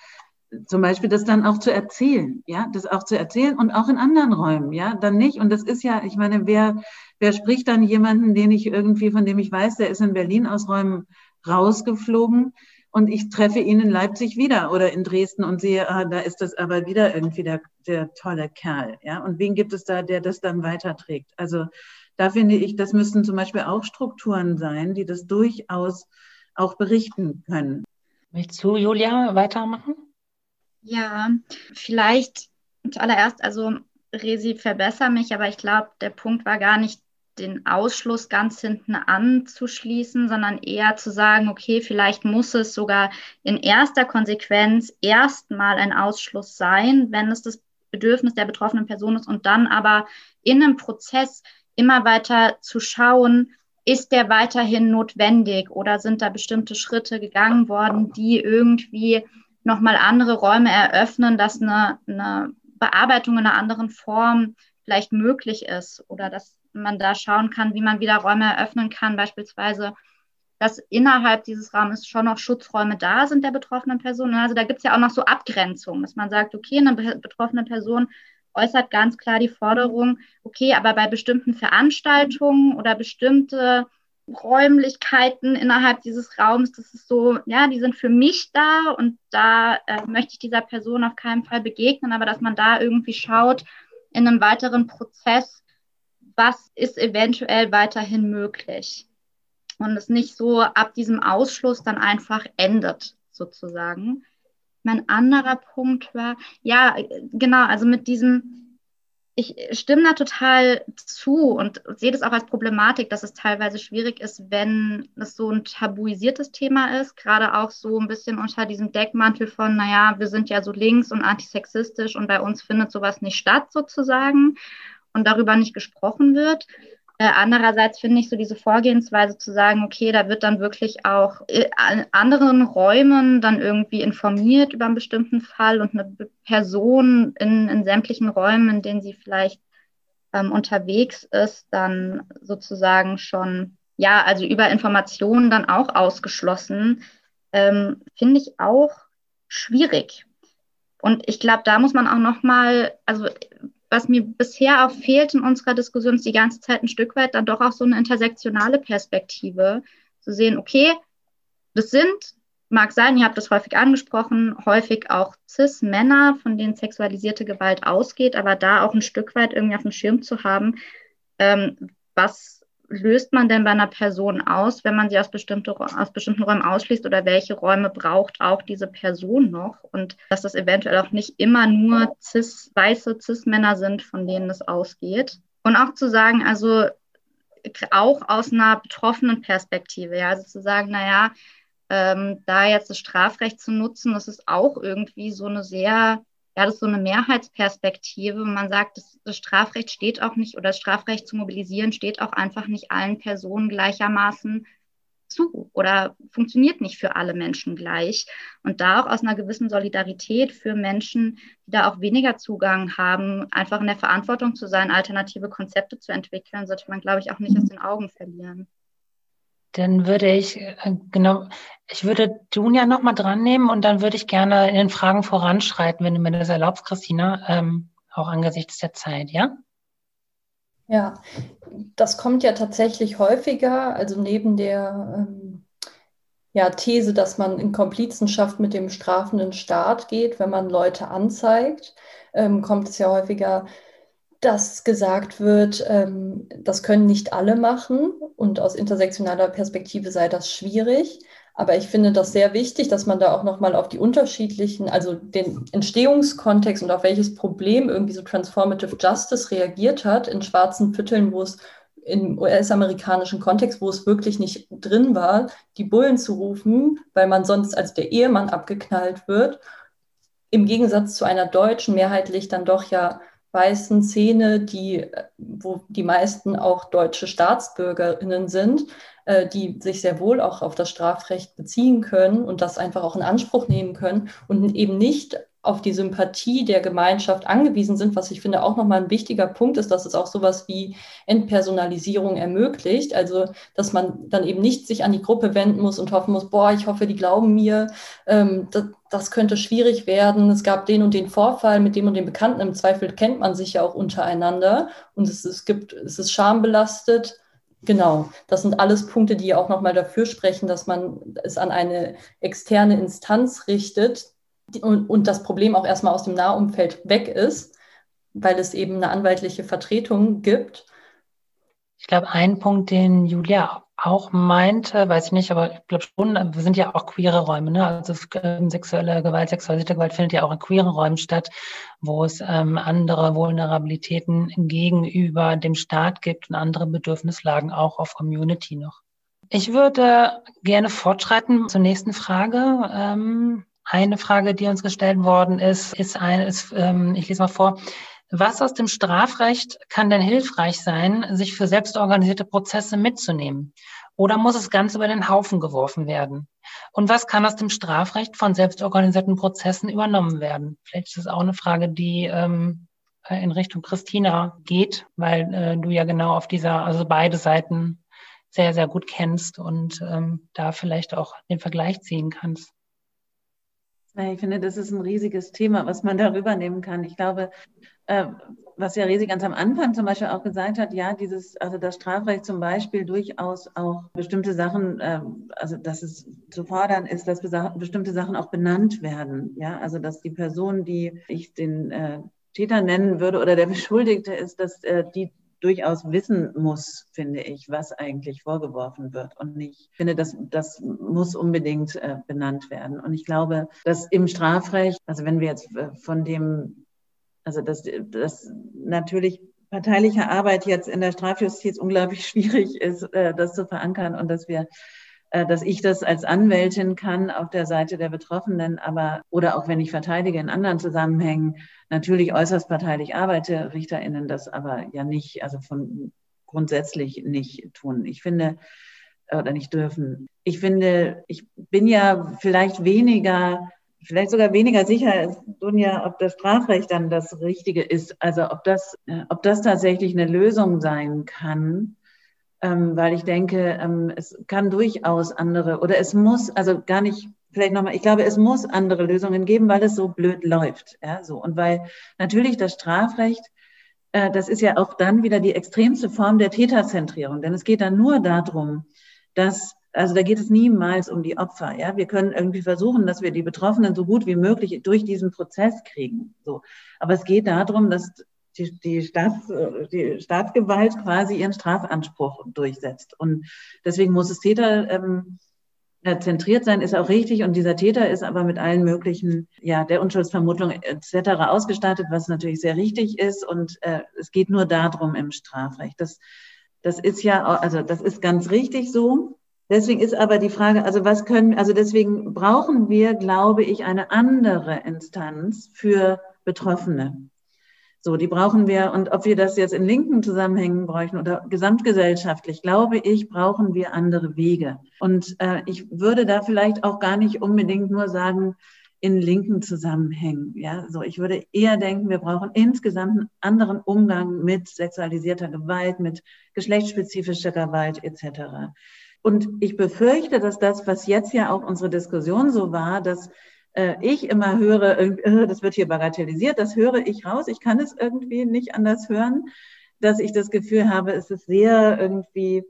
zum Beispiel das dann auch zu erzählen, ja, das auch zu erzählen und auch in anderen Räumen, ja, dann nicht. Und das ist ja, ich meine, wer, wer spricht dann jemanden, den ich irgendwie, von dem ich weiß, der ist in Berlin aus Räumen rausgeflogen und ich treffe ihn in Leipzig wieder oder in Dresden und sehe, ah, da ist das aber wieder irgendwie der, der tolle Kerl, ja. Und wen gibt es da, der das dann weiterträgt? Also da finde ich, das müssten zum Beispiel auch Strukturen sein, die das durchaus auch berichten können. Möchtest du, Julia, weitermachen? Ja, vielleicht zuallererst, also Resi, verbessere mich, aber ich glaube, der Punkt war gar nicht, den Ausschluss ganz hinten anzuschließen, sondern eher zu sagen, okay, vielleicht muss es sogar in erster Konsequenz erstmal ein Ausschluss sein, wenn es das Bedürfnis der betroffenen Person ist und dann aber in einem Prozess immer weiter zu schauen, ist der weiterhin notwendig oder sind da bestimmte Schritte gegangen worden, die irgendwie nochmal andere Räume eröffnen, dass eine, eine Bearbeitung in einer anderen Form vielleicht möglich ist oder dass man da schauen kann, wie man wieder Räume eröffnen kann, beispielsweise, dass innerhalb dieses Rahmens schon noch Schutzräume da sind der betroffenen Person. Also da gibt es ja auch noch so Abgrenzungen, dass man sagt, okay, eine betroffene Person äußert ganz klar die Forderung, okay, aber bei bestimmten Veranstaltungen oder bestimmte Räumlichkeiten innerhalb dieses Raums, das ist so, ja, die sind für mich da und da äh, möchte ich dieser Person auf keinen Fall begegnen, aber dass man da irgendwie schaut in einem weiteren Prozess, was ist eventuell weiterhin möglich und es nicht so ab diesem Ausschluss dann einfach endet, sozusagen. Mein anderer Punkt war, ja, genau, also mit diesem, ich stimme da total zu und sehe das auch als Problematik, dass es teilweise schwierig ist, wenn es so ein tabuisiertes Thema ist, gerade auch so ein bisschen unter diesem Deckmantel von, naja, wir sind ja so links und antisexistisch und bei uns findet sowas nicht statt sozusagen und darüber nicht gesprochen wird. Äh, andererseits finde ich so diese Vorgehensweise zu sagen, okay, da wird dann wirklich auch in anderen Räumen dann irgendwie informiert über einen bestimmten Fall und eine Person in, in sämtlichen Räumen, in denen sie vielleicht ähm, unterwegs ist, dann sozusagen schon, ja, also über Informationen dann auch ausgeschlossen, ähm, finde ich auch schwierig. Und ich glaube, da muss man auch nochmal, also was mir bisher auch fehlt in unserer Diskussion, ist die ganze Zeit ein Stück weit dann doch auch so eine intersektionale Perspektive. Zu sehen, okay, das sind, mag sein, ihr habt das häufig angesprochen, häufig auch Cis-Männer, von denen sexualisierte Gewalt ausgeht, aber da auch ein Stück weit irgendwie auf dem Schirm zu haben, ähm, was löst man denn bei einer Person aus, wenn man sie aus, bestimmte, aus bestimmten Räumen ausschließt oder welche Räume braucht auch diese Person noch und dass das eventuell auch nicht immer nur cis, weiße Cis-Männer sind, von denen es ausgeht. Und auch zu sagen, also auch aus einer betroffenen Perspektive, ja, also zu sagen, naja, ähm, da jetzt das Strafrecht zu nutzen, das ist auch irgendwie so eine sehr ja, das ist so eine Mehrheitsperspektive. Man sagt, das, das, Strafrecht steht auch nicht oder das Strafrecht zu mobilisieren steht auch einfach nicht allen Personen gleichermaßen zu oder funktioniert nicht für alle Menschen gleich. Und da auch aus einer gewissen Solidarität für Menschen, die da auch weniger Zugang haben, einfach in der Verantwortung zu sein, alternative Konzepte zu entwickeln, sollte man, glaube ich, auch nicht aus den Augen verlieren. Dann würde ich, äh, genau, ich würde Junia nochmal dran nehmen und dann würde ich gerne in den Fragen voranschreiten, wenn du mir das erlaubst, Christina, ähm, auch angesichts der Zeit, ja? Ja, das kommt ja tatsächlich häufiger, also neben der ähm, ja, These, dass man in Komplizenschaft mit dem strafenden Staat geht, wenn man Leute anzeigt, ähm, kommt es ja häufiger dass gesagt wird, ähm, das können nicht alle machen und aus intersektionaler Perspektive sei das schwierig. Aber ich finde das sehr wichtig, dass man da auch nochmal auf die unterschiedlichen, also den Entstehungskontext und auf welches Problem irgendwie so Transformative Justice reagiert hat in schwarzen Vierteln, wo es im US-amerikanischen Kontext, wo es wirklich nicht drin war, die Bullen zu rufen, weil man sonst als der Ehemann abgeknallt wird. Im Gegensatz zu einer deutschen, mehrheitlich dann doch ja weißen Szene, die, wo die meisten auch deutsche StaatsbürgerInnen sind, äh, die sich sehr wohl auch auf das Strafrecht beziehen können und das einfach auch in Anspruch nehmen können und eben nicht auf die Sympathie der Gemeinschaft angewiesen sind, was ich finde auch nochmal ein wichtiger Punkt ist, dass es auch sowas wie Entpersonalisierung ermöglicht. Also, dass man dann eben nicht sich an die Gruppe wenden muss und hoffen muss, boah, ich hoffe, die glauben mir, ähm, das, das könnte schwierig werden. Es gab den und den Vorfall mit dem und dem Bekannten. Im Zweifel kennt man sich ja auch untereinander und es, es gibt, es ist schambelastet. Genau, das sind alles Punkte, die auch nochmal dafür sprechen, dass man es an eine externe Instanz richtet, und, und das Problem auch erstmal aus dem Nahumfeld weg ist, weil es eben eine anwaltliche Vertretung gibt. Ich glaube, ein Punkt, den Julia auch meinte, weiß ich nicht, aber ich glaube schon, wir sind ja auch queere Räume, ne? Also ähm, sexuelle Gewalt, sexualisierte Gewalt findet ja auch in queeren Räumen statt, wo es ähm, andere Vulnerabilitäten gegenüber dem Staat gibt und andere Bedürfnislagen auch auf Community noch. Ich würde gerne fortschreiten zur nächsten Frage. Ähm, eine Frage, die uns gestellt worden ist, ist eine, ist, ähm, ich lese mal vor. Was aus dem Strafrecht kann denn hilfreich sein, sich für selbstorganisierte Prozesse mitzunehmen? Oder muss es ganz über den Haufen geworfen werden? Und was kann aus dem Strafrecht von selbstorganisierten Prozessen übernommen werden? Vielleicht ist es auch eine Frage, die ähm, in Richtung Christina geht, weil äh, du ja genau auf dieser, also beide Seiten sehr, sehr gut kennst und ähm, da vielleicht auch den Vergleich ziehen kannst. Ich finde, das ist ein riesiges Thema, was man darüber nehmen kann. Ich glaube, äh, was ja Resi ganz am Anfang zum Beispiel auch gesagt hat, ja, dieses, also das Strafrecht zum Beispiel durchaus auch bestimmte Sachen, äh, also dass es zu fordern ist, dass bestimmte Sachen auch benannt werden. Ja, also dass die Person, die ich den äh, Täter nennen würde oder der *laughs* Beschuldigte ist, dass äh, die durchaus wissen muss, finde ich, was eigentlich vorgeworfen wird. Und ich finde, das, das muss unbedingt äh, benannt werden. Und ich glaube, dass im Strafrecht, also wenn wir jetzt äh, von dem, also dass, dass natürlich parteiliche Arbeit jetzt in der Strafjustiz unglaublich *laughs* schwierig ist, äh, das zu verankern und dass wir äh, dass ich das als Anwältin kann auf der Seite der Betroffenen, aber oder auch wenn ich verteidige in anderen Zusammenhängen, natürlich äußerst parteilich arbeite, RichterInnen das aber ja nicht, also von grundsätzlich nicht tun. Ich finde, oder nicht dürfen. Ich finde, ich bin ja vielleicht weniger, vielleicht sogar weniger sicher als Dunja, ob das Strafrecht dann das Richtige ist. Also ob das, äh, ob das tatsächlich eine Lösung sein kann ähm, weil ich denke, ähm, es kann durchaus andere oder es muss, also gar nicht, vielleicht nochmal, ich glaube, es muss andere Lösungen geben, weil es so blöd läuft. Ja, so. Und weil natürlich das Strafrecht, äh, das ist ja auch dann wieder die extremste Form der Täterzentrierung, denn es geht dann nur darum, dass also da geht es niemals um die Opfer. Ja, wir können irgendwie versuchen, dass wir die Betroffenen so gut wie möglich durch diesen Prozess kriegen. So, aber es geht darum, dass die, die, Staats, die Staatsgewalt quasi ihren Strafanspruch durchsetzt. Und deswegen muss es Täter ähm, zentriert sein, ist auch richtig. Und dieser Täter ist aber mit allen möglichen, ja, der Unschuldsvermutung etc. ausgestattet, was natürlich sehr richtig ist. Und äh, es geht nur darum im Strafrecht. Das, das ist ja, also das ist ganz richtig so. Deswegen ist aber die Frage, also was können, also deswegen brauchen wir, glaube ich, eine andere Instanz für Betroffene. So, die brauchen wir. Und ob wir das jetzt in linken Zusammenhängen bräuchten oder gesamtgesellschaftlich, glaube ich, brauchen wir andere Wege. Und äh, ich würde da vielleicht auch gar nicht unbedingt nur sagen, in linken Zusammenhängen. Ja, so ich würde eher denken, wir brauchen insgesamt einen anderen Umgang mit sexualisierter Gewalt, mit geschlechtsspezifischer Gewalt etc. Und ich befürchte, dass das, was jetzt ja auch unsere Diskussion so war, dass äh, ich immer höre, äh, das wird hier bagatellisiert, das höre ich raus. Ich kann es irgendwie nicht anders hören, dass ich das Gefühl habe, es ist sehr irgendwie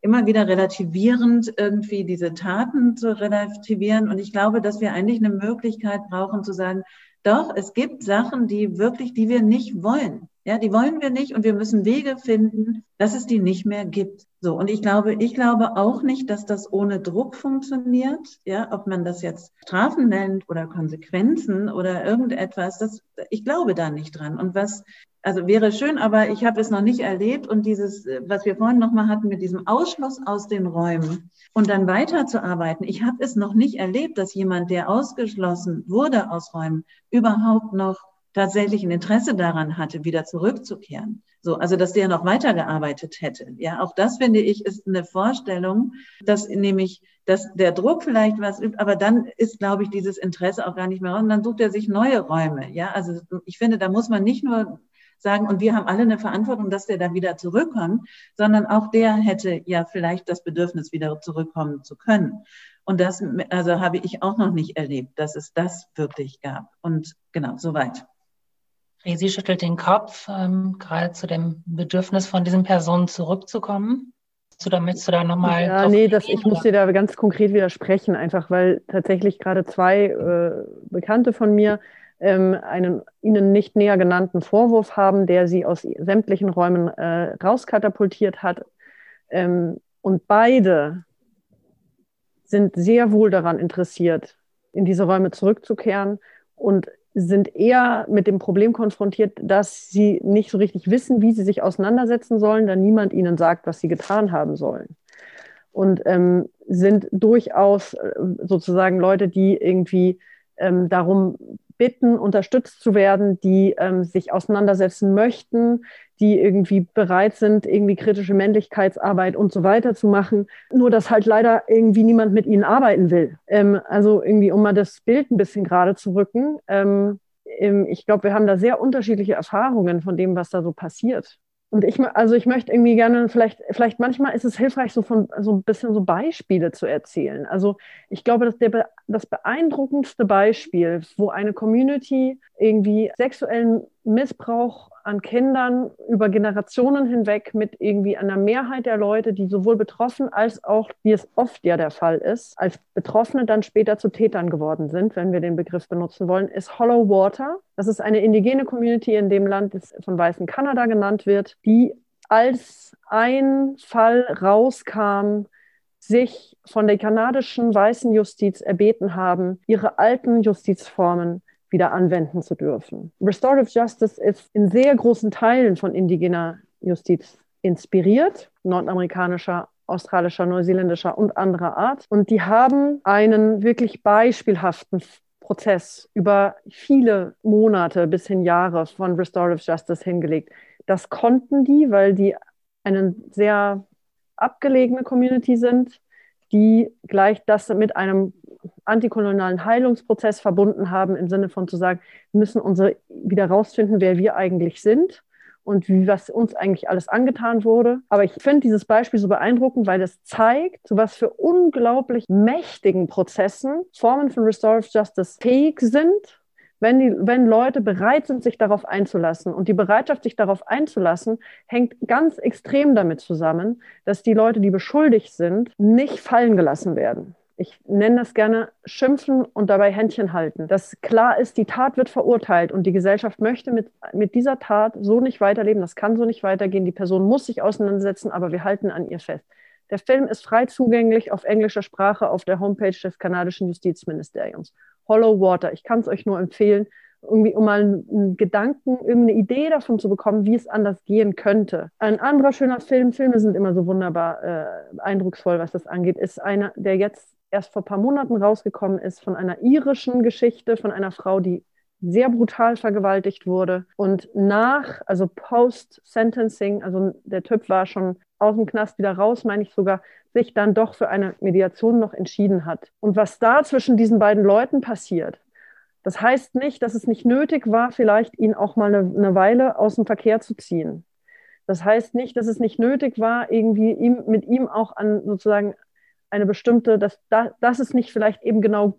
immer wieder relativierend, irgendwie diese Taten zu relativieren. Und ich glaube, dass wir eigentlich eine Möglichkeit brauchen zu sagen, doch, es gibt Sachen, die wirklich, die wir nicht wollen. Ja, die wollen wir nicht und wir müssen Wege finden, dass es die nicht mehr gibt. So. Und ich glaube, ich glaube auch nicht, dass das ohne Druck funktioniert. Ja, ob man das jetzt Strafen nennt oder Konsequenzen oder irgendetwas, das, ich glaube da nicht dran. Und was, also wäre schön, aber ich habe es noch nicht erlebt und dieses, was wir vorhin nochmal hatten mit diesem Ausschluss aus den Räumen und dann weiterzuarbeiten. Ich habe es noch nicht erlebt, dass jemand, der ausgeschlossen wurde aus Räumen, überhaupt noch tatsächlich ein Interesse daran hatte, wieder zurückzukehren. So, also dass der noch weitergearbeitet hätte. Ja, auch das finde ich ist eine Vorstellung, dass nämlich, dass der Druck vielleicht was übt, aber dann ist, glaube ich, dieses Interesse auch gar nicht mehr raus. Und dann sucht er sich neue Räume. Ja, also ich finde, da muss man nicht nur sagen, und wir haben alle eine Verantwortung, dass der da wieder zurückkommt, sondern auch der hätte ja vielleicht das Bedürfnis, wieder zurückkommen zu können. Und das, also habe ich auch noch nicht erlebt, dass es das wirklich gab. Und genau, soweit. Resi schüttelt den Kopf, ähm, gerade zu dem Bedürfnis von diesen Personen zurückzukommen. Du da, möchtest du da nochmal. Ja, nee, das, ich muss dir da ganz konkret widersprechen, einfach weil tatsächlich gerade zwei äh, Bekannte von mir ähm, einen ihnen nicht näher genannten Vorwurf haben, der sie aus sämtlichen Räumen äh, rauskatapultiert hat. Ähm, und beide sind sehr wohl daran interessiert, in diese Räume zurückzukehren und sind eher mit dem Problem konfrontiert, dass sie nicht so richtig wissen, wie sie sich auseinandersetzen sollen, da niemand ihnen sagt, was sie getan haben sollen. Und ähm, sind durchaus äh, sozusagen Leute, die irgendwie ähm, darum bitten, unterstützt zu werden, die ähm, sich auseinandersetzen möchten, die irgendwie bereit sind, irgendwie kritische Männlichkeitsarbeit und so weiter zu machen. Nur, dass halt leider irgendwie niemand mit ihnen arbeiten will. Ähm, also irgendwie, um mal das Bild ein bisschen gerade zu rücken. Ähm, ich glaube, wir haben da sehr unterschiedliche Erfahrungen von dem, was da so passiert. Und ich, also ich möchte irgendwie gerne, vielleicht, vielleicht manchmal ist es hilfreich, so von so ein bisschen so Beispiele zu erzählen. Also ich glaube, dass der, das beeindruckendste Beispiel, wo eine Community irgendwie sexuellen Missbrauch an Kindern über Generationen hinweg mit irgendwie einer Mehrheit der Leute, die sowohl betroffen als auch, wie es oft ja der Fall ist, als Betroffene dann später zu Tätern geworden sind, wenn wir den Begriff benutzen wollen, ist Hollow Water. Das ist eine indigene Community in dem Land, das von Weißen Kanada genannt wird, die als ein Fall rauskam, sich von der kanadischen weißen Justiz erbeten haben, ihre alten Justizformen wieder anwenden zu dürfen. Restorative Justice ist in sehr großen Teilen von indigener Justiz inspiriert, nordamerikanischer, australischer, neuseeländischer und anderer Art. Und die haben einen wirklich beispielhaften Prozess über viele Monate bis hin Jahre von Restorative Justice hingelegt. Das konnten die, weil die eine sehr abgelegene Community sind, die gleich das mit einem antikolonialen Heilungsprozess verbunden haben, im Sinne von zu sagen, wir müssen unsere wieder rausfinden, wer wir eigentlich sind und wie, was uns eigentlich alles angetan wurde. Aber ich finde dieses Beispiel so beeindruckend, weil es zeigt, zu was für unglaublich mächtigen Prozessen Formen von Restorative Justice fähig sind wenn, die, wenn Leute bereit sind, sich darauf einzulassen. Und die Bereitschaft, sich darauf einzulassen, hängt ganz extrem damit zusammen, dass die Leute, die beschuldigt sind, nicht fallen gelassen werden Ich nenne das gerne Schimpfen und dabei Händchen halten. Dass klar ist, die Tat wird verurteilt und die Gesellschaft möchte mit, mit dieser Tat so nicht weiterleben. Das kann so nicht weitergehen. Die Person muss sich auseinandersetzen, aber wir halten an ihr fest. Der Film ist frei zugänglich auf englischer Sprache auf der Homepage des kanadischen Justizministeriums. Hollow Water. Ich kann es euch nur empfehlen, irgendwie, um mal einen Gedanken, irgendeine Idee davon zu bekommen, wie es anders gehen könnte. Ein anderer schöner Film, Filme sind immer so wunderbar äh, eindrucksvoll, was das angeht, ist einer, der jetzt erst vor ein paar Monaten rausgekommen ist, von einer irischen Geschichte, von einer Frau, die sehr brutal vergewaltigt wurde und nach, also post-sentencing, also der Typ war schon aus dem Knast wieder raus, meine ich sogar, sich dann doch für eine Mediation noch entschieden hat. Und was da zwischen diesen beiden Leuten passiert, das heißt nicht, dass es nicht nötig war, vielleicht ihn auch mal eine, eine Weile aus dem Verkehr zu ziehen. Das heißt nicht, dass es nicht nötig war, irgendwie ihm, mit ihm auch an sozusagen eine bestimmte, dass da, das ist nicht vielleicht eben genau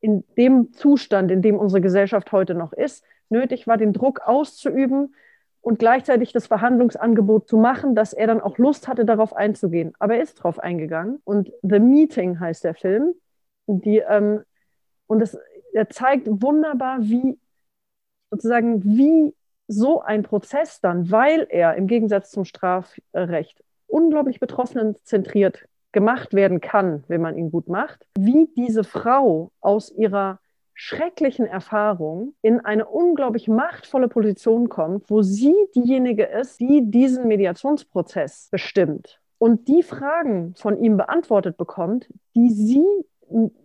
in dem Zustand, in dem unsere Gesellschaft heute noch ist, nötig war, den Druck auszuüben und gleichzeitig das Verhandlungsangebot zu machen, dass er dann auch Lust hatte, darauf einzugehen. Aber er ist darauf eingegangen. Und The Meeting heißt der Film. Die, ähm, und es, er zeigt wunderbar, wie sozusagen, wie so ein Prozess dann, weil er im Gegensatz zum Strafrecht unglaublich betroffenenzentriert gemacht werden kann, wenn man ihn gut macht, wie diese Frau aus ihrer schrecklichen Erfahrung in eine unglaublich machtvolle Position kommt, wo sie diejenige ist, die diesen Mediationsprozess bestimmt und die Fragen von ihm beantwortet bekommt, die sie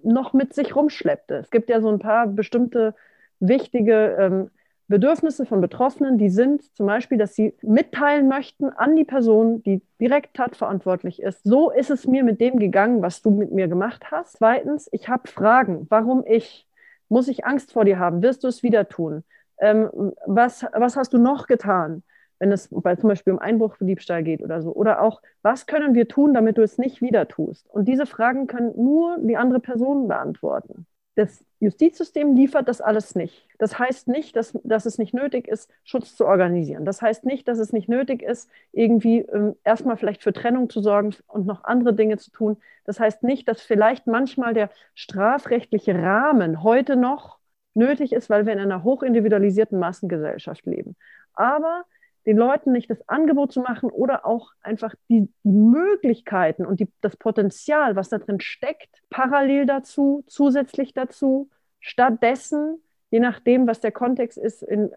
noch mit sich rumschleppte. Es gibt ja so ein paar bestimmte wichtige ähm, Bedürfnisse von Betroffenen, die sind zum Beispiel, dass sie mitteilen möchten an die Person, die direkt tatverantwortlich ist. So ist es mir mit dem gegangen, was du mit mir gemacht hast. Zweitens, ich habe Fragen. Warum ich? Muss ich Angst vor dir haben? Wirst du es wieder tun? Ähm, was, was hast du noch getan? wenn es bei zum Beispiel um Einbruchdiebstahl geht oder so. Oder auch, was können wir tun, damit du es nicht wieder tust? Und diese Fragen können nur die andere Person beantworten. Das Justizsystem liefert das alles nicht. Das heißt nicht, dass, dass es nicht nötig ist, Schutz zu organisieren. Das heißt nicht, dass es nicht nötig ist, irgendwie ähm, erstmal vielleicht für Trennung zu sorgen und noch andere Dinge zu tun. Das heißt nicht, dass vielleicht manchmal der strafrechtliche Rahmen heute noch nötig ist, weil wir in einer hochindividualisierten Massengesellschaft leben. Aber den Leuten nicht das Angebot zu machen oder auch einfach die, die Möglichkeiten und die, das Potenzial, was da drin steckt, parallel dazu, zusätzlich dazu, stattdessen, je nachdem, was der Kontext ist, in,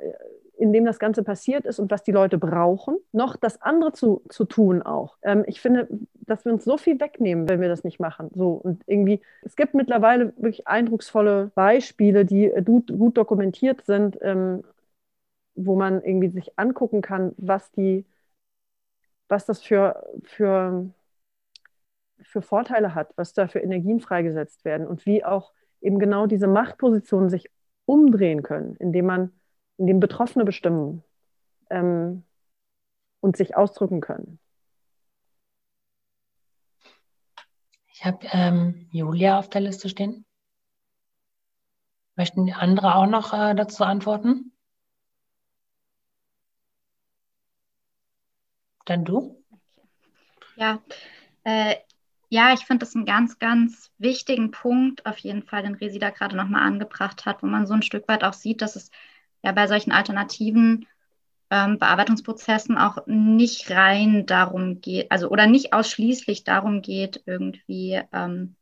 in dem das Ganze passiert ist und was die Leute brauchen, noch das andere zu, zu tun auch. Ähm, ich finde, dass wir uns so viel wegnehmen, wenn wir das nicht machen. So und irgendwie, es gibt mittlerweile wirklich eindrucksvolle Beispiele, die gut, gut dokumentiert sind. Ähm, wo man irgendwie sich angucken kann, was die, was das für, für, für Vorteile hat, was da für Energien freigesetzt werden und wie auch eben genau diese Machtpositionen sich umdrehen können, indem man, indem Betroffene bestimmen ähm, und sich ausdrücken können. Ich habe ähm, Julia auf der Liste stehen. Möchten andere auch noch äh, dazu antworten? Dann du? Ja, äh, ja, ich finde das einen ganz, ganz wichtigen Punkt auf jeden Fall, den Resi da gerade nochmal angebracht hat, wo man so ein Stück weit auch sieht, dass es ja bei solchen alternativen ähm, Bearbeitungsprozessen auch nicht rein darum geht, also oder nicht ausschließlich darum geht, irgendwie ähm,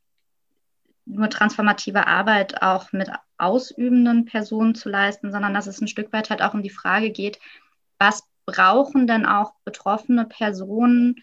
nur transformative Arbeit auch mit ausübenden Personen zu leisten, sondern dass es ein Stück weit halt auch um die Frage geht, was brauchen denn auch betroffene Personen,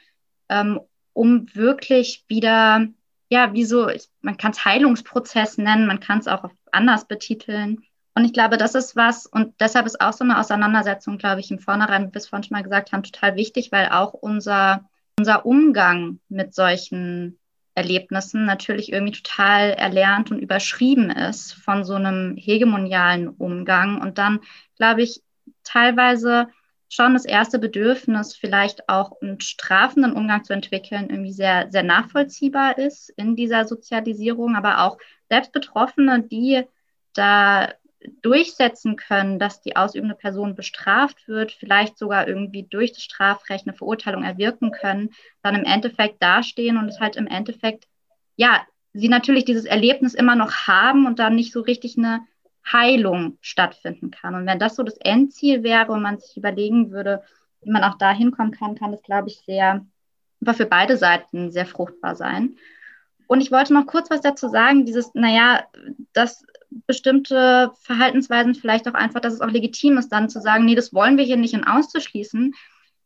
ähm, um wirklich wieder, ja, wie so, man kann es Heilungsprozess nennen, man kann es auch anders betiteln. Und ich glaube, das ist was, und deshalb ist auch so eine Auseinandersetzung, glaube ich, im Vornherein, wie wir es vorhin schon mal gesagt haben, total wichtig, weil auch unser, unser Umgang mit solchen Erlebnissen natürlich irgendwie total erlernt und überschrieben ist von so einem hegemonialen Umgang. Und dann, glaube ich, teilweise schon das erste Bedürfnis, vielleicht auch einen strafenden Umgang zu entwickeln, irgendwie sehr, sehr nachvollziehbar ist in dieser Sozialisierung, aber auch selbst Betroffene, die da durchsetzen können, dass die ausübende Person bestraft wird, vielleicht sogar irgendwie durch das Strafrecht eine Verurteilung erwirken können, dann im Endeffekt dastehen und es halt im Endeffekt, ja, sie natürlich dieses Erlebnis immer noch haben und dann nicht so richtig eine Heilung stattfinden kann. Und wenn das so das Endziel wäre und man sich überlegen würde, wie man auch da hinkommen kann, kann das, glaube ich, sehr, aber für beide Seiten sehr fruchtbar sein. Und ich wollte noch kurz was dazu sagen, dieses, naja, dass bestimmte Verhaltensweisen vielleicht auch einfach, dass es auch legitim ist, dann zu sagen, nee, das wollen wir hier nicht und auszuschließen.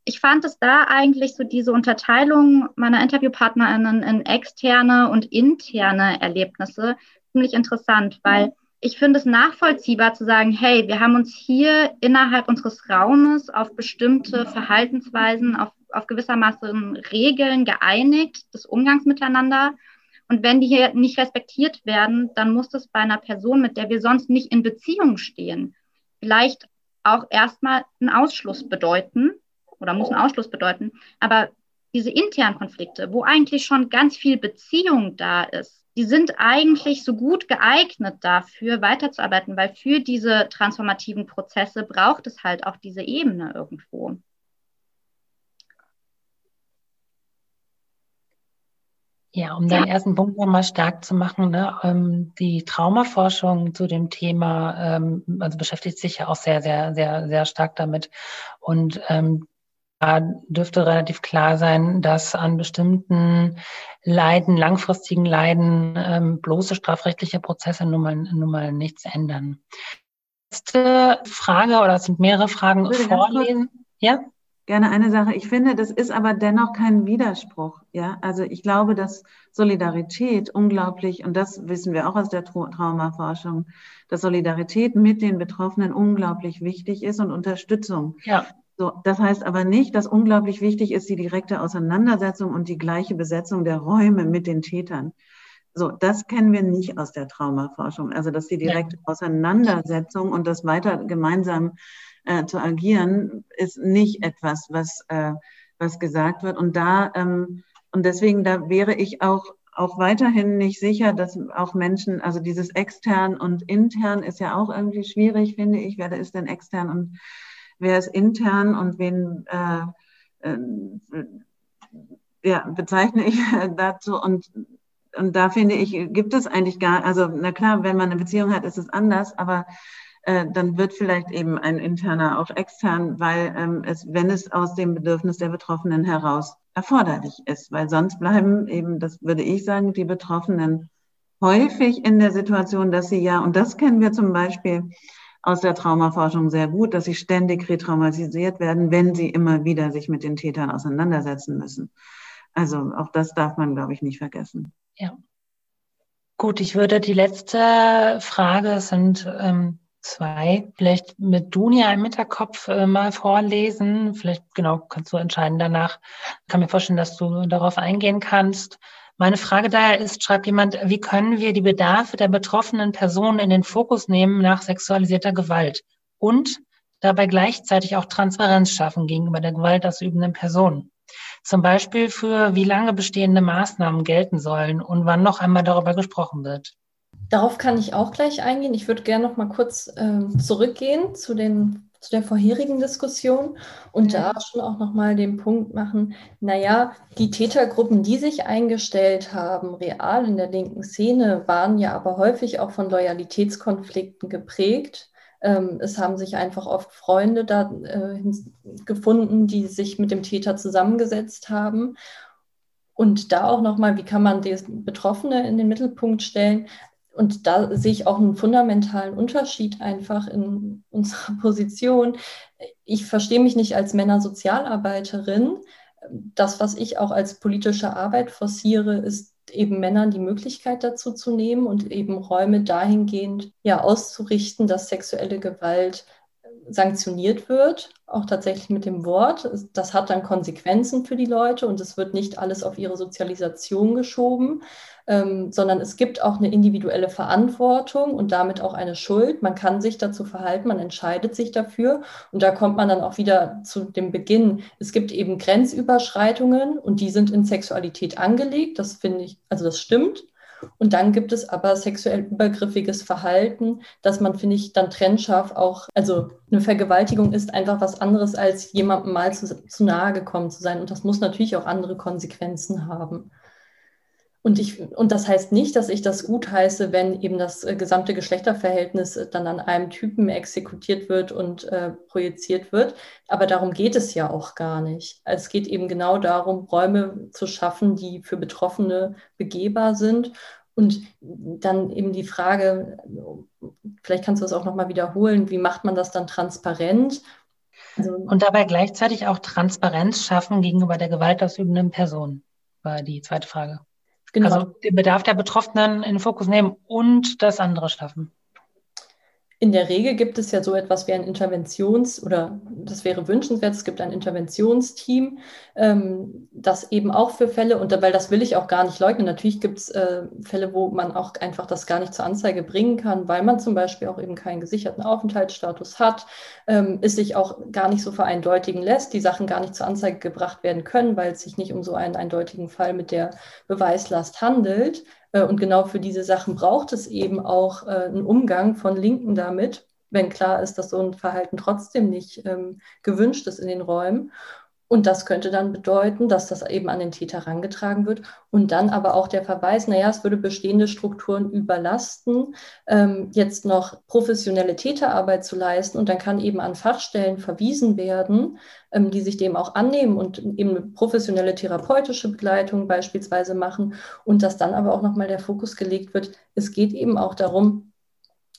Ich fand es da eigentlich so diese Unterteilung meiner InterviewpartnerInnen in externe und interne Erlebnisse ziemlich interessant, weil ich finde es nachvollziehbar zu sagen, hey, wir haben uns hier innerhalb unseres Raumes auf bestimmte Verhaltensweisen, auf, auf gewissermaßen Regeln geeinigt des Umgangs miteinander. Und wenn die hier nicht respektiert werden, dann muss das bei einer Person, mit der wir sonst nicht in Beziehung stehen, vielleicht auch erstmal einen Ausschluss bedeuten oder muss einen Ausschluss bedeuten. Aber diese internen Konflikte, wo eigentlich schon ganz viel Beziehung da ist, die sind eigentlich so gut geeignet dafür, weiterzuarbeiten, weil für diese transformativen Prozesse braucht es halt auch diese Ebene irgendwo. Ja, um deinen ja. ersten Punkt nochmal stark zu machen, ne, ähm, die Traumaforschung zu dem Thema, ähm, also beschäftigt sich ja auch sehr, sehr, sehr, sehr stark damit. Und ähm, dürfte relativ klar sein, dass an bestimmten Leiden, langfristigen Leiden, ähm, bloße strafrechtliche Prozesse nun mal, nun mal nichts ändern. Letzte Frage oder es sind mehrere Fragen vorlesen. Ja? Gerne eine Sache. Ich finde, das ist aber dennoch kein Widerspruch. Ja, also ich glaube, dass Solidarität unglaublich, und das wissen wir auch aus der Traumaforschung, dass Solidarität mit den Betroffenen unglaublich wichtig ist und Unterstützung. Ja. So, das heißt aber nicht, dass unglaublich wichtig ist die direkte Auseinandersetzung und die gleiche Besetzung der Räume mit den Tätern. So, das kennen wir nicht aus der Traumaforschung. Also, dass die direkte Auseinandersetzung und das weiter gemeinsam äh, zu agieren, ist nicht etwas, was, äh, was gesagt wird. Und da, ähm, und deswegen, da wäre ich auch auch weiterhin nicht sicher, dass auch Menschen, also dieses extern und intern ist ja auch irgendwie schwierig, finde ich. Wer ist denn extern und wer ist intern und wen äh, äh, ja, bezeichne ich *laughs* dazu? Und und da finde ich, gibt es eigentlich gar, also na klar, wenn man eine Beziehung hat, ist es anders, aber äh, dann wird vielleicht eben ein interner auch extern, weil ähm, es, wenn es aus dem Bedürfnis der Betroffenen heraus erforderlich ist, weil sonst bleiben eben, das würde ich sagen, die Betroffenen häufig in der Situation, dass sie ja, und das kennen wir zum Beispiel aus der Traumaforschung sehr gut, dass sie ständig retraumatisiert werden, wenn sie immer wieder sich mit den Tätern auseinandersetzen müssen. Also auch das darf man, glaube ich, nicht vergessen. Ja. Gut, ich würde die letzte Frage, es sind ähm, zwei, vielleicht mit Dunia im Hinterkopf äh, mal vorlesen. Vielleicht, genau, kannst du entscheiden danach. Ich kann mir vorstellen, dass du darauf eingehen kannst. Meine Frage daher ist, schreibt jemand, wie können wir die Bedarfe der betroffenen Personen in den Fokus nehmen nach sexualisierter Gewalt und dabei gleichzeitig auch Transparenz schaffen gegenüber der gewaltausübenden Person? Zum Beispiel für wie lange bestehende Maßnahmen gelten sollen und wann noch einmal darüber gesprochen wird. Darauf kann ich auch gleich eingehen. Ich würde gerne noch mal kurz äh, zurückgehen zu den zu der vorherigen Diskussion und ja. da schon auch nochmal den Punkt machen, naja, die Tätergruppen, die sich eingestellt haben, real in der linken Szene, waren ja aber häufig auch von Loyalitätskonflikten geprägt. Ähm, es haben sich einfach oft Freunde da äh, gefunden, die sich mit dem Täter zusammengesetzt haben. Und da auch nochmal, wie kann man die Betroffene in den Mittelpunkt stellen? Und da sehe ich auch einen fundamentalen Unterschied einfach in unserer *laughs* Position. Ich verstehe mich nicht als Männersozialarbeiterin. Das, was ich auch als politische Arbeit forciere, ist eben Männern die Möglichkeit dazu zu nehmen und eben Räume dahingehend ja auszurichten, dass sexuelle Gewalt sanktioniert wird, auch tatsächlich mit dem Wort. Das hat dann Konsequenzen für die Leute und es wird nicht alles auf ihre Sozialisation geschoben, ähm, sondern es gibt auch eine individuelle Verantwortung und damit auch eine Schuld. Man kann sich dazu verhalten, man entscheidet sich dafür und da kommt man dann auch wieder zu dem Beginn. Es gibt eben Grenzüberschreitungen und die sind in Sexualität angelegt. Das finde ich, also das stimmt. Und dann gibt es aber sexuell übergriffiges Verhalten, dass man, finde ich, dann trennscharf auch, also eine Vergewaltigung ist einfach was anderes, als jemandem mal zu, zu nahe gekommen zu sein. Und das muss natürlich auch andere Konsequenzen haben. Und, ich, und das heißt nicht, dass ich das gut heiße, wenn eben das äh, gesamte Geschlechterverhältnis äh, dann an einem Typen exekutiert wird und äh, projiziert wird. Aber darum geht es ja auch gar nicht. Es geht eben genau darum, Räume zu schaffen, die für Betroffene begehbar sind. Und dann eben die Frage, vielleicht kannst du das auch nochmal wiederholen, wie macht man das dann transparent? Also, und dabei gleichzeitig auch Transparenz schaffen gegenüber der gewaltausübenden Person, war die zweite Frage. Genau. Also den Bedarf der Betroffenen in den Fokus nehmen und das andere schaffen. In der Regel gibt es ja so etwas wie ein Interventions- oder das wäre wünschenswert, es gibt ein Interventionsteam, ähm, das eben auch für Fälle, und weil das will ich auch gar nicht leugnen, natürlich gibt es äh, Fälle, wo man auch einfach das gar nicht zur Anzeige bringen kann, weil man zum Beispiel auch eben keinen gesicherten Aufenthaltsstatus hat, ähm, es sich auch gar nicht so vereindeutigen lässt, die Sachen gar nicht zur Anzeige gebracht werden können, weil es sich nicht um so einen eindeutigen Fall mit der Beweislast handelt. Äh, und genau für diese Sachen braucht es eben auch äh, einen Umgang von Linken damit, wenn klar ist, dass so ein Verhalten trotzdem nicht ähm, gewünscht ist in den Räumen. Und das könnte dann bedeuten, dass das eben an den Täter herangetragen wird. Und dann aber auch der Verweis, naja, es würde bestehende Strukturen überlasten, ähm, jetzt noch professionelle Täterarbeit zu leisten. Und dann kann eben an Fachstellen verwiesen werden, ähm, die sich dem auch annehmen und eben professionelle therapeutische Begleitung beispielsweise machen. Und dass dann aber auch nochmal der Fokus gelegt wird, es geht eben auch darum,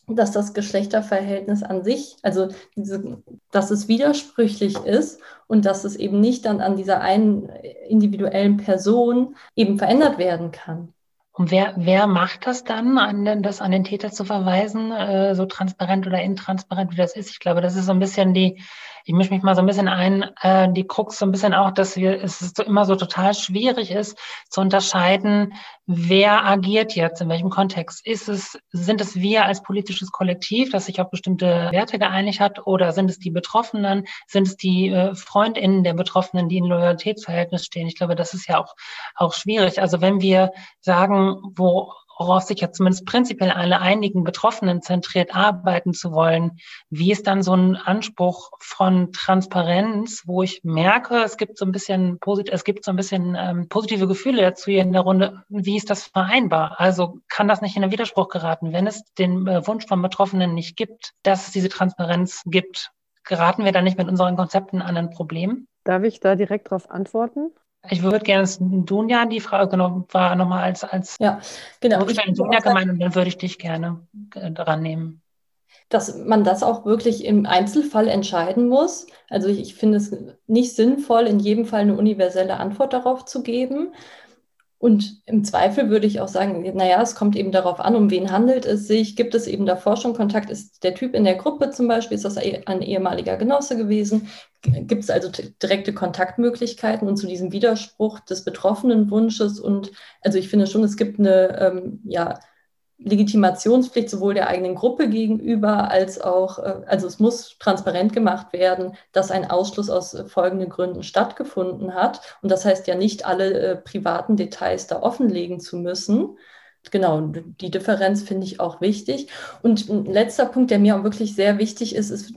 dass das Geschlechterverhältnis an sich, also diese, dass es widersprüchlich ist und dass es eben nicht dann an dieser einen individuellen Person eben verändert werden kann. Und wer, wer macht das dann, an, das an den Täter zu verweisen, äh, so transparent oder intransparent wie das ist? Ich glaube, das ist so ein bisschen die, ich mische mich mal so ein bisschen ein, äh, die Krux so ein bisschen auch, dass wir, es so immer so total schwierig ist, zu unterscheiden, wer agiert jetzt, in welchem Kontext. Ist es, sind es wir als politisches Kollektiv, das sich auf bestimmte Werte geeinigt hat, oder sind es die Betroffenen, sind es die äh, FreundInnen der Betroffenen, die in Loyalitätsverhältnis stehen? Ich glaube, das ist ja auch, auch schwierig. Also wenn wir sagen, wo worauf sich ja zumindest prinzipiell alle einigen Betroffenen zentriert arbeiten zu wollen. Wie ist dann so ein Anspruch von Transparenz, wo ich merke, es gibt so ein bisschen es gibt so ein bisschen ähm, positive Gefühle dazu hier in der Runde. Wie ist das vereinbar? Also kann das nicht in den Widerspruch geraten, wenn es den äh, Wunsch von Betroffenen nicht gibt, dass es diese Transparenz gibt? Geraten wir da nicht mit unseren Konzepten an ein Problem? Darf ich da direkt darauf antworten? Ich würde gerne Dunja, die Frage genau, war nochmal als, als ja, genau. Ich Dunja gemeint und dann würde ich dich gerne äh, dran nehmen. Dass man das auch wirklich im Einzelfall entscheiden muss. Also ich, ich finde es nicht sinnvoll, in jedem Fall eine universelle Antwort darauf zu geben. Und im Zweifel würde ich auch sagen, naja, es kommt eben darauf an, um wen handelt es sich. Gibt es eben davor schon Kontakt? Ist der Typ in der Gruppe zum Beispiel, ist das ein ehemaliger Genosse gewesen? Gibt es also direkte Kontaktmöglichkeiten und zu diesem Widerspruch des betroffenen Wunsches? Und also ich finde schon, es gibt eine, ähm, ja, Legitimationspflicht sowohl der eigenen Gruppe gegenüber als auch, äh, also es muss transparent gemacht werden, dass ein Ausschluss aus folgenden Gründen stattgefunden hat. Und das heißt ja nicht, alle äh, privaten Details da offenlegen zu müssen. Genau, die Differenz finde ich auch wichtig. Und ein letzter Punkt, der mir auch wirklich sehr wichtig ist, ist,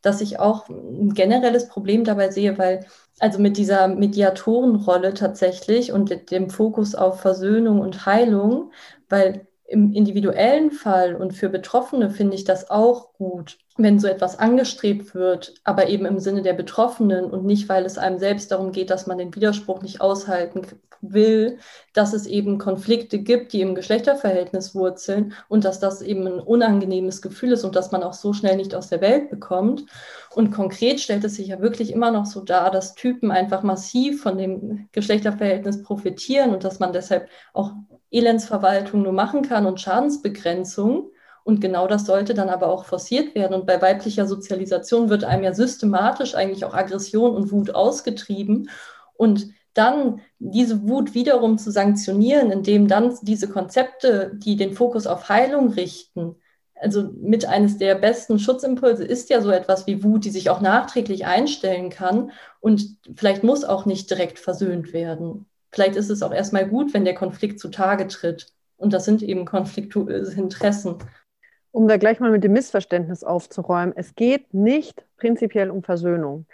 dass ich auch ein generelles Problem dabei sehe, weil also mit dieser Mediatorenrolle tatsächlich und dem Fokus auf Versöhnung und Heilung, weil im individuellen Fall und für Betroffene finde ich das auch gut, wenn so etwas angestrebt wird, aber eben im Sinne der Betroffenen und nicht, weil es einem selbst darum geht, dass man den Widerspruch nicht aushalten will, dass es eben Konflikte gibt, die im Geschlechterverhältnis wurzeln und dass das eben ein unangenehmes Gefühl ist und dass man auch so schnell nicht aus der Welt bekommt. Und konkret stellt es sich ja wirklich immer noch so dar, dass Typen einfach massiv von dem Geschlechterverhältnis profitieren und dass man deshalb auch Elendsverwaltung nur machen kann und Schadensbegrenzung. Und genau das sollte dann aber auch forciert werden. Und bei weiblicher Sozialisation wird einem ja systematisch eigentlich auch Aggression und Wut ausgetrieben. Und dann diese Wut wiederum zu sanktionieren, indem dann diese Konzepte, die den Fokus auf Heilung richten, also mit eines der besten Schutzimpulse ist ja so etwas wie Wut, die sich auch nachträglich einstellen kann und vielleicht muss auch nicht direkt versöhnt werden vielleicht ist es auch erstmal gut, wenn der Konflikt zutage tritt. Und das sind eben konfliktuöse Interessen. Um da gleich mal mit dem Missverständnis aufzuräumen, es geht nicht prinzipiell um Versöhnung.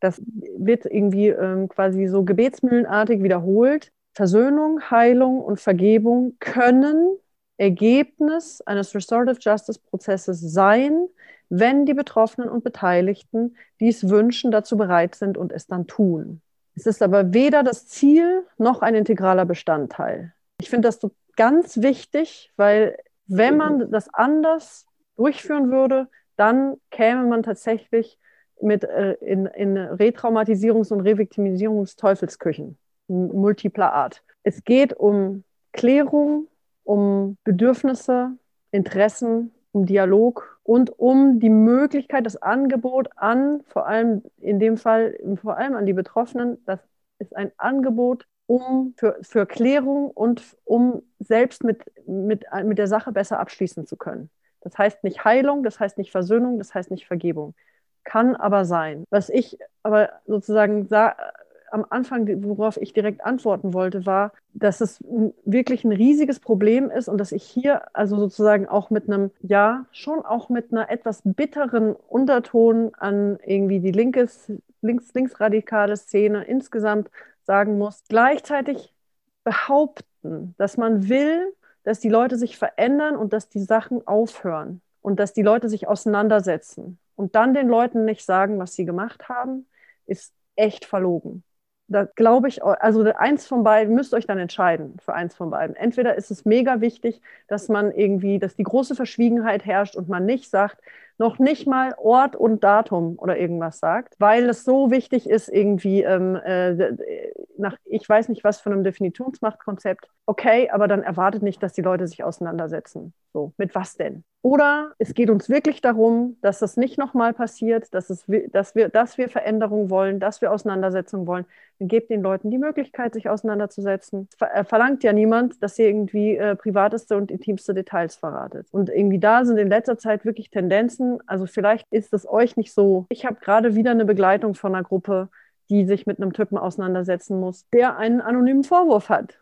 Das wird irgendwie ähm, quasi so gebetsmühlenartig wiederholt. Versöhnung, Heilung und Vergebung können Ergebnis eines Restorative Justice Prozesses sein, wenn die Betroffenen und Beteiligten dies wünschen, dazu bereit sind und es dann tun. Es ist aber weder das Ziel noch ein integraler Bestandteil. Ich finde das ganz wichtig, weil wenn man das anders durchführen würde, dann käme man tatsächlich mit äh, in, in Retraumatisierungs- und Reviktimisierungsteufelsküchen multipler Art. Es geht um Klärung, um Bedürfnisse, Interessen, um Dialog und um die Möglichkeit, das Angebot an, vor allem in dem Fall, vor allem an die Betroffenen, das ist ein Angebot um für, für Klärung und um selbst mit, mit, mit der Sache besser abschließen zu können. Das heißt nicht Heilung, das heißt nicht Versöhnung, das heißt nicht Vergebung. Kann aber sein. Was ich aber sozusagen am Anfang, worauf ich direkt antworten wollte, war, dass es wirklich ein riesiges Problem ist und dass ich hier also sozusagen auch mit einem, ja, schon auch mit einer etwas bitteren Unterton an irgendwie die linkes, links, linksradikale Szene insgesamt sagen muss. Gleichzeitig behaupten, dass man will, dass die Leute sich verändern und dass die Sachen aufhören und dass die Leute sich auseinandersetzen und dann den Leuten nicht sagen, was sie gemacht haben, ist echt verlogen da glaube ich, also eins von beiden, müsst euch dann entscheiden für eins von beiden. Entweder ist es mega wichtig, dass man irgendwie, dass die große Verschwiegenheit herrscht und man nicht sagt, noch nicht mal Ort und Datum oder irgendwas sagt, weil es so wichtig ist, irgendwie ähm, äh, nach, ich weiß nicht was von einem Definitionsmachtkonzept. Okay, aber dann erwartet nicht, dass die Leute sich auseinandersetzen. So, mit was denn? Oder es geht uns wirklich darum, dass das nicht nochmal passiert, dass, es, dass, wir, dass wir Veränderungen wollen, dass wir Auseinandersetzungen wollen. Dann gebt den Leuten die Möglichkeit, sich auseinanderzusetzen. Ver äh, verlangt ja niemand, dass ihr irgendwie äh, privateste und intimste Details verratet. Und irgendwie da sind in letzter Zeit wirklich Tendenzen. Also vielleicht ist es euch nicht so. Ich habe gerade wieder eine Begleitung von einer Gruppe, die sich mit einem Typen auseinandersetzen muss, der einen anonymen Vorwurf hat.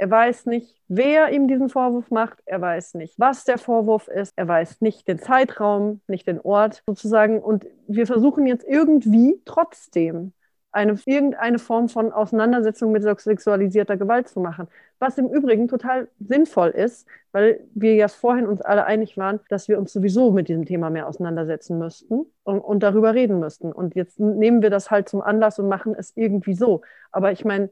Er weiß nicht, wer ihm diesen Vorwurf macht. Er weiß nicht, was der Vorwurf ist. Er weiß nicht den Zeitraum, nicht den Ort sozusagen. Und wir versuchen jetzt irgendwie trotzdem eine, irgendeine Form von Auseinandersetzung mit sexualisierter Gewalt zu machen. Was im Übrigen total sinnvoll ist, weil wir ja vorhin uns alle einig waren, dass wir uns sowieso mit diesem Thema mehr auseinandersetzen müssten und, und darüber reden müssten. Und jetzt nehmen wir das halt zum Anlass und machen es irgendwie so. Aber ich meine,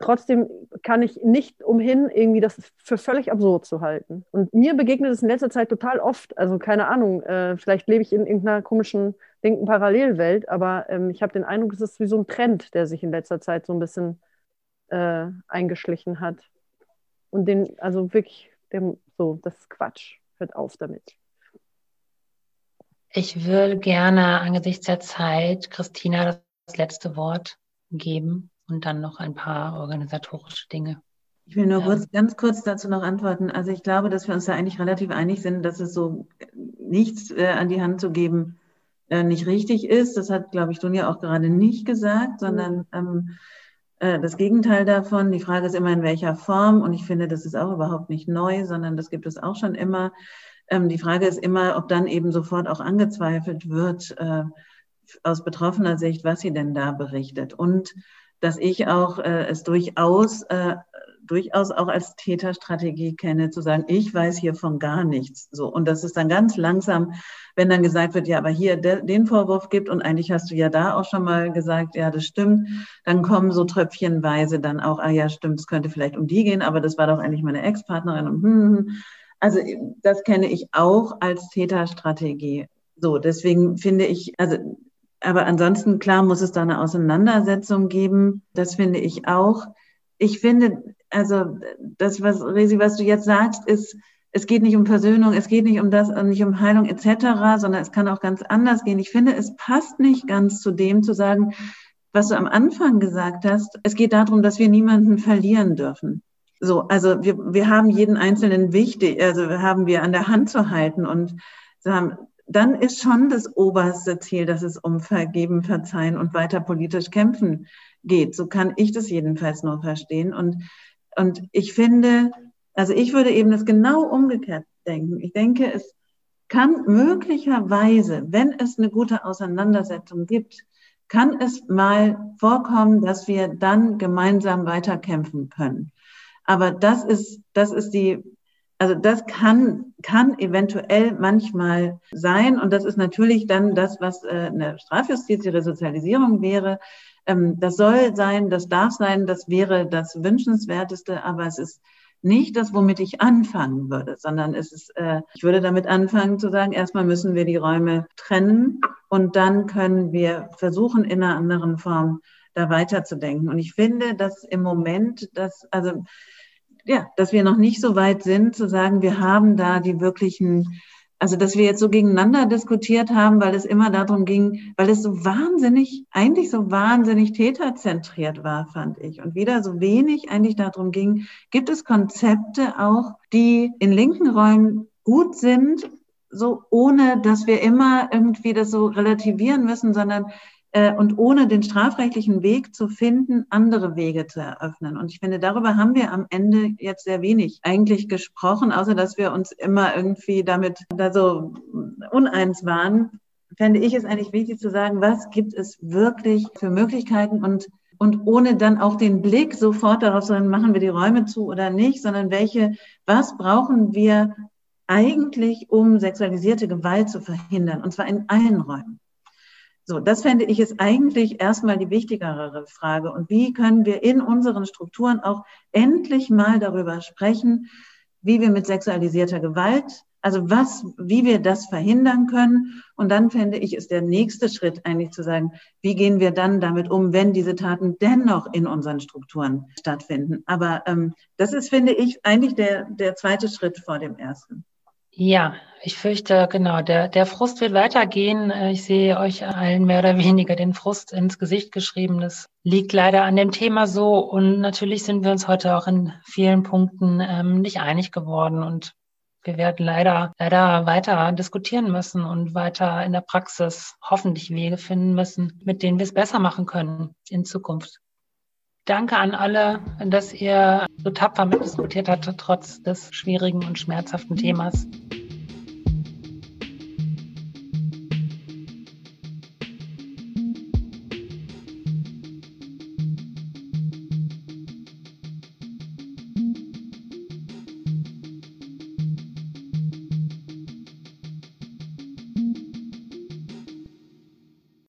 trotzdem kann ich nicht umhin, irgendwie das für völlig absurd zu halten. Und mir begegnet es in letzter Zeit total oft. Also keine Ahnung, äh, vielleicht lebe ich in irgendeiner komischen linken Parallelwelt, aber ähm, ich habe den Eindruck, es ist wie so ein Trend, der sich in letzter Zeit so ein bisschen äh, eingeschlichen hat. Und den, also wirklich, dem, so, das ist Quatsch. Hört auf damit. Ich würde gerne angesichts der Zeit Christina das letzte Wort geben und dann noch ein paar organisatorische Dinge. Ich will nur ja. kurz, ganz kurz dazu noch antworten. Also ich glaube, dass wir uns da eigentlich relativ einig sind, dass es so nichts äh, an die Hand zu geben äh, nicht richtig ist. Das hat, glaube ich, Dunja auch gerade nicht gesagt, sondern ähm, äh, das Gegenteil davon. Die Frage ist immer, in welcher Form. Und ich finde, das ist auch überhaupt nicht neu, sondern das gibt es auch schon immer. Ähm, die Frage ist immer, ob dann eben sofort auch angezweifelt wird äh, aus betroffener Sicht, was sie denn da berichtet. Und dass ich auch äh, es durchaus, äh, durchaus auch als Täterstrategie kenne, zu sagen, ich weiß hier von gar nichts. So. Und das ist dann ganz langsam, wenn dann gesagt wird, ja, aber hier de, den Vorwurf gibt und eigentlich hast du ja da auch schon mal gesagt, ja, das stimmt, dann kommen so tröpfchenweise dann auch, ah ja, stimmt, es könnte vielleicht um die gehen, aber das war doch eigentlich meine Ex-Partnerin und hm, hm, hm. Also das kenne ich auch als Täterstrategie. So, deswegen finde ich, also aber ansonsten, klar, muss es da eine Auseinandersetzung geben. Das finde ich auch. Ich finde, also das, was Resi, was du jetzt sagst, ist, es geht nicht um Versöhnung, es geht nicht um das, nicht um Heilung etc., sondern es kann auch ganz anders gehen. Ich finde, es passt nicht ganz zu dem zu sagen, was du am Anfang gesagt hast. Es geht darum, dass wir niemanden verlieren dürfen. So, also wir, wir haben jeden Einzelnen wichtig, also haben wir an der Hand zu halten und sie haben dann ist schon das oberste Ziel, dass es um Vergeben, Verzeihen und weiter politisch kämpfen geht. So kann ich das jedenfalls nur verstehen. Und, und ich finde, also ich würde eben das genau umgekehrt denken. Ich denke, es kann möglicherweise, wenn es eine gute Auseinandersetzung gibt, kann es mal vorkommen, dass wir dann gemeinsam weiterkämpfen können. Aber das ist, das ist die, also das kann, kann eventuell manchmal sein. Und das ist natürlich dann das, was äh, eine Strafjustiz, die Resozialisierung wäre. Ähm, das soll sein, das darf sein, das wäre das Wünschenswerteste, aber es ist nicht das, womit ich anfangen würde, sondern es ist, äh, ich würde damit anfangen zu sagen, erstmal müssen wir die Räume trennen und dann können wir versuchen, in einer anderen Form da weiterzudenken. Und ich finde, dass im Moment, dass, also, ja, dass wir noch nicht so weit sind, zu sagen, wir haben da die wirklichen also dass wir jetzt so gegeneinander diskutiert haben, weil es immer darum ging, weil es so wahnsinnig, eigentlich so wahnsinnig täterzentriert war, fand ich. Und wieder so wenig eigentlich darum ging, gibt es Konzepte auch, die in linken Räumen gut sind, so ohne dass wir immer irgendwie das so relativieren müssen, sondern äh, und ohne den strafrechtlichen Weg zu finden, andere Wege zu eröffnen. Und ich finde, darüber haben wir am Ende jetzt sehr wenig eigentlich gesprochen, außer dass wir uns immer irgendwie damit da so uneins waren. Fände ich es eigentlich wichtig zu sagen, was gibt es wirklich für Möglichkeiten und und ohne dann auch den Blick sofort darauf, sondern machen wir die Räume zu oder nicht, sondern welche, was brauchen wir eigentlich, um sexualisierte Gewalt zu verhindern, und zwar in allen Räumen. So, das fände ich ist eigentlich erstmal die wichtigere Frage. Und wie können wir in unseren Strukturen auch endlich mal darüber sprechen, wie wir mit sexualisierter Gewalt, also was, wie wir das verhindern können. Und dann fände ich, ist der nächste Schritt eigentlich zu sagen, wie gehen wir dann damit um, wenn diese Taten dennoch in unseren Strukturen stattfinden. Aber ähm, das ist, finde ich, eigentlich der, der zweite Schritt vor dem ersten. Ja, ich fürchte, genau, der, der Frust wird weitergehen. Äh, ich sehe euch allen mehr oder *laughs* weniger den Frust ins Gesicht geschrieben. Das liegt leider an dem Thema so. Und natürlich sind wir uns heute auch in vielen Punkten ähm, nicht einig geworden. Und wir werden leider, leider weiter diskutieren müssen und weiter in der Praxis hoffentlich Wege finden müssen, mit denen wir es besser machen können in Zukunft. Danke an alle, dass ihr so tapfer mitdiskutiert habt, trotz des schwierigen und schmerzhaften Themas.